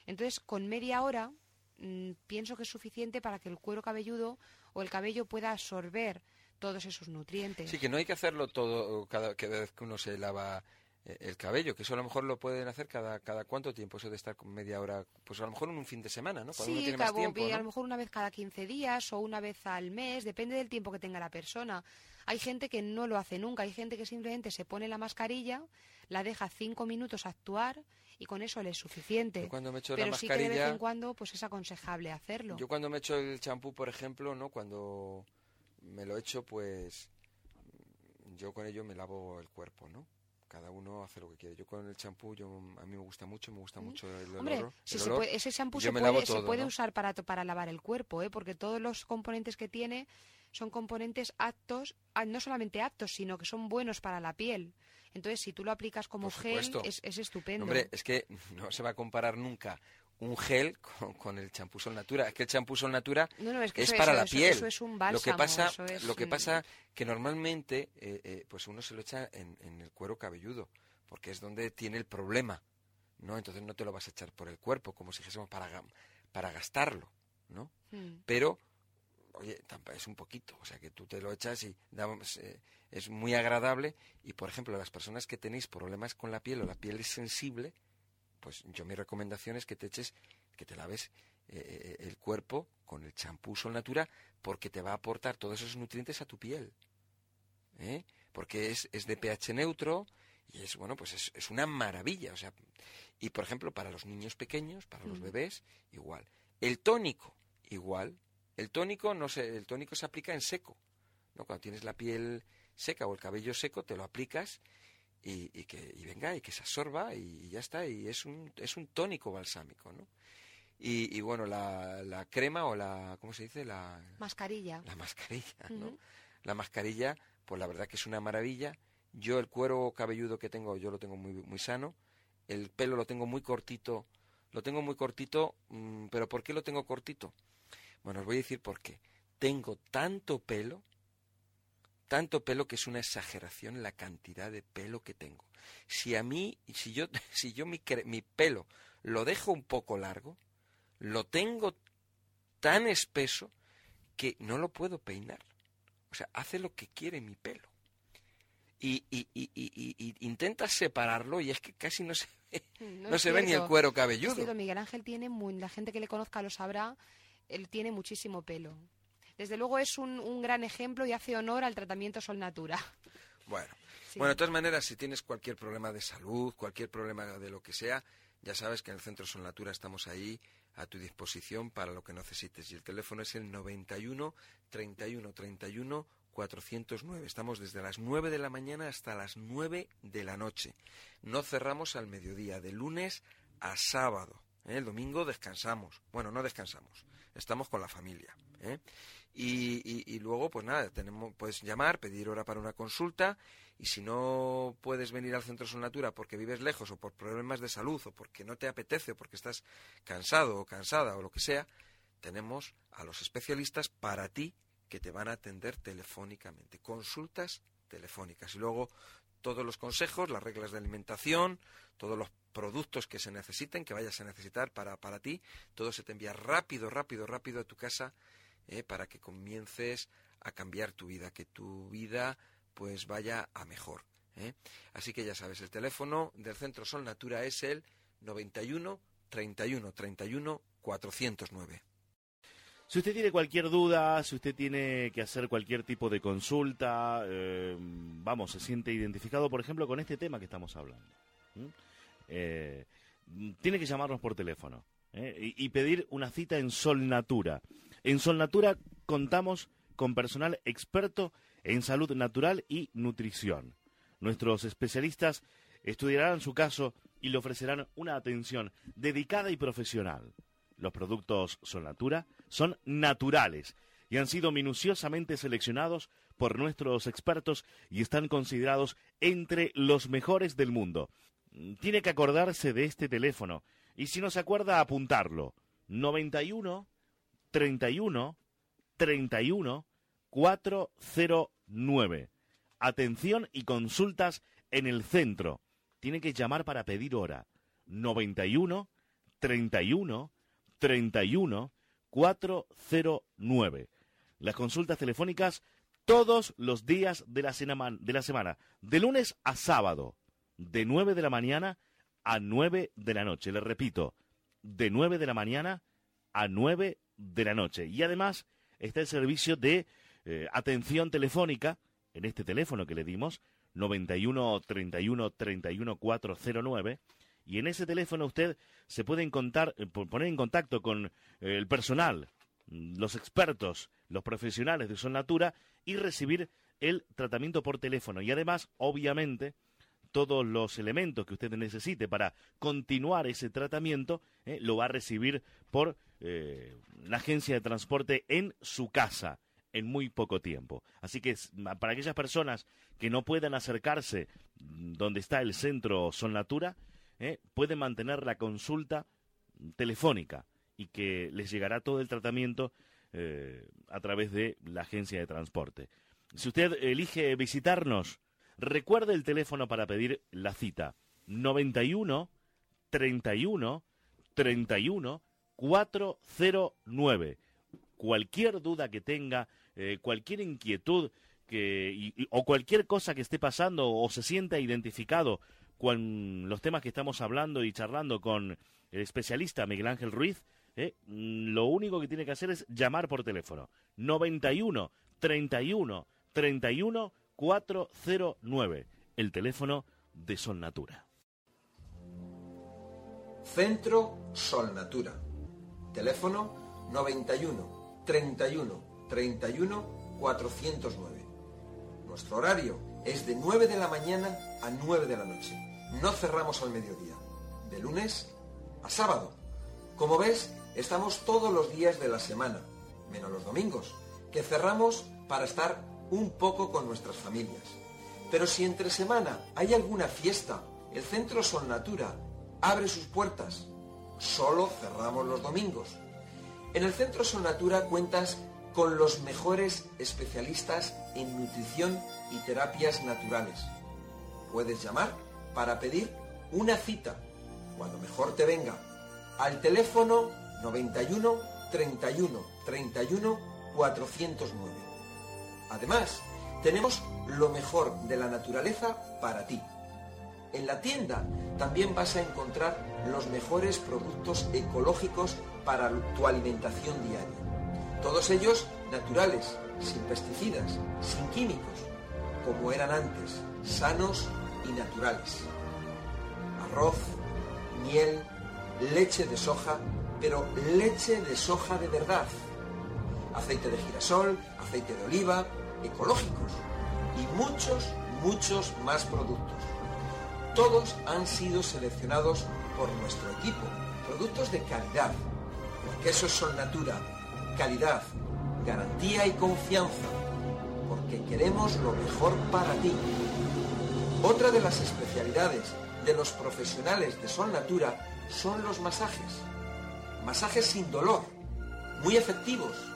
Entonces, con media hora mm, pienso que es suficiente para que el cuero cabelludo o el cabello pueda absorber todos esos nutrientes. Sí, que no hay que hacerlo todo cada, cada vez que uno se lava el cabello, que eso a lo mejor lo pueden hacer cada, cada cuánto tiempo, eso de estar con media hora, pues a lo mejor en un fin de semana, ¿no? Cuando sí, tiene más tiempo, a lo mejor una vez cada 15 días o una vez al mes, depende del tiempo que tenga la persona. Hay gente que no lo hace nunca, hay gente que simplemente se pone la mascarilla, la deja cinco minutos actuar y con eso le es suficiente. cuando me echo Pero la sí que de vez en cuando pues es aconsejable hacerlo. Yo cuando me echo el champú, por ejemplo, ¿no? Cuando me lo echo, pues yo con ello me lavo el cuerpo, ¿no? Cada uno hace lo que quiere. Yo con el champú, yo a mí me gusta mucho, me gusta mucho el Hombre, Si se puede, ese champú se puede, se puede usar para, para lavar el cuerpo, ¿eh? porque todos los componentes que tiene son componentes aptos, no solamente aptos, sino que son buenos para la piel. Entonces, si tú lo aplicas como gel, es, es, estupendo. Hombre, es que no se va a comparar nunca un gel con, el champú Sol Natura. Es que el champú Sol Natura es, para la piel. Eso es un bálsamo, lo que pasa, lo que pasa que normalmente, eh, eh, pues uno se lo echa en, el cuero cabelludo, porque es donde tiene el problema, ¿no? Entonces no te lo vas a echar por el cuerpo, como si dijésemos para, para gastarlo, ¿no? Hmm. Pero oye, es un poquito, o sea que tú te lo echas y eh, es muy agradable y por ejemplo las personas que tenéis problemas con la piel o la piel es sensible, pues yo mi recomendación es que te eches, que te laves eh, eh, el cuerpo con el champú Sol Natura porque te va a aportar todos esos nutrientes a tu piel. ¿eh? Porque es, es, de pH neutro y es, bueno, pues es, es, una maravilla. O sea, y por ejemplo, para los niños pequeños, para los bebés, igual. El tónico, igual. El tónico, no sé, el tónico se aplica en seco. ¿no? Cuando tienes la piel seca o el cabello seco, te lo aplicas y, que y venga y que se absorba y, ya está y es un es un tónico balsámico no y, bueno la, la, crema o la cómo se dice la mascarilla. La mascarilla no la mascarilla pues la verdad que es una maravilla. Yo el cuero cabelludo que tengo yo lo tengo muy muy sano. El pelo lo tengo muy cortito lo tengo muy cortito mm, pero por qué lo tengo cortito bueno os voy a decir por qué. Tengo tanto pelo tanto pelo que es una exageración la cantidad de pelo que tengo. Si a mí, si yo, si yo mi, mi pelo lo dejo un poco largo, lo tengo tan espeso que no lo puedo peinar. O sea, hace lo que quiere mi pelo. Y, y, y, y intenta separarlo y es que casi no se ve, no, se ve ni el cuero cabelludo. Miguel Ángel tiene, muy, la gente que le conozca lo sabrá, él tiene muchísimo pelo. Desde luego es un, gran ejemplo y hace honor al tratamiento Sol Natura. Bueno, bueno, de todas maneras, si tienes cualquier problema de salud, cualquier problema de lo que sea, ya sabes que en el Centro Sol Natura estamos ahí a tu disposición para lo que necesites. Y el teléfono es el 91 31 31 409. Estamos desde las 9 de la mañana hasta las 9 de la noche. No cerramos al mediodía, de lunes a sábado. ¿eh? El domingo descansamos. Bueno, no descansamos. Estamos con la familia. ¿eh? Y, luego, pues nada, tenemos, puedes llamar, pedir hora para una consulta y si no puedes venir al Centro Sol Natura porque vives lejos o por problemas de salud o porque no te apetece o porque estás cansado o cansada o lo que sea, tenemos a los especialistas para ti que te van a atender telefónicamente. Consultas telefónicas y luego todos los consejos, las reglas de alimentación, todos los productos que se necesiten, que vayas a necesitar para, para ti, todo se te envía rápido, rápido, rápido a tu casa ¿eh? para que comiences a cambiar tu vida, que tu vida pues vaya a mejor. ¿eh? Así que ya sabes, el teléfono del Centro Sol Natura es el 91 31 31 409. Si usted tiene cualquier duda, si usted tiene que hacer cualquier tipo de consulta, eh, vamos, se siente identificado, por ejemplo, con este tema que estamos hablando, tiene que llamarnos por teléfono y, pedir una cita en Sol Natura. En Solnatura contamos con personal experto en salud natural y nutrición. Nuestros especialistas estudiarán su caso y le ofrecerán una atención dedicada y profesional. Los productos Solnatura son naturales y han sido minuciosamente seleccionados por nuestros expertos y están considerados entre los mejores del mundo. Tiene que acordarse de este teléfono y si no se acuerda apuntarlo. 91 31 31 409. Atención y consultas en el centro. Tiene que llamar para pedir hora. 91 31 31 409. Las consultas telefónicas todos los días de la, semana, de lunes a sábado, de 9 de la mañana a 9 de la noche. Le repito, de 9 de la mañana a 9 de la noche. Y además está el servicio de eh, atención telefónica en este teléfono que le dimos, 91 31 31 409. Y en ese teléfono usted se puede encontrar, eh, poner en contacto con eh, el personal, los expertos, los profesionales de Son Natura y recibir el tratamiento por teléfono. Y además, obviamente, todos los elementos que usted necesite para continuar ese tratamiento, eh, lo va a recibir por eh, la agencia de transporte en su casa en muy poco tiempo. Así que para aquellas personas que no puedan acercarse donde está el centro Son Natura, eh, pueden mantener la consulta telefónica y que les llegará todo el tratamiento a través de la agencia de transporte. Si usted elige visitarnos, Recuerde el teléfono para pedir la cita. 91 31 31 409. Cualquier duda que tenga, eh, cualquier inquietud que, o cualquier cosa que esté pasando o se sienta identificado con los temas que estamos hablando y charlando con el especialista Miguel Ángel Ruiz, eh, lo único que tiene que hacer es llamar por teléfono. 91 31 31 409, el teléfono de Sol Natura. Centro Sol Natura. Teléfono 91 31 31 409. Nuestro horario es de 9 de la mañana a 9 de la noche. No cerramos al mediodía. De lunes a sábado. Como ves, estamos todos los días de la semana, menos los domingos, que cerramos para estar un poco con nuestras familias. Pero si entre semana hay alguna fiesta, el Centro Son Natura abre sus puertas. Solo cerramos los domingos. En el Centro Son Natura cuentas con los mejores especialistas en nutrición y terapias naturales. Puedes llamar para pedir una cita, cuando mejor te venga, al teléfono 91 31 31 409. Además, tenemos lo mejor de la naturaleza para ti. En la tienda también vas a encontrar los mejores productos ecológicos para tu alimentación diaria. Todos ellos naturales, sin pesticidas, sin químicos, como eran antes, sanos y naturales. Arroz, miel, leche de soja, pero leche de soja de verdad. Aceite de girasol, aceite de oliva, ecológicos y muchos, muchos más productos. Todos han sido seleccionados por nuestro equipo, productos de calidad, porque esos son natura, calidad, garantía y confianza, porque queremos lo mejor para ti. Otra de las especialidades de los profesionales de Sol Natura son los masajes. Masajes sin dolor, muy efectivos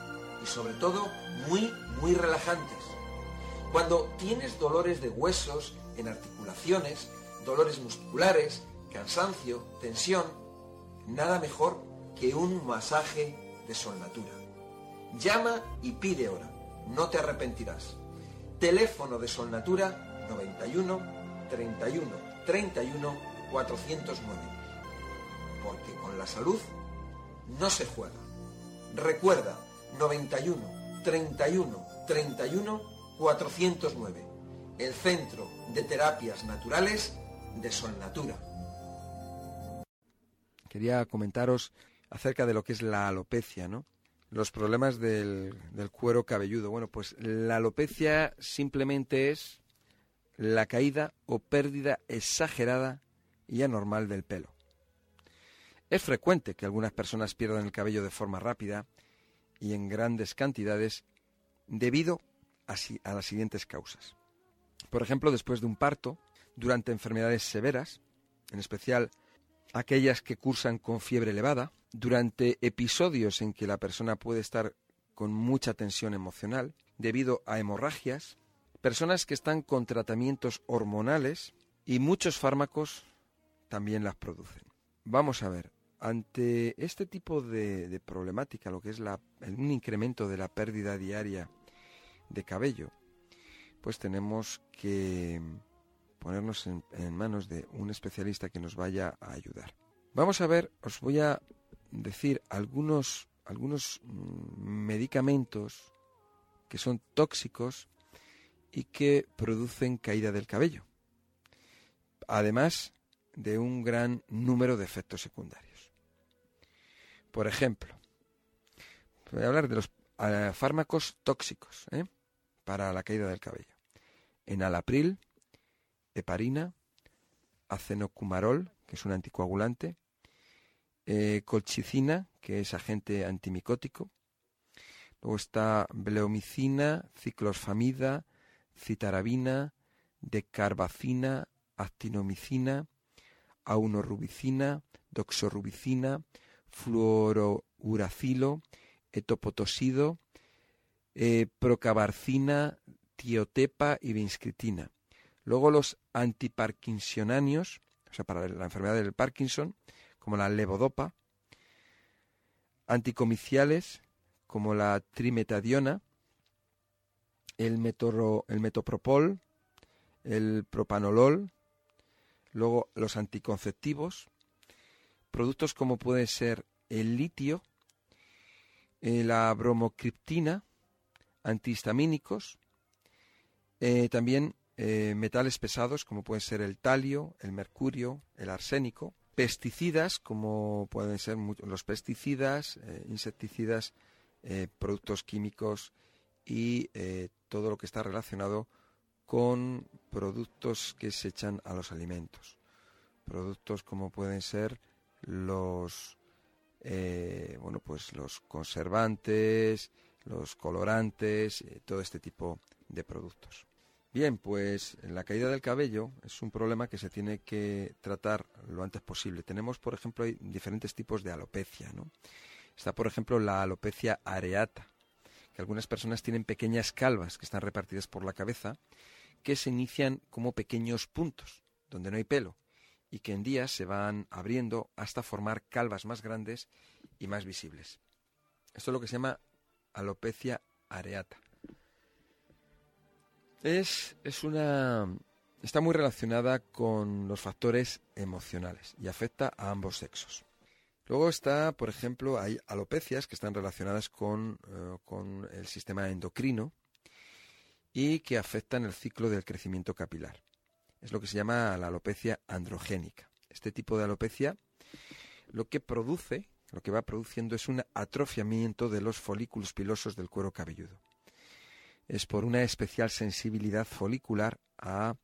sobre todo muy, muy relajantes. Cuando tienes dolores de huesos, en articulaciones, dolores musculares, cansancio, tensión, nada mejor que un masaje de solnatura. Llama y pide hora, no te arrepentirás. Teléfono de Solnatura 91 31 31 409. Porque con la salud no se juega. Recuerda 91 31 31 409, el Centro de Terapias Naturales de Solnatura. Quería comentaros acerca de lo que es la alopecia, ¿no? Los problemas del, del cuero cabelludo. Bueno, pues la alopecia simplemente es la caída o pérdida exagerada y anormal del pelo. Es frecuente que algunas personas pierdan el cabello de forma rápida y en grandes cantidades debido a, las siguientes causas. Por ejemplo, después de un parto, durante enfermedades severas, en especial aquellas que cursan con fiebre elevada, durante episodios en que la persona puede estar con mucha tensión emocional, debido a hemorragias, personas que están con tratamientos hormonales y muchos fármacos también las producen. Vamos a ver, ante este tipo de, problemática, lo que es un incremento de la pérdida diaria de cabello, pues tenemos que ponernos en, manos de un especialista que nos vaya a ayudar. Vamos a ver, os voy a decir algunos, algunos mm, medicamentos que son tóxicos y que producen caída del cabello. Además de un gran número de efectos secundarios. Por ejemplo, voy a hablar de los eh, fármacos tóxicos ¿eh? para la caída del cabello. Enalapril, heparina, acenocumarol, que es un anticoagulante, eh, colchicina, que es agente antimicótico, luego está bleomicina, ciclosfamida, citarabina, decarbacina, actinomicina, aunorubicina, doxorubicina, fluorouracilo, etopotosido, eh, procabarcina, tiotepa y vinscritina. Luego los antiparkinsonanios, o sea, para la enfermedad del Parkinson, como la levodopa, anticomiciales, como la trimetadiona, el, el metopropol, el propanolol, luego los anticonceptivos, productos como puede ser el litio, eh, la bromocriptina, antihistamínicos, eh, también eh, metales pesados como pueden ser el talio, el mercurio, el arsénico, pesticidas como pueden ser los pesticidas, insecticidas, productos químicos y todo lo que está relacionado con productos que se echan a los alimentos. Productos como pueden ser los eh, bueno, pues los conservantes, los colorantes, eh, todo este tipo de productos. Bien, pues la caída del cabello es un problema que se tiene que tratar lo antes posible. Tenemos, por ejemplo, hay diferentes tipos de alopecia, ¿no? Está, por ejemplo, la alopecia areata, que algunas personas tienen pequeñas calvas que están repartidas por la cabeza, que se inician como pequeños puntos, donde no hay pelo, y que en días se van abriendo hasta formar calvas más grandes y más visibles. Esto es lo que se llama alopecia areata. Es, es una. está muy relacionada con los factores emocionales y afecta a ambos sexos. Luego está, por ejemplo, hay alopecias que están relacionadas con, eh, con el sistema endocrino y que afectan el ciclo del crecimiento capilar es lo que se llama la alopecia androgénica. Este tipo de alopecia lo que produce, lo que va produciendo es un atrofiamiento de los folículos pilosos del cuero cabelludo. Es por una especial sensibilidad folicular a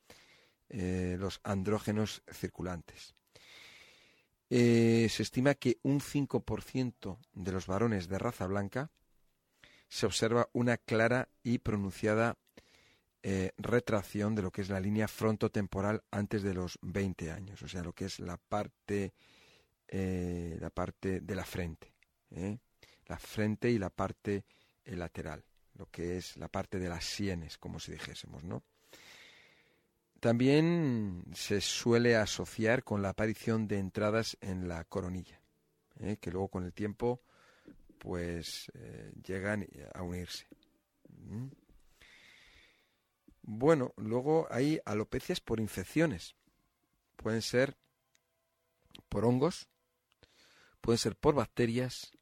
eh, los andrógenos circulantes. Eh, se estima que un 5% de los varones de raza blanca se observa una clara y pronunciada eh, retracción de lo que es la línea frontotemporal antes de los 20 años, o sea, lo que es la parte, eh, la parte de la frente, ¿eh? la frente y la parte lateral, lo que es la parte de las sienes, como si dijésemos, ¿no? También se suele asociar con la aparición de entradas en la coronilla, que luego con el tiempo pues llegan a unirse. Bueno, luego hay alopecias por infecciones. Pueden ser por hongos, pueden ser por bacterias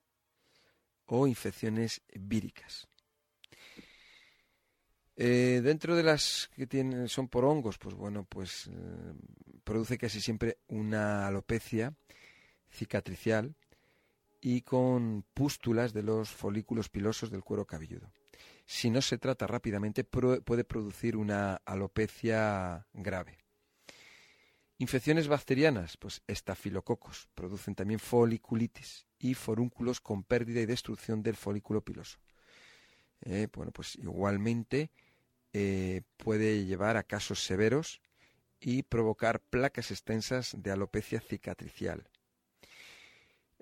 o infecciones víricas. Eh, dentro de las que tienen, son por hongos, pues bueno, pues eh, produce casi siempre una alopecia cicatricial y con pústulas de los folículos pilosos del cuero cabelludo si no se trata rápidamente, puede producir una alopecia grave. Infecciones bacterianas, pues estafilococos, producen también foliculitis y forúnculos con pérdida y destrucción del folículo piloso. Eh, bueno, pues igualmente eh, puede llevar a casos severos y provocar placas extensas de alopecia cicatricial.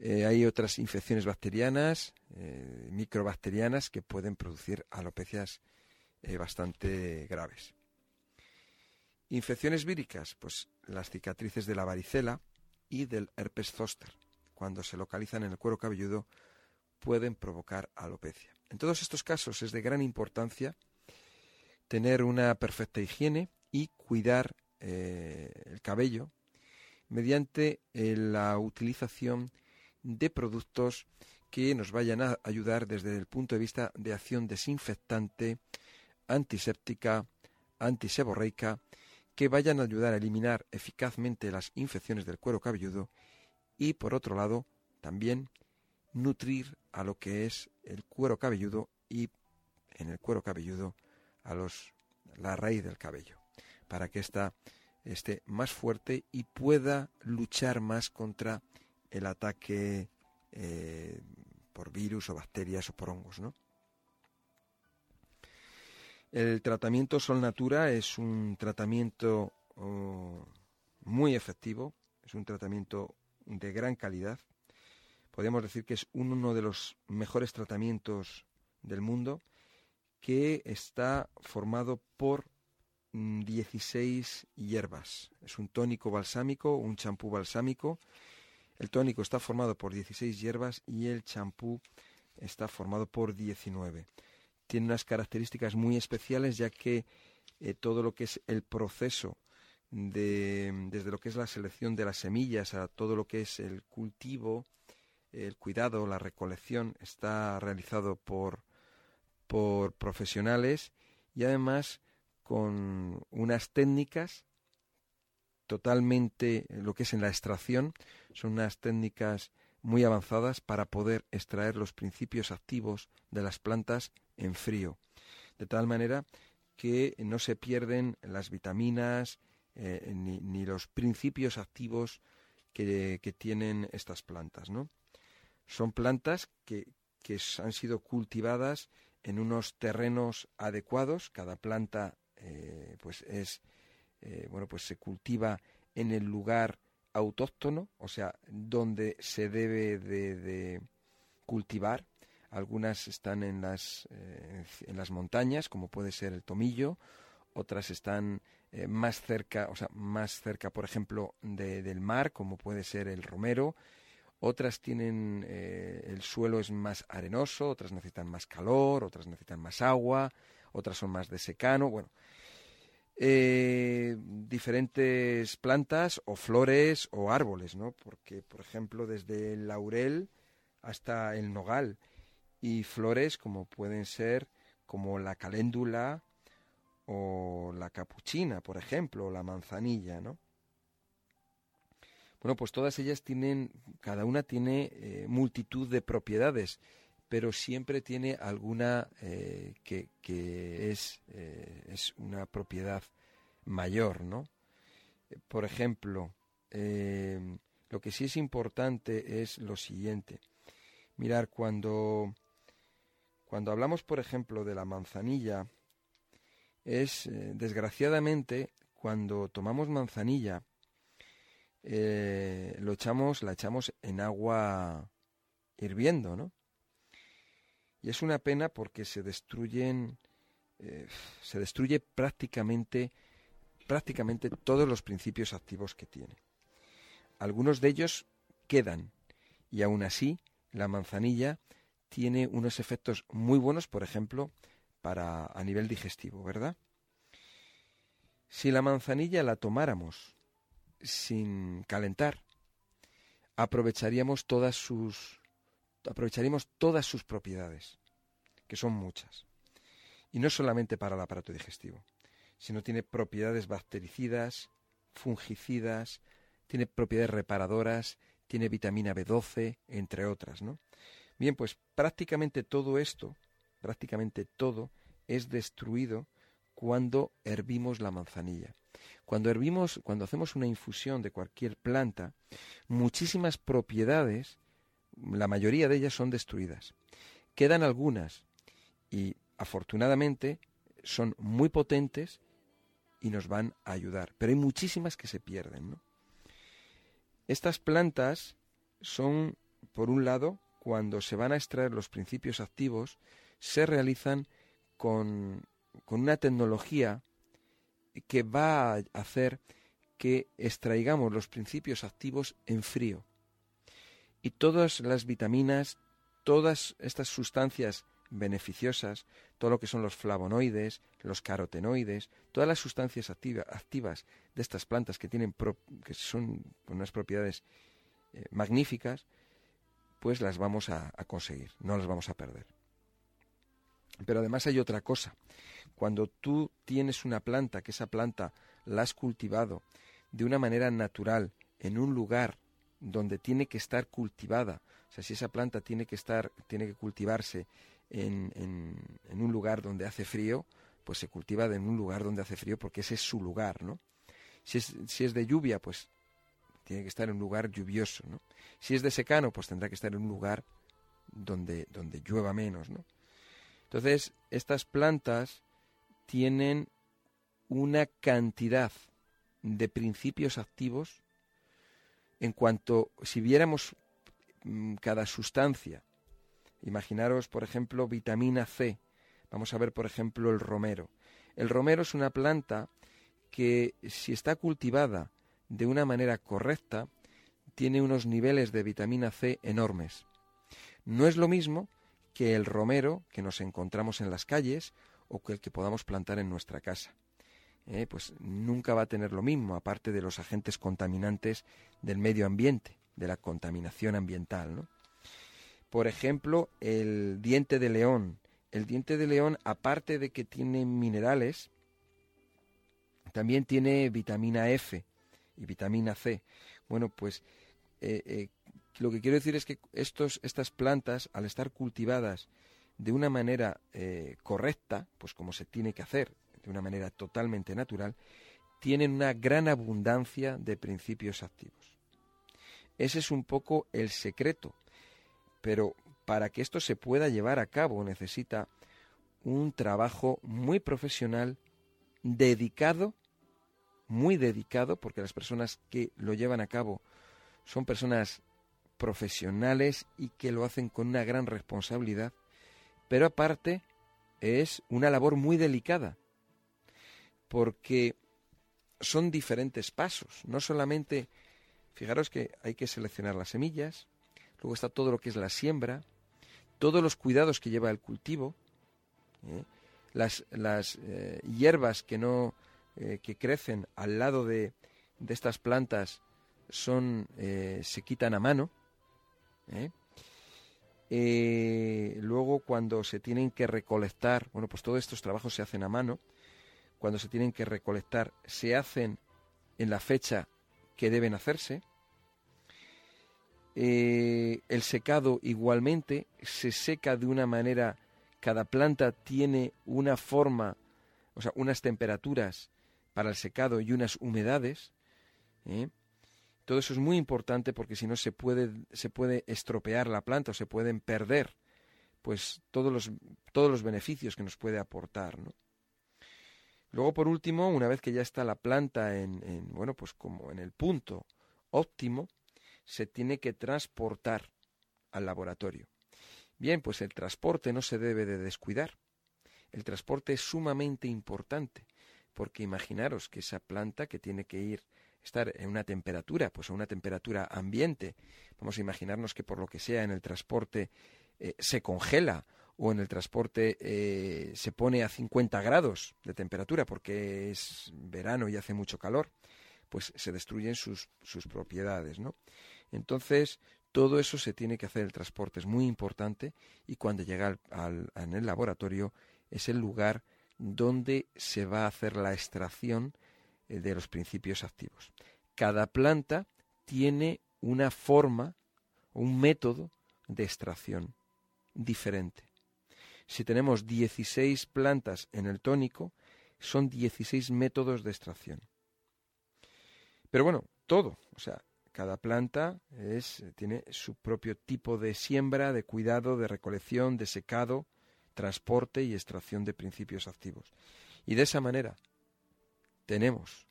Eh, hay otras infecciones bacterianas, eh, microbacterianas, que pueden producir alopecias eh, bastante graves. Infecciones víricas, pues las cicatrices de la varicela y del herpes zóster, cuando se localizan en el cuero cabelludo, pueden provocar alopecia. En todos estos casos es de gran importancia tener una perfecta higiene y cuidar el cabello mediante la utilización de productos que nos vayan a ayudar desde el punto de vista de acción desinfectante, antiséptica, antiseborreica, que vayan a ayudar a eliminar eficazmente las infecciones del cuero cabelludo y, por otro lado, también nutrir a lo que es el cuero cabelludo y en el cuero cabelludo a los la raíz del cabello para que ésta esté más fuerte y pueda luchar más contra el ataque eh, por virus o bacterias o por hongos, ¿no? El tratamiento Sol Natura es un tratamiento oh, muy efectivo, es un tratamiento de gran calidad. Podríamos decir que es uno de los mejores tratamientos del mundo que está formado por 16 mm, hierbas. Es un tónico balsámico, un champú balsámico. El tónico está formado por 16 hierbas y el champú está formado por 19. Tiene unas características muy especiales ya que eh, todo lo que es el proceso de, desde lo que es la selección de las semillas a todo lo que es el cultivo, el cuidado, la recolección, está realizado por, por profesionales y además con unas técnicas totalmente lo que es en la extracción, son unas técnicas muy avanzadas para poder extraer los principios activos de las plantas en frío, de tal manera que no se pierden las vitaminas eh, ni, los principios activos que, tienen estas plantas, ¿no? Son plantas que, que han sido cultivadas en unos terrenos adecuados, cada planta eh, pues es eh, bueno pues se cultiva en el lugar autóctono o sea donde se debe de, cultivar. Algunas están en las eh, en las montañas como puede ser el tomillo. Otras están más cerca o sea más cerca por ejemplo del mar como puede ser el romero. Otras tienen el suelo es más arenoso otras necesitan más calor otras necesitan más agua otras son más de secano. Bueno eh, diferentes plantas o flores o árboles, ¿no? Porque, por ejemplo, desde el laurel hasta el nogal y flores como pueden ser como la caléndula o la capuchina, por ejemplo, o la manzanilla, ¿no? Bueno, pues todas ellas tienen, cada una tiene eh, multitud de propiedades pero siempre tiene alguna eh, que, es, eh, es, una propiedad mayor, ¿no? Por ejemplo, eh, lo que sí es importante es lo siguiente. Mirar, cuando, cuando hablamos, por ejemplo, de la manzanilla, es desgraciadamente cuando tomamos manzanilla, lo echamos, la echamos en agua hirviendo, ¿no? Y es una pena porque se destruyen, eh, se destruye prácticamente, prácticamente todos los principios activos que tiene. Algunos de ellos quedan y aún así la manzanilla tiene unos efectos muy buenos, por ejemplo, para a nivel digestivo, ¿verdad? Si la manzanilla la tomáramos sin calentar, aprovecharíamos todas sus aprovecharíamos todas sus propiedades, que son muchas. Y no solamente para el aparato digestivo, sino tiene propiedades bactericidas, fungicidas, tiene propiedades reparadoras, tiene vitamina B12, entre otras, ¿no? Bien, pues prácticamente todo esto, prácticamente todo, es destruido cuando hervimos la manzanilla. Cuando hervimos, cuando hacemos una infusión de cualquier planta, muchísimas propiedades la mayoría de ellas son destruidas. Quedan algunas y afortunadamente son muy potentes y nos van a ayudar, pero hay muchísimas que se pierden. Estas plantas son, por un lado, cuando se van a extraer los principios activos, se realizan con, con una tecnología que va a hacer que extraigamos los principios activos en frío y todas las vitaminas, todas estas sustancias beneficiosas, todo lo que son los flavonoides, los carotenoides, todas las sustancias activas de estas plantas que tienen que son unas propiedades eh, magníficas, pues las vamos a conseguir, no las vamos a perder. Pero además hay otra cosa. Cuando tú tienes una planta, que esa planta la has cultivado de una manera natural, en un lugar donde tiene que estar cultivada, o sea, si esa planta tiene que estar, tiene que cultivarse en, en, un lugar donde hace frío, pues se cultiva en un lugar donde hace frío porque ese es su lugar, ¿no? Si es, si es de lluvia, pues tiene que estar en un lugar lluvioso, ¿no? Si es de secano, pues tendrá que estar en un lugar donde, donde llueva menos, ¿no? Entonces, estas plantas tienen una cantidad de principios activos en cuanto, si viéramos mm, cada sustancia, imaginaros, por ejemplo, vitamina C, vamos a ver, por ejemplo, el romero. El romero es una planta que, si está cultivada de una manera correcta, tiene unos niveles de vitamina C enormes. No es lo mismo que el romero que nos encontramos en las calles o que el que podamos plantar en nuestra casa. Eh, pues nunca va a tener lo mismo, aparte de los agentes contaminantes del medio ambiente, de la contaminación ambiental. ¿no? Por ejemplo, el diente de león. El diente de león, aparte de que tiene minerales, también tiene vitamina F y vitamina C. Bueno, pues eh, eh, lo que quiero decir es que estos, estas plantas, al estar cultivadas de una manera correcta, pues como se tiene que hacer, de una manera totalmente natural, tienen una gran abundancia de principios activos. Ese es un poco el secreto, pero para que esto se pueda llevar a cabo necesita un trabajo muy profesional, dedicado, muy dedicado, porque las personas que lo llevan a cabo son personas profesionales y que lo hacen con una gran responsabilidad, pero aparte es una labor muy delicada, porque son diferentes pasos, no solamente, fijaros que hay que seleccionar las semillas, luego está todo lo que es la siembra, todos los cuidados que lleva el cultivo, ¿eh? las, las eh, hierbas que no eh, que crecen al lado de, de estas plantas son se quitan a mano luego, cuando se tienen que recolectar, bueno, pues todos estos trabajos se hacen a mano. Cuando se tienen que recolectar, se hacen en la fecha que deben hacerse. Eh, el secado igualmente se seca de una manera, cada planta tiene una forma, o sea, unas temperaturas para el secado y unas humedades. Todo eso es muy importante porque si no se puede, se puede estropear la planta o se pueden perder pues todos los, todos los beneficios que nos puede aportar. ¿no? Luego, por último, una vez que ya está la planta en, en, bueno, pues como en el punto óptimo, se tiene que transportar al laboratorio. Bien, pues el transporte no se debe de descuidar. El transporte es sumamente importante, porque imaginaros que esa planta que tiene que ir estar en una temperatura, pues a una temperatura ambiente. Vamos a imaginarnos que por lo que sea en el transporte eh, se congela o en el transporte eh, se pone a 50 grados de temperatura porque es verano y hace mucho calor, pues se destruyen sus, sus propiedades, ¿no? Entonces, todo eso se tiene que hacer, el transporte es muy importante y cuando llega al, en el laboratorio es el lugar donde se va a hacer la extracción eh, de los principios activos. Cada planta tiene una forma, un método de extracción diferente. Si tenemos 16 plantas en el tónico, son 16 métodos de extracción. Pero bueno, todo, o sea, cada planta tiene su propio tipo de siembra, de cuidado, de recolección, de secado, transporte y extracción de principios activos. Y de esa manera, tenemos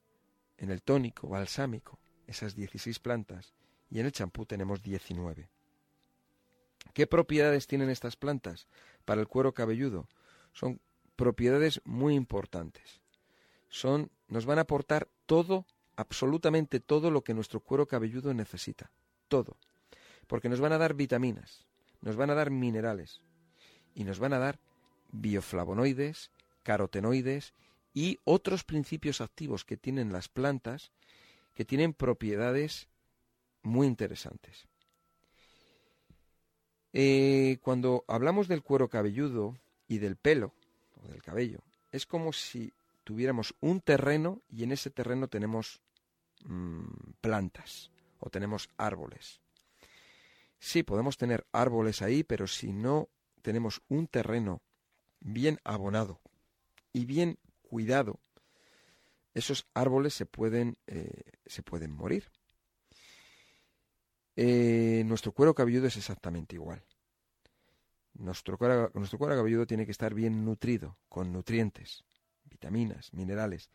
en el tónico balsámico esas 16 plantas y en el champú tenemos 19. ¿Qué propiedades tienen estas plantas para el cuero cabelludo? Son propiedades muy importantes. Son nos van a aportar todo, absolutamente todo lo que nuestro cuero cabelludo necesita, todo. Porque nos van a dar vitaminas, nos van a dar minerales y nos van a dar bioflavonoides, carotenoides y otros principios activos que tienen las plantas que tienen propiedades muy interesantes. Eh, cuando hablamos del cuero cabelludo y del pelo o del cabello, es como si tuviéramos un terreno y en ese terreno tenemos mm, plantas o tenemos árboles. Sí, podemos tener árboles ahí, pero si no tenemos un terreno bien abonado y bien cuidado, esos árboles se pueden, eh, se pueden morir. Eh, nuestro cuero cabelludo es exactamente igual. Nuestro nuestro cuero cabelludo tiene que estar bien nutrido, con nutrientes, vitaminas, minerales,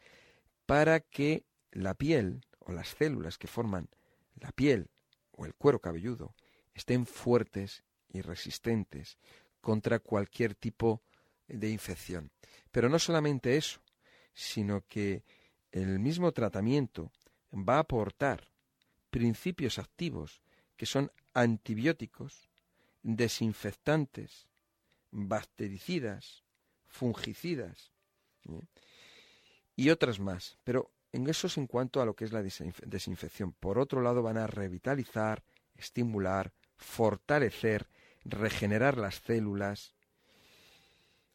para que la piel o las células que forman la piel o el cuero cabelludo estén fuertes y resistentes contra cualquier tipo de infección. Pero no solamente eso, sino que el mismo tratamiento va a aportar principios activos que son antibióticos, desinfectantes, bactericidas, fungicidas ¿eh? y otras más. Pero en eso es en cuanto a lo que es la desinfección. Por otro lado, van a revitalizar, estimular, fortalecer, regenerar las células,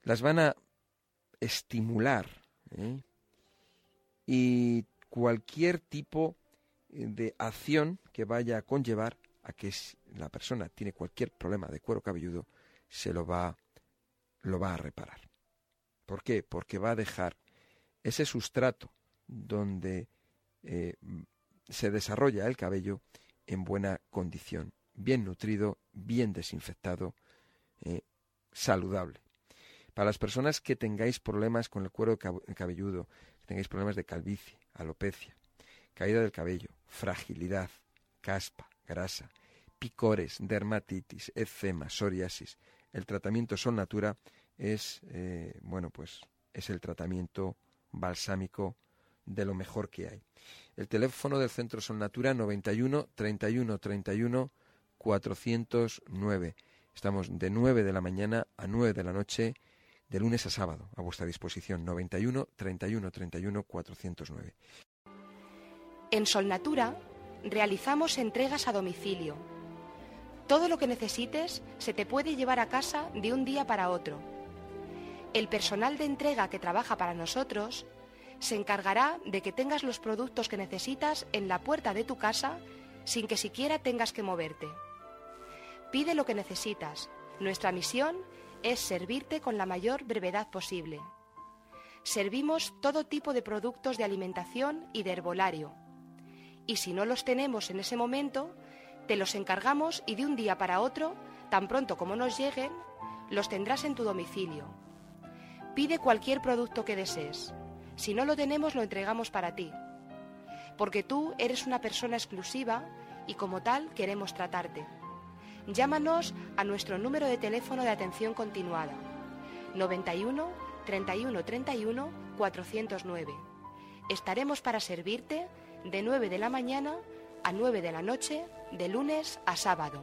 las van a estimular ¿eh? y cualquier tipo de acción que vaya a conllevar a que la persona tiene cualquier problema de cuero cabelludo se lo va lo va a reparar. ¿Por qué? Porque va a dejar ese sustrato donde eh, se desarrolla el cabello en buena condición, bien nutrido, bien desinfectado, eh, saludable. Para las personas que tengáis problemas con el cuero cabelludo, que tengáis problemas de calvicie, alopecia, caída del cabello, fragilidad, caspa, grasa, picores, dermatitis, eczema, psoriasis, el tratamiento Sol Natura es, eh, bueno, pues es el tratamiento balsámico de lo mejor que hay. El teléfono del Centro Son Natura 91 31 31 409. Estamos de 9 de la mañana a 9 de la noche, de lunes a sábado, a vuestra disposición. 91 31 31 409. En Sol Natura realizamos entregas a domicilio. Todo lo que necesites se te puede llevar a casa de un día para otro. El personal de entrega que trabaja para nosotros se encargará de que tengas los productos que necesitas en la puerta de tu casa sin que siquiera tengas que moverte. Pide lo que necesitas. Nuestra misión es servirte con la mayor brevedad posible. Servimos todo tipo de productos de alimentación y de herbolario. Y si no los tenemos en ese momento, te los encargamos y de un día para otro, tan pronto como nos lleguen, los tendrás en tu domicilio. Pide cualquier producto que desees. Si no lo tenemos, lo entregamos para ti. Porque tú eres una persona exclusiva y como tal queremos tratarte. Llámanos a nuestro número de teléfono de atención continuada. 91 31 31 409. Estaremos para servirte de 9 de la mañana a 9 de la noche, de lunes a sábado.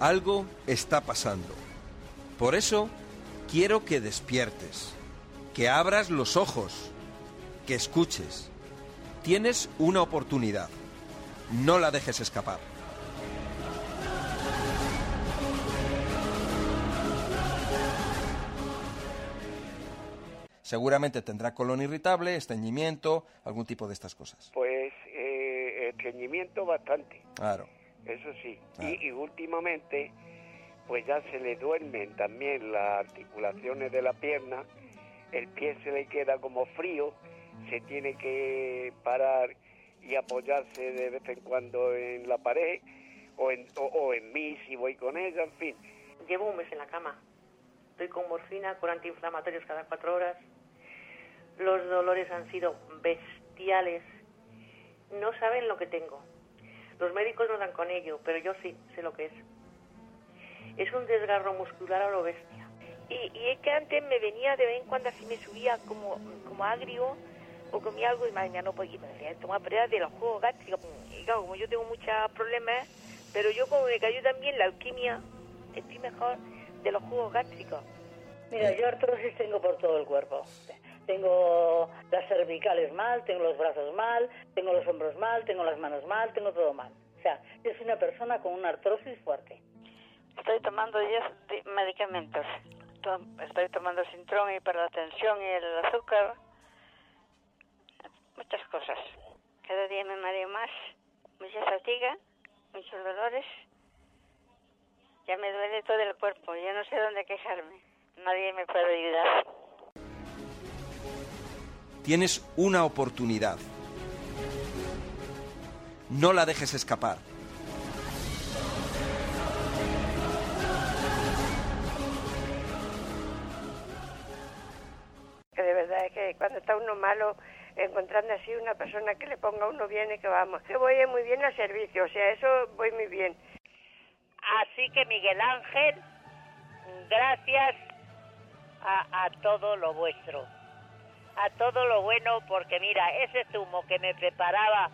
Algo está pasando. Por eso quiero que despiertes, que abras los ojos, que escuches. Tienes una oportunidad. No la dejes escapar. Seguramente tendrá colon irritable, estreñimiento, algún tipo de estas cosas. Pues eh, estreñimiento bastante. Claro. Eso sí. y últimamente pues ya se le duermen también las articulaciones de la pierna, el pie se le queda como frío, se tiene que parar y apoyarse de vez en cuando en la pared o en, o, en mí si voy con ella, en fin. Llevo un mes en la cama. Estoy con morfina, con antiinflamatorios cada cuatro horas. Los dolores han sido bestiales. No saben lo que tengo. Los médicos no dan con ello, pero yo sí sé lo que es es un desgarro muscular a lo bestia. Y, es que antes me venía de vez en cuando así me subía como, como agrio o comí algo y mañana no podía tomar pruebas de los jugos gástricos. Y claro, como yo tengo muchos problemas, pero yo como me cayó también la alquimia, estoy mejor de los jugos gástricos. Mira, yo artrosis tengo por todo el cuerpo. Tengo las cervicales mal, tengo los brazos mal, tengo los hombros mal, tengo las manos mal, tengo todo mal. O sea, yo soy una persona con una artrosis fuerte. Estoy tomando 10 medicamentos. Estoy tomando Sintrón y para la tensión y el azúcar. Muchas cosas. Cada día me mareo más, mucha fatiga, muchos dolores. Ya me duele todo el cuerpo, ya no sé dónde quejarme. Nadie me puede ayudar. Tienes una oportunidad. No la dejes escapar. Que de verdad es que cuando está uno malo, encontrando así una persona que le ponga uno bien y que vamos. Yo voy muy bien al servicio, o sea, eso voy muy bien. Así que Miguel Ángel, gracias a, todo lo vuestro, a todo lo bueno, porque mira, ese zumo que me preparaba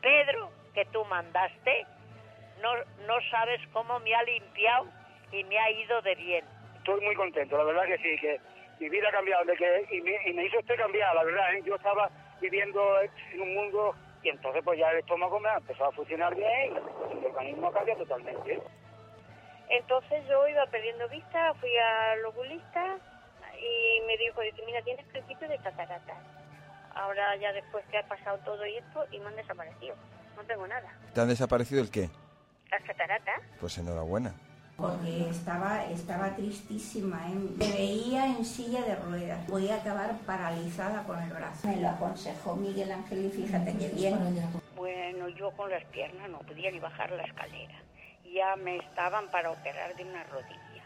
Pedro, que tú mandaste, no, no sabes cómo me ha limpiado y me ha ido de bien. Estoy muy contento, la verdad que sí, que mi vida ha cambiado, de que, y, me, hizo usted cambiar, la verdad, ¿eh? yo estaba viviendo en un mundo y entonces pues ya el estómago me ha empezado a funcionar bien y el organismo cambia totalmente. Entonces yo iba perdiendo vista, fui al oculista y me dijo, dice, mira, tienes principio de catarata. Ahora ya después que ha pasado todo y esto y me han desaparecido. No tengo nada. ¿Te han desaparecido el qué? Las cataratas. Pues enhorabuena. Porque estaba, estaba tristísima, ¿eh? me veía en silla de ruedas. Voy a acabar paralizada con el brazo. Me lo aconsejó Miguel Ángel y fíjate qué bien. Bueno, yo con las piernas no podía ni bajar la escalera ya me estaban para operar de una rodilla.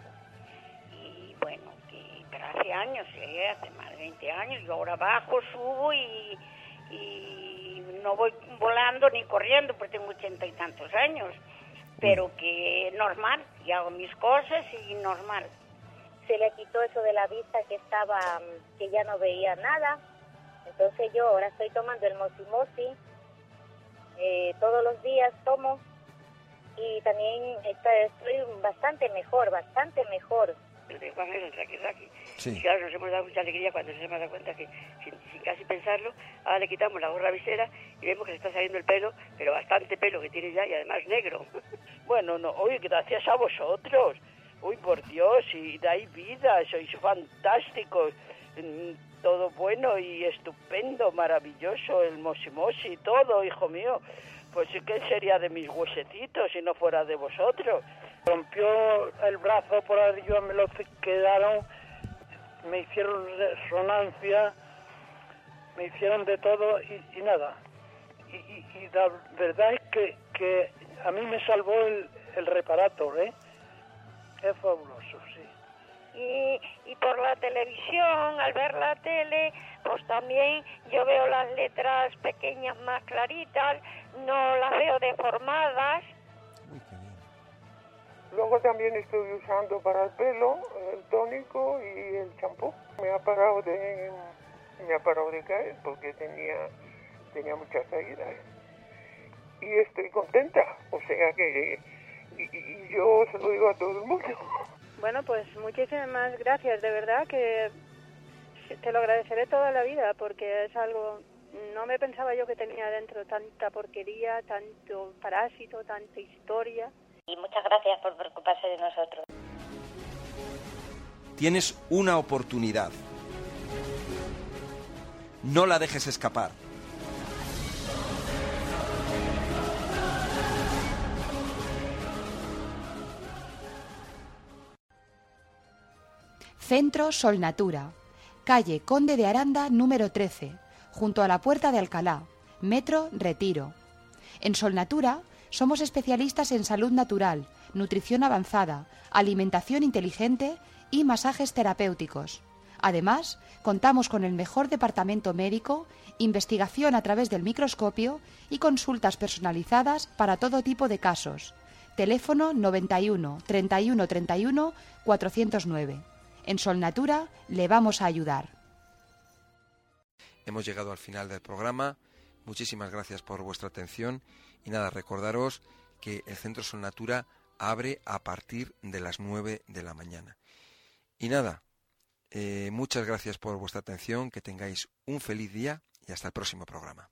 Y bueno, que, pero hace años, ¿eh? hace más de 20 años, yo ahora bajo, subo y, y no voy volando ni corriendo porque tengo ochenta y tantos años, pero que normal, y hago mis cosas y normal. Se le quitó eso de la vista que estaba, que ya no veía nada, entonces yo ahora estoy tomando el mosimosi, eh, todos los días tomo y también estoy bastante mejor, bastante mejor. Sí. Claro, nos hemos dado mucha alegría cuando se hemos dado cuenta que, sin, casi pensarlo, ahora le quitamos la gorra visera y vemos que se está saliendo el pelo, pero bastante pelo que tiene ya y además negro. bueno, no, oye, gracias a vosotros. Uy, por Dios, y dais vida, sois fantásticos. Mm, todo bueno y estupendo, maravilloso, el mosimosi, todo, hijo mío. Pues que sería de mis huesecitos si no fuera de vosotros. Rompió el brazo por arriba, me lo quedaron, me hicieron resonancia, me hicieron de todo y, nada. Y, la verdad es que, que a mí me salvó el, el reparator, ¿eh? Es fabuloso, sí. Y, y por la televisión, al ver la tele, pues también yo veo las letras pequeñas más claritas, no las veo deformadas. Luego también estoy usando para el pelo el tónico y el champú. Me ha parado de me ha parado de caer porque tenía tenía muchas caídas y estoy contenta. O sea que y yo se lo digo a todo el mundo. Bueno, pues muchísimas gracias, de verdad que te lo agradeceré toda la vida porque es algo no me pensaba yo que tenía dentro tanta porquería, tanto parásito, tanta historia. Y muchas gracias por preocuparse de nosotros. Tienes una oportunidad. No la dejes escapar. Centro Sol Natura, calle Conde de Aranda número 13, junto a la Puerta de Alcalá, Metro Retiro. En Solnatura somos especialistas en salud natural, nutrición avanzada, alimentación inteligente y masajes terapéuticos. Además, contamos con el mejor departamento médico, investigación a través del microscopio y consultas personalizadas para todo tipo de casos. Teléfono 91 31 31 409. En Solnatura le vamos a ayudar. hemos llegado al final del programa. Muchísimas gracias por vuestra atención y nada, recordaros que el Centro Sol Natura abre a partir de las 9 de la mañana. Y nada, eh, muchas gracias por vuestra atención, que tengáis un feliz día y hasta el próximo programa.